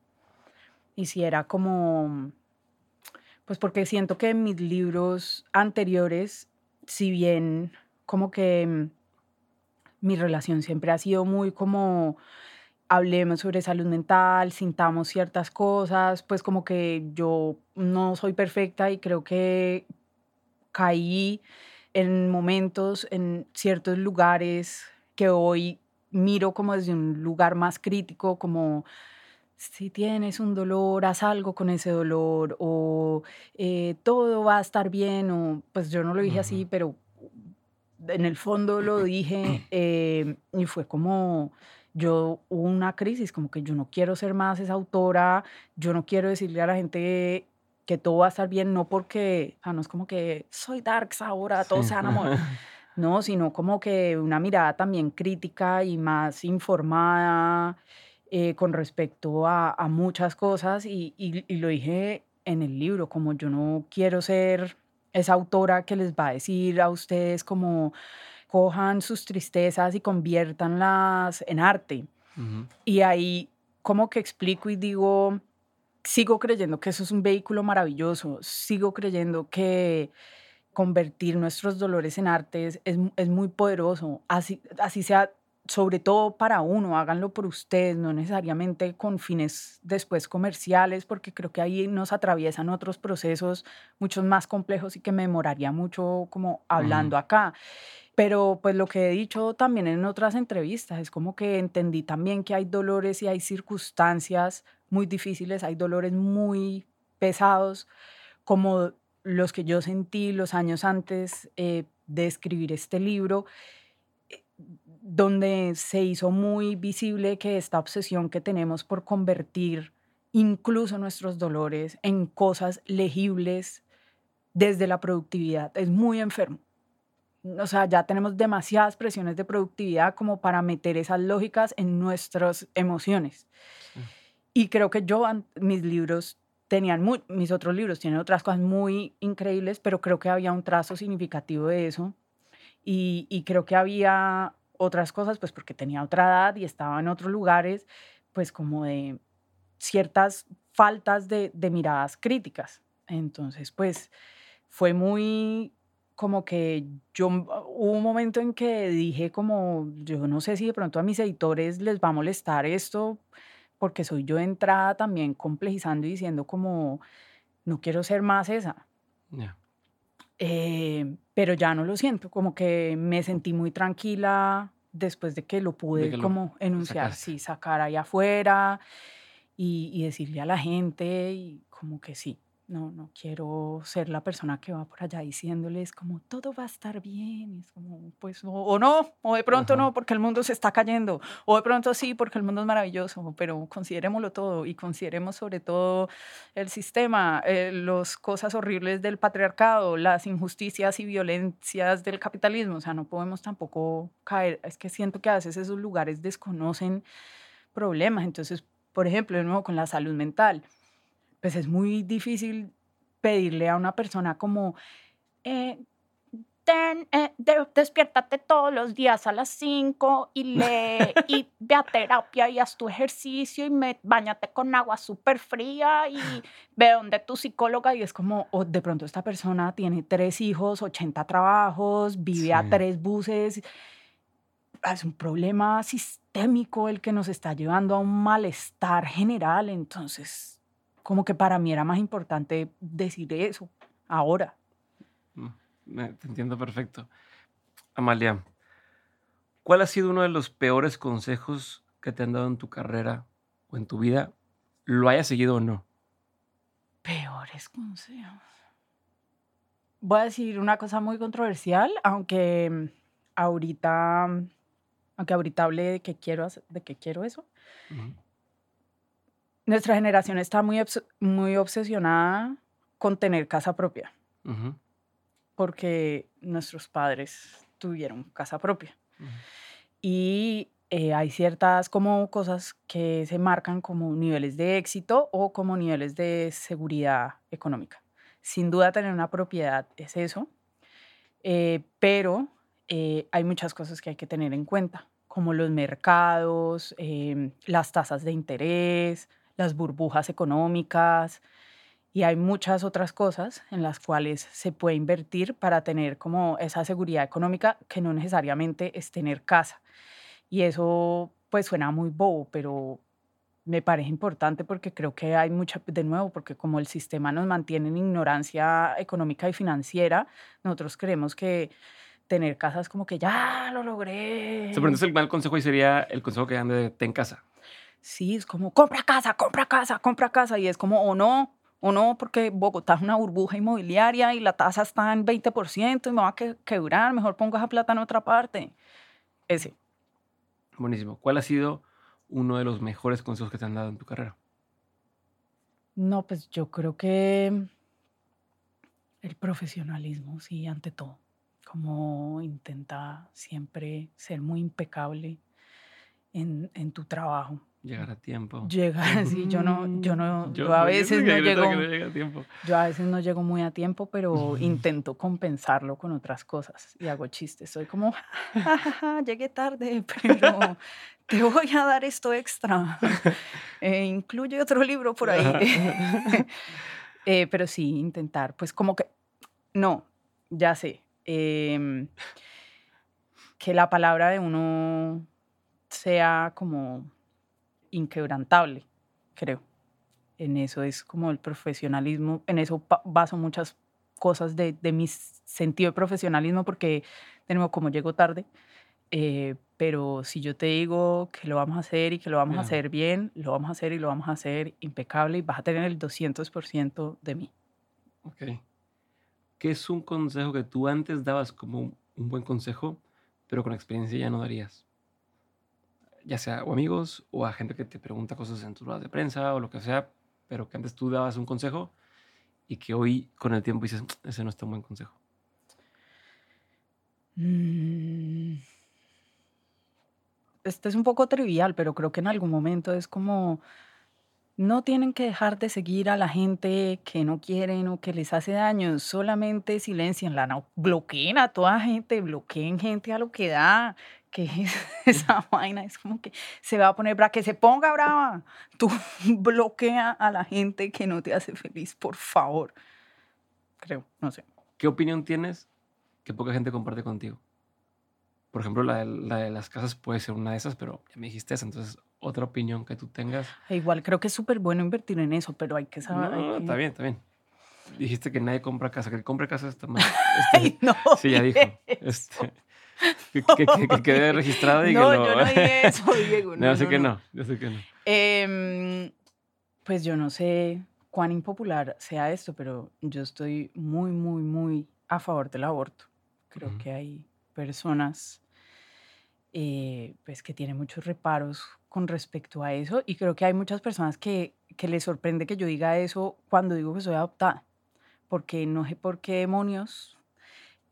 Y si era como, pues porque siento que en mis libros anteriores, si bien como que mi relación siempre ha sido muy como hablemos sobre salud mental, sintamos ciertas cosas, pues como que yo no soy perfecta y creo que caí en momentos, en ciertos lugares que hoy miro como desde un lugar más crítico, como si tienes un dolor, haz algo con ese dolor, o eh, todo va a estar bien, o pues yo no lo dije así, pero en el fondo lo dije eh, y fue como yo hubo una crisis, como que yo no quiero ser más esa autora, yo no quiero decirle a la gente que todo va a estar bien, no porque, o no es como que soy darks ahora, todo se van a no, sino como que una mirada también crítica y más informada eh, con respecto a, a muchas cosas y, y, y lo dije en el libro, como yo no quiero ser esa autora que les va a decir a ustedes como cojan sus tristezas y conviértanlas en arte. Y ahí como que explico y digo, sigo creyendo que eso es un vehículo maravilloso, sigo creyendo que convertir nuestros dolores en arte es, es, muy poderoso, así, así sea sobre todo para uno, háganlo por ustedes, no necesariamente con fines después comerciales, porque creo que ahí nos atraviesan otros procesos muchos más complejos y que me demoraría mucho como hablando acá. Pero pues lo que he dicho también en otras entrevistas es como que entendí también que hay dolores y hay circunstancias muy difíciles, hay dolores muy pesados, como los que yo sentí los años antes eh, de escribir este libro, donde se hizo muy visible que esta obsesión que tenemos por convertir incluso nuestros dolores en cosas legibles desde la productividad es muy enfermo o sea, ya tenemos demasiadas presiones de productividad como para meter esas lógicas en nuestras emociones. Y creo que yo, mis libros tenían, muy, mis otros libros tienen otras cosas muy increíbles, pero creo que había un trazo significativo de eso. Y, y creo que había otras cosas, pues porque tenía otra edad y estaba en otros lugares, pues como de ciertas faltas de, de miradas críticas. Entonces, pues fue muy como que yo hubo un momento en que dije como, yo no sé si de pronto a mis editores les va a molestar esto, porque soy yo de entrada también complejizando y diciendo como, no quiero ser más esa. Eh, pero ya no lo siento, como que me sentí muy tranquila después de que lo pude que lo como enunciar, sacaste. sí, sacar ahí afuera y, y decirle a la gente y como que sí, no, no quiero ser la persona que va por allá diciéndoles como todo va a estar bien, y es como pues o, o no, o de pronto Ajá. no porque el mundo se está cayendo, o de pronto sí porque el mundo es maravilloso, pero considerémoslo todo y consideremos sobre todo el sistema, eh, las cosas horribles del patriarcado, las injusticias y violencias del capitalismo. O sea, no podemos tampoco caer. Es que siento que a veces esos lugares desconocen problemas. Entonces, por ejemplo, de nuevo con la salud mental, pues es muy difícil pedirle a una persona como, eh, ten, eh, de- despiértate todos los días a las 5 y lee y ve a terapia y haz tu ejercicio y me, bañate con agua súper fría y ve donde tu psicóloga y es como, o de pronto esta persona tiene tres hijos, 80 trabajos, vive a Sí. tres buses. Es un problema sistémico el que nos está llevando a un malestar general. Entonces, como que para mí era más importante decir eso ahora. Mm, me- Te entiendo perfecto. Amalia, ¿cuál ha sido uno de los peores consejos que te han dado en tu carrera o en tu vida? ¿Lo hayas seguido o no? Peores consejos. Voy a decir una cosa muy controversial, aunque ahorita, aunque ahorita hable de que quiero, hacer- de que quiero eso. Nuestra generación está muy, obs- muy obsesionada con tener casa propia, porque nuestros padres tuvieron casa propia. Y eh, hay ciertas como cosas que se marcan como niveles de éxito o como niveles de seguridad económica. Sin duda tener una propiedad es eso, eh, pero eh, hay muchas cosas que hay que tener en cuenta, como los mercados, em, las tasas de interés, las burbujas económicas, y hay muchas otras cosas en las cuales se puede invertir para tener como esa seguridad económica que no necesariamente es tener casa. Y eso pues suena muy bobo, pero me parece importante porque creo que hay mucha, de nuevo, porque como el sistema nos mantiene en ignorancia económica y financiera, nosotros creemos que tener casa es como que ya lo logré. Sí, pero el consejo ahí sería el consejo que dan de ten casa. Sí, es como, compra casa, compra casa, compra casa. Y es como, o no, o no, porque Bogotá es una burbuja inmobiliaria y la tasa está en 20% y me va a que- quebrar, mejor pongo esa plata en otra parte. Ese. Buenísimo. ¿Cuál ha sido uno de los mejores consejos que te han dado en tu carrera? No, pues yo creo que el profesionalismo, sí, ante todo. Como intenta siempre ser muy impecable en, en tu trabajo. Llegar a tiempo. Llegar así, yo no, yo no, yo, a ¿por qué veces no llego, que no llega a tiempo? yo a veces no llego muy a tiempo, pero intento compensarlo con otras cosas y hago chistes. Soy como, "Ja, ja, ja, llegué tarde, pero te voy a dar esto extra. Eh, incluye otro libro por ahí. Eh, pero sí, intentar, pues como que, no, ya sé, em, que la palabra de uno sea como inquebrantable, creo. En eso es como el profesionalismo, en eso baso muchas cosas de, de mi sentido de profesionalismo, porque, de nuevo, como llego tarde, eh, pero si yo te digo que lo vamos a hacer y que lo vamos a hacer bien, lo vamos a hacer y lo vamos a hacer impecable y vas a tener el 200% de mí. Ok. ¿Qué es un consejo que tú antes dabas como un buen consejo, pero con experiencia ya no darías? Ya sea o amigos o a gente que te pregunta cosas en tus ruedas de prensa o lo que sea, pero que antes tú dabas un consejo y que hoy con el tiempo dices, ese no es tan buen consejo. Mm. Este es un poco trivial, pero creo que en algún momento es como, no tienen que dejar de seguir a la gente que no quieren o que les hace daño, solamente silencienla, no bloqueen a toda gente, bloqueen gente a lo que da, es esa vaina, es como que se va a poner brava, que se ponga brava, tú bloquea a la gente que no te hace feliz, por favor, creo, no sé. ¿Qué opinión tienes que poca gente comparte contigo? Por ejemplo, la de, la de las casas puede ser una de esas, pero ya me dijiste esa, entonces otra opinión que tú tengas. Igual creo que es súper bueno invertir en eso, pero hay que saber. No, no, está bien, está bien. Dijiste que nadie compra casa, que el que compre casa está mal. Ay, Este, no. sí, ya dijo. Este, que, que- que- que quede registrado y no, que lo... yo no dije eso, Diego. No, yo sé que no, yo sé que no. Em, pues yo no sé cuán impopular sea esto, pero yo estoy muy, muy, muy a favor del aborto. Creo que hay personas eh, pues que tienen muchos reparos con respecto a eso y creo que hay muchas personas que, que les sorprende que yo diga eso cuando digo que soy adoptada, porque no sé por qué demonios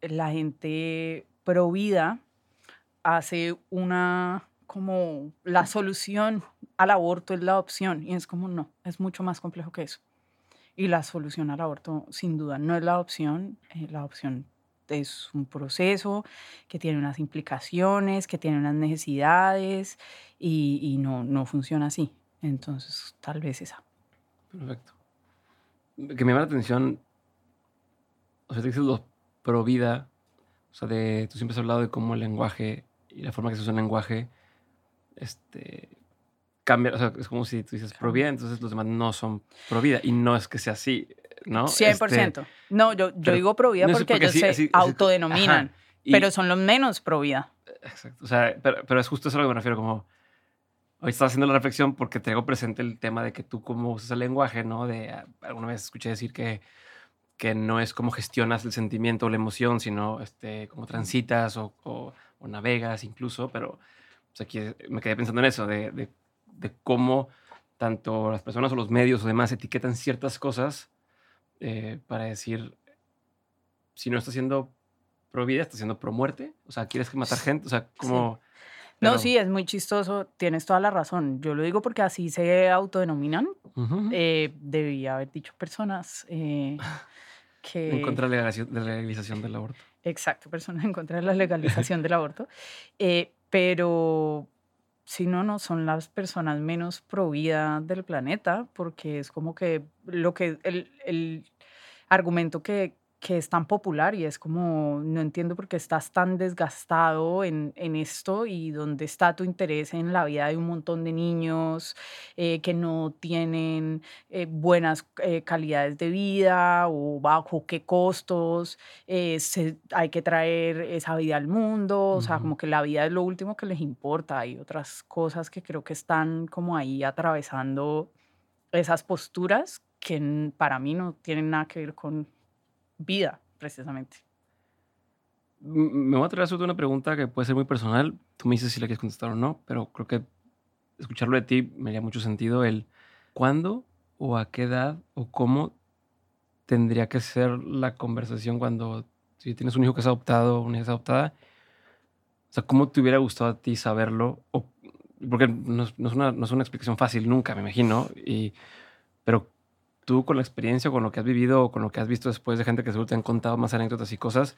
la gente pro vida hace una como la solución al aborto es la adopción y es como no, es mucho más complejo que eso. Y la solución al aborto sin duda no es la adopción, eh, la adopción es un proceso que tiene unas implicaciones, que tiene unas necesidades y, y no, no funciona así. Entonces, tal vez esa. Perfecto. Que me llama la atención, o sea, te dices los pro vida, o sea, de, tú siempre has hablado de cómo el lenguaje y la forma que se usa el lenguaje, este, cambia, o sea, es como si tú dices pro vida, entonces los demás no son pro vida, y no es que sea así, ¿no? 100%. Este, no, yo, yo digo pro vida no, porque, porque ellos sí, se autodenominan, ajá, y- pero son los menos pro vida. Exacto. O sea, pero, pero es justo eso a lo que me refiero, como hoy estaba haciendo la reflexión porque traigo presente el tema de que tú cómo usas el lenguaje, ¿no? De ah, alguna vez escuché decir que, que no es cómo gestionas el sentimiento o la emoción, sino este, cómo transitas o, o- o navegas incluso, pero pues, aquí me quedé pensando en eso, de, de, de cómo tanto las personas o los medios o demás etiquetan ciertas cosas eh, para decir, si no está siendo pro vida, está siendo pro muerte, o sea, quieres que matar gente, o sea, como... No, pero- sí, es muy chistoso, tienes toda la razón. Yo lo digo porque así se autodenominan. Ujú. Eh, debía haber dicho personas eh, que... en contra de la legalización, de la legalización del aborto. Exacto, personas en contra de la legalización del aborto. Eh, pero si no, no son las personas menos pro vida del planeta, porque es como que lo que el, el argumento que, que es tan popular y es como, no entiendo por qué estás tan desgastado en, en esto y dónde está tu interés en la vida de un montón de niños eh, que no tienen eh, buenas eh, calidades de vida o bajo qué costos se- hay que traer esa vida al mundo, o sea, como que la vida es lo último que les importa. Hay otras cosas que creo que están como ahí atravesando esas posturas que para mí no tienen nada que ver con vida, precisamente. Me voy a traer a una pregunta que puede ser muy personal. Tú me dices si la quieres contestar o no, pero creo que escucharlo de ti me haría mucho sentido. El cuándo o a qué edad o cómo tendría que ser la conversación cuando si tienes un hijo que es adoptado o una hija adoptada. O sea, ¿cómo te hubiera gustado a ti saberlo? Porque no es, no es una, no es una explicación fácil nunca, me imagino. Y, pero tú con la experiencia, con lo que has vivido con lo que has visto después de gente que seguro te han contado más anécdotas y cosas,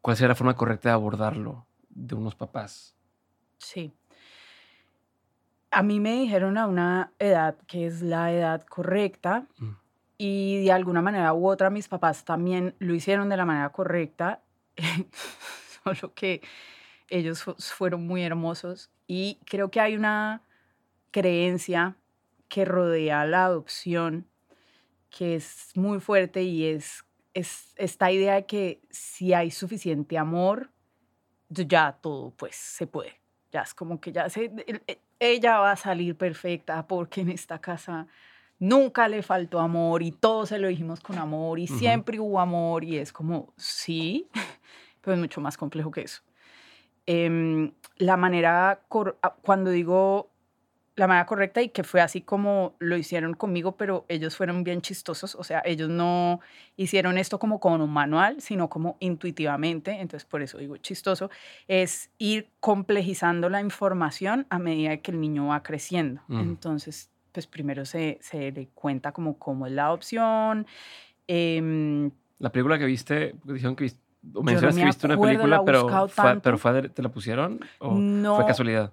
¿cuál sería la forma correcta de abordarlo de unos papás? Sí. A mí me dijeron a una edad que es la edad correcta Mm. y de alguna manera u otra mis papás también lo hicieron de la manera correcta, solo que ellos fu- fueron muy hermosos y creo que hay una creencia que rodea la adopción que es muy fuerte y es, es esta idea de que si hay suficiente amor, ya todo pues se puede. Ya es como que ya se, e- ella va a salir perfecta porque en esta casa nunca le faltó amor y todos se lo dijimos con amor y siempre hubo amor y es como, sí, pero es mucho más complejo que eso. Em, la manera, cuando digo la manera correcta y que fue así como lo hicieron conmigo, pero ellos fueron bien chistosos, o sea, ellos no hicieron esto como con un manual, sino como intuitivamente, entonces por eso digo chistoso, es ir complejizando la información a medida que el niño va creciendo. Entonces, pues primero se, se le cuenta como cómo es la adopción. em, La película que viste, dijeron que viste, no mencionas me que viste una película, pero fue, pero fue ¿te la pusieron? ¿O No. fue casualidad?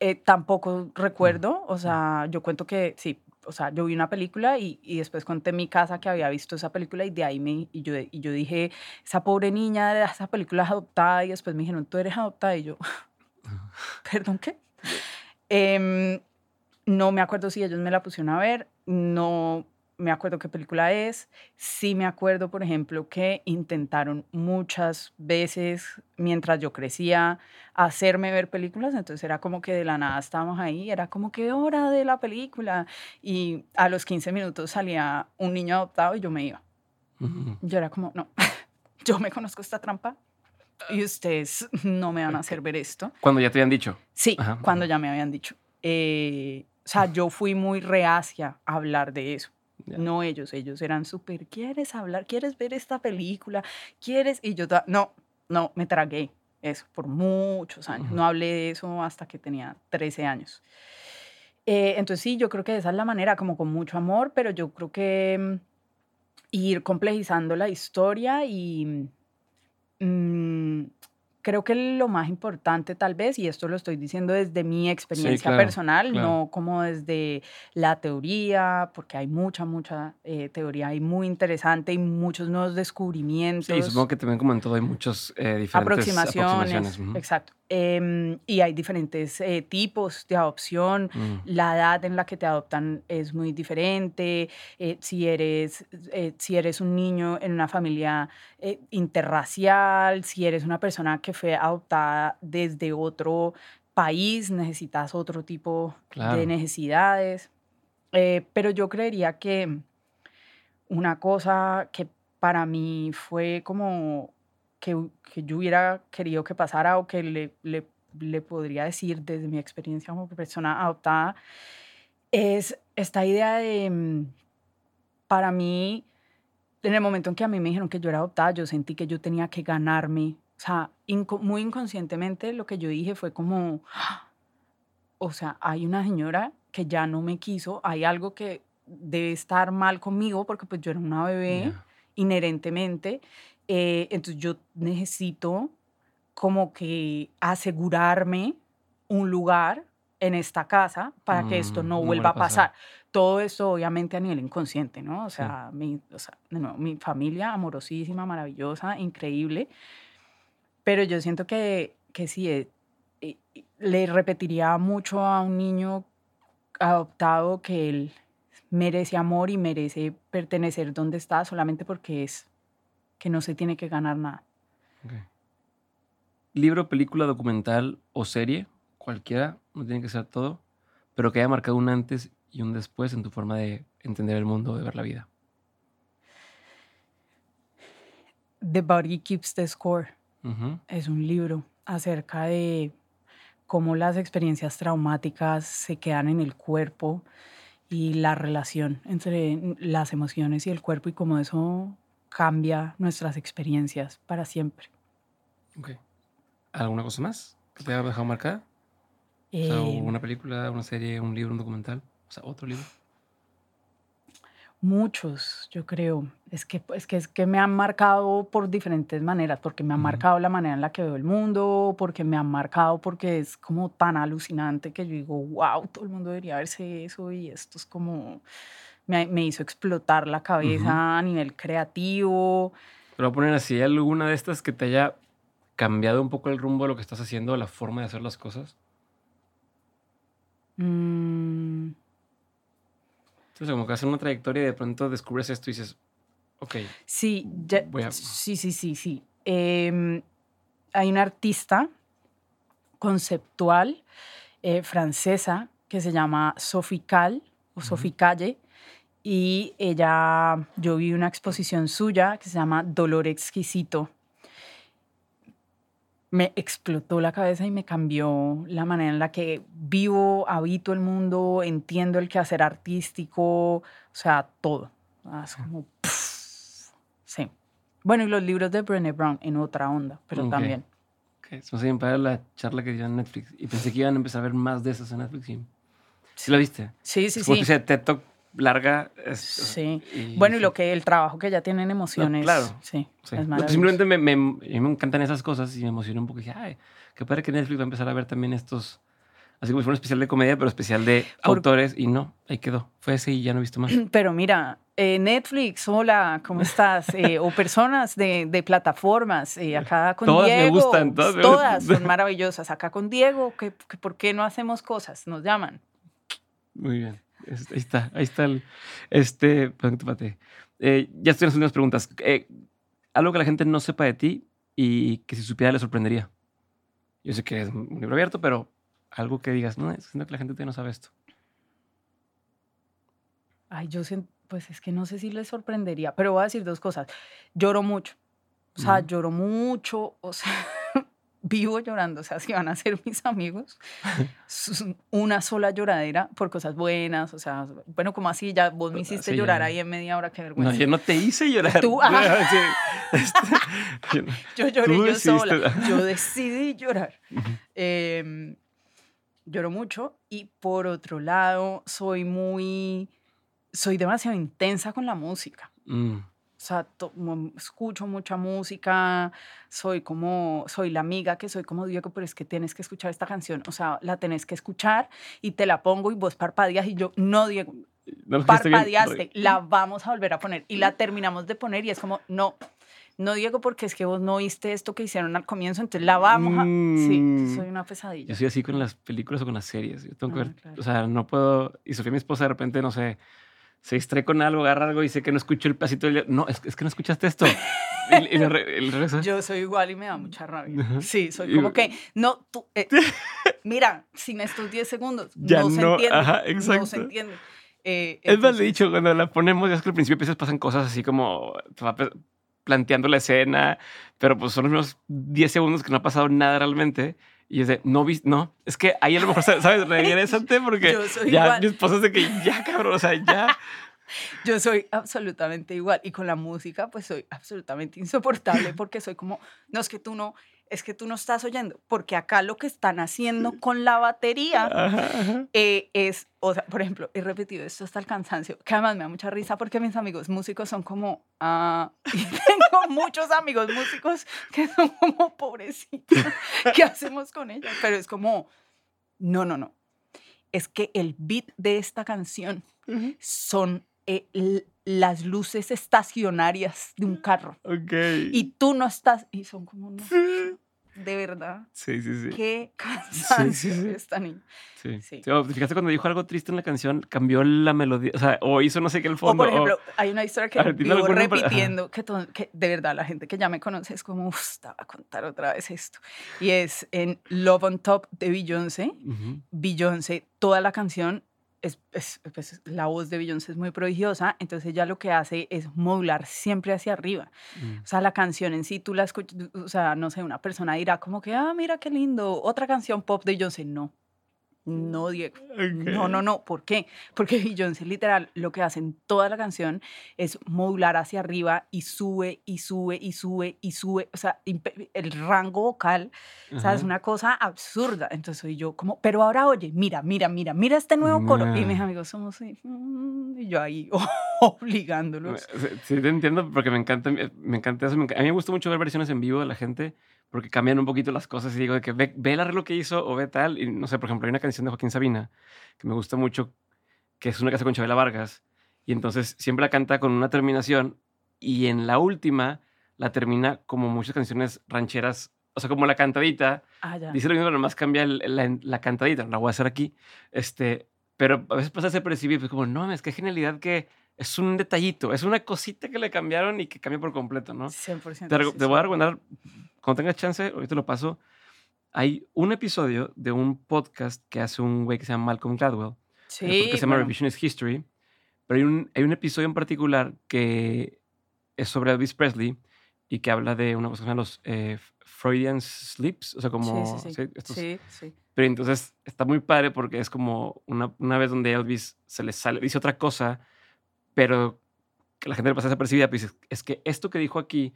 Eh, tampoco recuerdo, o sea, yo cuento que sí, o sea, yo vi una película y, y después conté en mi casa que había visto esa película y de ahí me, y yo, y yo dije, esa pobre niña de esa película es adoptada y después me dijeron, tú eres adoptada y yo, perdón, ¿qué? Em, no me acuerdo si ellos me la pusieron a ver, no me acuerdo qué película es. Sí me acuerdo, por ejemplo, que intentaron muchas veces mientras yo crecía hacerme ver películas, entonces era como que de la nada estábamos ahí, era como que hora de la película y a los 15 minutos salía un niño adoptado y yo me iba. Yo era como, no, yo me conozco esta trampa y ustedes no me van a hacer ver esto. Cuando ya te habían dicho. Sí, cuando ya me habían dicho. Eh, o sea, yo fui muy reacia a hablar de eso. No ellos, ellos eran súper, ¿quieres hablar? ¿Quieres ver esta película? ¿Quieres? Y yo, no, no, me tragué eso por muchos años. No hablé de eso hasta que tenía 13 años. Eh, entonces sí, yo creo que esa es la manera, como con mucho amor, pero yo creo que mm, ir complejizando la historia y... Mm, creo que lo más importante tal vez, y esto lo estoy diciendo desde mi experiencia personal, no como desde la teoría, porque hay mucha, mucha eh, teoría, hay muy interesante y muchos nuevos descubrimientos. Sí, supongo que también como en todo hay muchos eh, diferentes aproximaciones. Exacto. Em, y hay diferentes eh, tipos de adopción. Mm. La edad en la que te adoptan es muy diferente. Eh, si, eres, eh, si eres un niño en una familia interracial, si eres una persona que fue adoptada desde otro país, necesitas otro tipo de necesidades. pero yo creería que una cosa que para mí fue como que, que, yo hubiera querido que pasara o que le, le, le, podría decir desde mi experiencia como persona adoptada es esta idea de, mm, para mí, en el momento en que a mí me dijeron que yo era adoptada, yo sentí que yo tenía que ganarme. O sea, muy inconscientemente lo que yo dije fue como, o sea, hay una señora que ya no me quiso, hay algo que debe estar mal conmigo porque pues yo era una bebé inherentemente eh, entonces yo necesito como que asegurarme un lugar en esta casa para que esto mm, no, vuelva a pasar. Todo esto obviamente a nivel inconsciente, ¿no? O sea, mi, o sea mi familia amorosísima, maravillosa, increíble, pero yo siento que, que sí, eh, le repetiría mucho a un niño adoptado que él merece amor y merece pertenecer donde está solamente porque es que no se tiene que ganar nada. Libro, película, documental o serie, cualquiera, no tiene que ser todo, pero que haya marcado un antes y un después en tu forma de entender el mundo, de ver la vida. The Body Keeps the Score. Es un libro acerca de cómo las experiencias traumáticas se quedan en el cuerpo y la relación entre las emociones y el cuerpo y cómo eso cambia nuestras experiencias para siempre. Ok. ¿Alguna cosa más que te haya dejado marcada? o sea, em. una película, una serie, un libro, un documental, o sea, otro libro. Muchos, yo creo. Es que, es que, es que me han marcado por diferentes maneras, porque me han marcado la manera en la que veo el mundo, porque me han marcado porque es como tan alucinante que yo digo, wow, todo el mundo debería verse eso y esto es como me, hizo explotar la cabeza a nivel creativo. Pero voy a poner así, ¿hay alguna de estas que te haya cambiado un poco el rumbo de lo que estás haciendo, la forma de hacer las cosas? Mm. Entonces, como que hacer una trayectoria y de pronto descubres esto y dices, ok. Sí, sí, sí, sí, sí. Em, hay una artista conceptual eh, francesa que se llama Sophie Calle o Sophie Calle y ella, yo vi una exposición suya que se llama Dolor Exquisito. Me explotó la cabeza y me cambió la manera en la que vivo, habito el mundo, entiendo el quehacer artístico, o sea, todo. Es como, sí. Bueno, y los libros de Brené Brown en otra onda, pero también. Okay. Se me para la charla que dio en Netflix y pensé que iban a empezar a ver más de esas en Netflix. ¿Sí, ¿Sí la viste? Sí, sí, sí. Que te larga. sí. bueno, y lo que el trabajo que ya tienen emociones. claro. Sí. simplemente me, me, me, encantan esas cosas y me emocioné un poco. Y dije, ay, qué padre que Netflix va a empezar a ver también estos. Así como si fuera un especial de comedia, pero especial de autores. Y no, ahí quedó. Fue ese y ya no he visto más. Pero mira, Eh, Netflix, hola, ¿cómo estás? Eh, o personas de, de plataformas, eh, acá con Todas me Diego. gustan, todas me todas gustan. son maravillosas. Acá con Diego, que, que ¿por qué no hacemos cosas? Nos llaman. Muy bien. Ahí está, ahí está el. Este. Perdón. Eh, ya estoy en las últimas preguntas. Eh, algo que la gente no sepa de ti y que si supiera le sorprendería. Yo sé que es un libro abierto, pero algo que digas, no, siento que la gente todavía no sabe esto. Ay, yo siento, pues es que no sé si les sorprendería, pero voy a decir dos cosas. Lloro mucho. O sea, Ujú. lloro mucho. O sea, vivo llorando. O sea, si van a ser mis amigos, una sola lloradera por cosas buenas. O sea, bueno, como así, ya vos me hiciste Sí, llorar ya. ahí en media hora, qué No, vergüenza. yo no te hice llorar. Tú, ah. Sí, este, yo no- lloré Tú yo sola. Yo decidí llorar. Em, lloro mucho y por otro lado soy muy, soy demasiado intensa con la música. Mm, O sea, mo- escucho mucha música, soy como, soy la amiga que soy como Diego, pero es que tienes que escuchar esta canción. O sea, la tenés que escuchar y te la pongo y vos parpadeas y yo, no, Diego, no parpadeaste, la vamos a volver a poner. Y la terminamos de poner y es como, no, no, Diego, porque es que vos no oíste esto que hicieron al comienzo, entonces la vamos a... Sí, Mm. soy una pesadilla. Yo soy así con las películas o con las series. Yo tengo que Ah, ver, claro. o sea, no puedo. Y Sofía, mi esposa, de repente, no sé, se distrae con algo, agarra algo y sé que no escucho el pasito. del- No, es, es que no escuchaste esto. y, y le re-. Yo soy igual y me da mucha rabia. Ajá. Sí, soy Y- como que, no, tú, eh, mira, sin estos 10 segundos, Ya no se no, entiende. ajá, No exacto. se entiende. Eh, es le entonces, dicho, cuando la ponemos, ya es que al principio empiezas, pasan cosas así como planteando la escena, pero pues son unos 10 segundos que no ha pasado nada realmente. Y es de, no viste, no, es que ahí a lo mejor, ¿sabes? Regrésate porque ya igual. mi esposa es de que ya, cabrón, o sea, ya. Yo soy absolutamente igual. Y con la música, pues soy absolutamente insoportable porque soy como, no es que tú no, es que tú no estás oyendo. Porque acá lo que están haciendo con la batería Ajá, ajá. eh, es, o sea, por ejemplo, he repetido esto hasta el cansancio, que además me da mucha risa porque mis amigos músicos son como, ah, y tengo muchos amigos músicos que son como pobrecitos, ¿qué hacemos con ellos? Pero es como, no, no, no, es que el beat de esta canción son eh, las luces estacionarias de un carro Ok. y tú no estás, y son como, no, de verdad, Sí, sí, sí. qué cansancio sí. esta niña. Sí. Sí. Sí, o, Fíjate cuando dijo algo triste en la canción, cambió la melodía, o sea, o hizo no sé qué el O fondo. por ejemplo, hay una historia que vivo repitiendo, que, to- que de verdad la gente que ya me conoce es como, "Uf, te voy a contar otra vez esto. Y es en Love on Top de Beyoncé. Ujú. Beyoncé, toda la canción, es, es- pues, la voz de Beyoncé es muy prodigiosa, entonces ella lo que hace es modular siempre hacia arriba. Mm. O sea, la canción en sí, tú la escuchas, o sea, no sé, una persona dirá como que, ah, mira qué lindo, otra canción pop de Beyoncé. No, no, Diego. No, no, no. ¿Por qué? Porque Beyoncé literal lo que hace en toda la canción es modular hacia arriba y sube y sube y sube y sube. O sea, el rango vocal, o sea, es una cosa absurda. Entonces soy yo como, pero ahora oye, mira, mira, mira, mira este nuevo coro. Y mis Nah. amigos somos así, "Mm", y yo ahí obligándolos. Sí, Sí, te entiendo porque me encanta, me encanta eso. me enca- a mí me gusta mucho ver versiones en vivo de la gente porque cambian un poquito las cosas y digo de que ve, ve el arreglo que hizo o ve tal. Y no sé, por ejemplo, hay una canción de Joaquín Sabina que me gusta mucho, que es una hace con Chabela Vargas. Y entonces siempre la canta con una terminación y en la última la termina como muchas canciones rancheras, o sea, como la cantadita. Ah. Dice lo mismo, nomás cambia el- la, la cantadita, no la voy a hacer aquí. Este, pero a veces pasa ese percibir, pues como, no, es que genialidad que es un detallito, es una cosita que le cambiaron y que cambia por completo, ¿no? 100%. Te, sí, te voy a recomendar, cuando tengas chance, ahorita lo paso. Hay un episodio de un podcast que hace un güey que se llama Malcolm Gladwell. Sí, podcast se llama Revisionist History. Pero hay un, hay un episodio en particular que es sobre Elvis Presley y que habla de una cosa que se llama los eh, Freudian Sleeps, o sea, como... sí, sí, sí. ¿sí? Estos- sí, sí. Pero entonces está muy padre porque es como una, una vez donde Elvis se le sale, dice otra cosa, pero que la gente le pasa desapercibida, pues dices, es que esto que dijo aquí,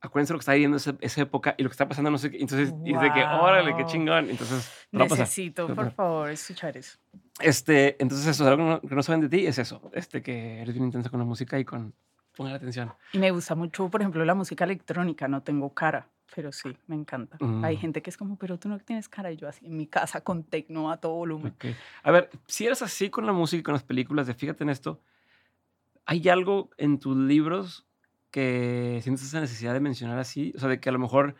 acuérdense lo que está viviendo esa, esa época y lo que está pasando, no sé qué. Entonces, y de que, órale, qué chingón. Entonces, pasar. Necesito, por favor, escuchar eso. Este, entonces, eso, algo que no, que no saben de ti es eso, este, que eres bien intensa con la música y con, pongan atención. Y me gusta mucho, por ejemplo, la música electrónica. No tengo cara, pero sí, me encanta. Hay Mm. gente que es como, pero tú no tienes cara. Y yo así en mi casa con tecno a todo volumen. Ok. A ver, si eres así con la música y con las películas, de fíjate en esto, ¿Hay algo en tus libros que sientes esa necesidad de mencionar así? O sea, de que a lo mejor,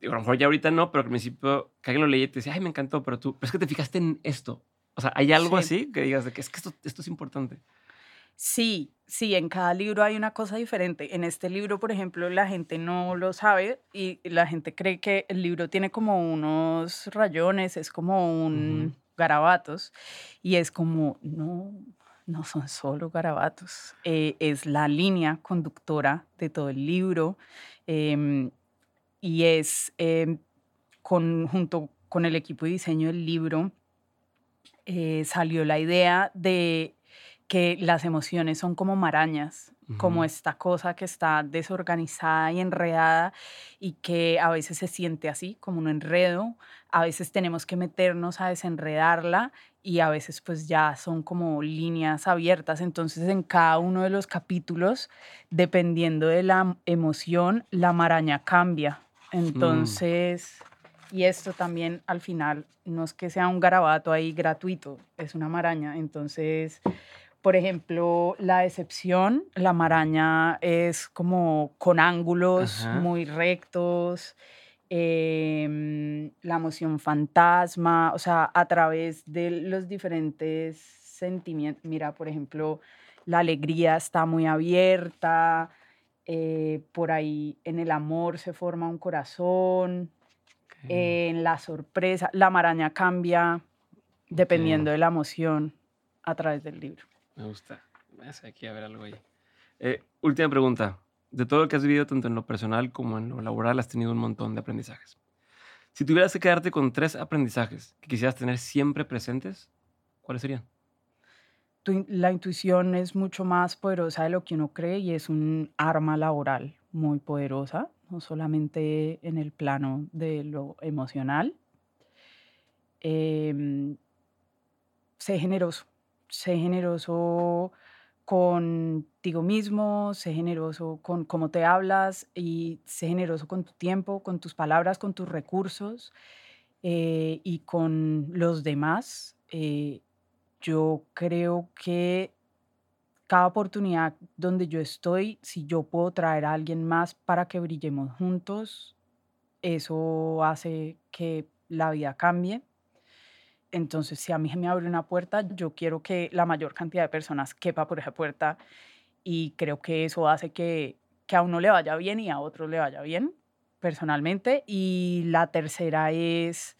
digo, a lo mejor ya ahorita no, pero que al principio que alguien lo leía y te decía, ay, me encantó, pero tú, pero es que te fijaste en esto. O sea, ¿hay algo así que digas de que es que esto, esto es importante? Sí, sí, en cada libro hay una cosa diferente. En este libro, por ejemplo, la gente no lo sabe y la gente cree que el libro tiene como unos rayones, es como un garabatos y es como, no, no son solo garabatos, eh, es la línea conductora de todo el libro em, y es em, junto con el equipo de diseño del libro eh, salió la idea de que las emociones son como marañas, como esta cosa que está desorganizada y enredada y que a veces se siente así, como un enredo, a veces tenemos que meternos a desenredarla y a veces pues ya son como líneas abiertas. Entonces en cada uno de los capítulos, dependiendo de la emoción, la maraña cambia. Mm. Entonces, y esto también al final no es que sea un garabato ahí gratuito, es una maraña. Entonces, por ejemplo, la decepción, la maraña es como con ángulos muy rectos. Em, la emoción fantasma, o sea, a través de los diferentes sentimientos. Mira, por ejemplo, la alegría está muy abierta, eh, por ahí en el amor se forma un corazón, en la sorpresa, la maraña cambia dependiendo de la emoción a través del libro. Me gusta. Aquí a ver algo ahí. Eh, última pregunta de todo lo que has vivido, tanto en lo personal como en lo laboral, has tenido un montón de aprendizajes. Si tuvieras que quedarte con tres aprendizajes que quisieras tener siempre presentes, ¿cuáles serían? la intuición es mucho más poderosa de lo que uno cree y es un arma laboral muy poderosa, no solamente en el plano de lo emocional. Eh, sé generoso, sé generoso contigo mismo, sé generoso con cómo te hablas y sé generoso con tu tiempo, con tus palabras, con tus recursos eh, y con los demás. Eh, yo creo que cada oportunidad donde yo estoy, si yo puedo traer a alguien más para que brillemos juntos, eso hace que la vida cambie. Entonces, si a mí me abre una puerta, yo quiero que la mayor cantidad de personas quepa por esa puerta y creo que eso hace que, que a uno le vaya bien y a otro le vaya bien, personalmente. Y la tercera es,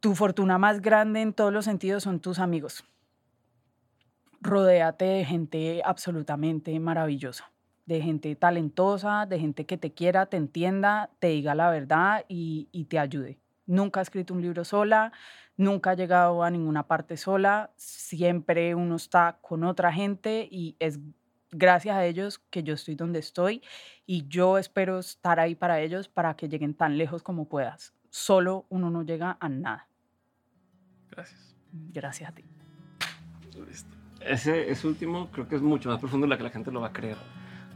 tu fortuna más grande en todos los sentidos son tus amigos. Rodéate de gente absolutamente maravillosa, de gente talentosa, de gente que te quiera, te entienda, te diga la verdad y, y te ayude. Nunca he escrito un libro sola, nunca he llegado a ninguna parte sola, siempre uno está con otra gente y es gracias a ellos que yo estoy donde estoy y yo espero estar ahí para ellos para que lleguen tan lejos como puedas. Solo uno no llega a nada. Gracias. Gracias a ti. Ese, ese último creo que es mucho más profundo de lo que la gente lo va a creer.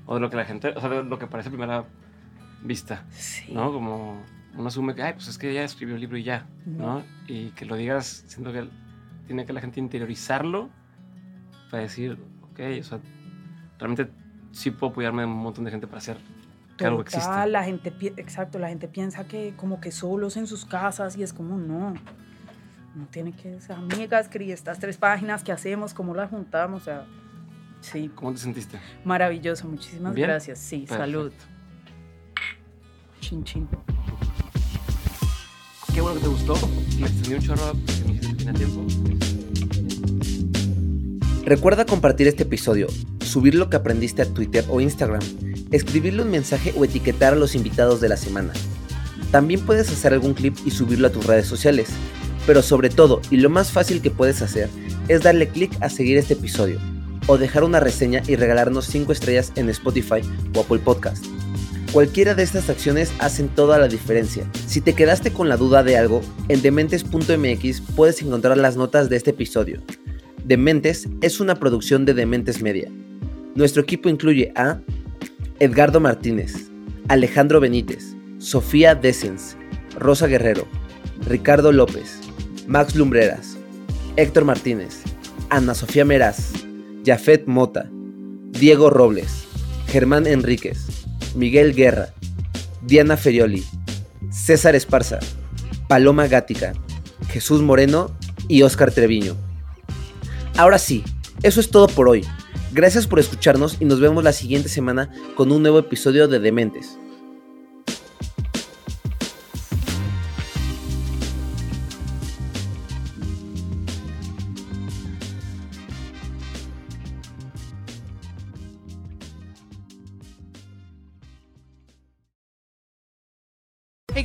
O de lo que la gente, o sea, de lo que parece a primera vista. Sí. ¿No? Como uno asume que, ay, pues es que ya escribió el libro y ya, ¿no? Y que lo digas, siento que tiene que la gente interiorizarlo para decir, ok, o sea, realmente sí puedo apoyarme de un montón de gente para hacer que algo exista. La gente, exacto, la gente piensa que como que solos en sus casas y es como, no, no tiene que ser amigas, escribir estas tres páginas que hacemos, cómo las juntamos, o sea, sí. ¿Cómo te sentiste? Maravilloso, muchísimas gracias, sí, salud. Chin, chin. Te gustó. Me extendí un chorro me tiempo. Recuerda compartir este episodio, subir lo que aprendiste a Twitter o Instagram, escribirle un mensaje o etiquetar a los invitados de la semana. También puedes hacer algún clip y subirlo a tus redes sociales. Pero sobre todo, y lo más fácil que puedes hacer, es darle clic a seguir este episodio, o dejar una reseña y regalarnos 5 estrellas en Spotify o Apple Podcast. Cualquiera de estas acciones hacen toda la diferencia. Si te quedaste con la duda de algo, en dementes.mx puedes encontrar las notas de este episodio. Dementes es una producción de Dementes Media. Nuestro equipo incluye a Edgardo Martínez, Alejandro Benítez, Sofía Desens, Rosa Guerrero, Ricardo López, Max Lumbreras, Héctor Martínez, Ana Sofía Meraz, Jafet Mota, Diego Robles, Germán Enríquez, Miguel Guerra, Diana Ferioli, César Esparza, Paloma Gática, Jesús Moreno y Óscar Treviño. Ahora sí, eso es todo por hoy. Gracias por escucharnos y nos vemos la siguiente semana con un nuevo episodio de Dementes.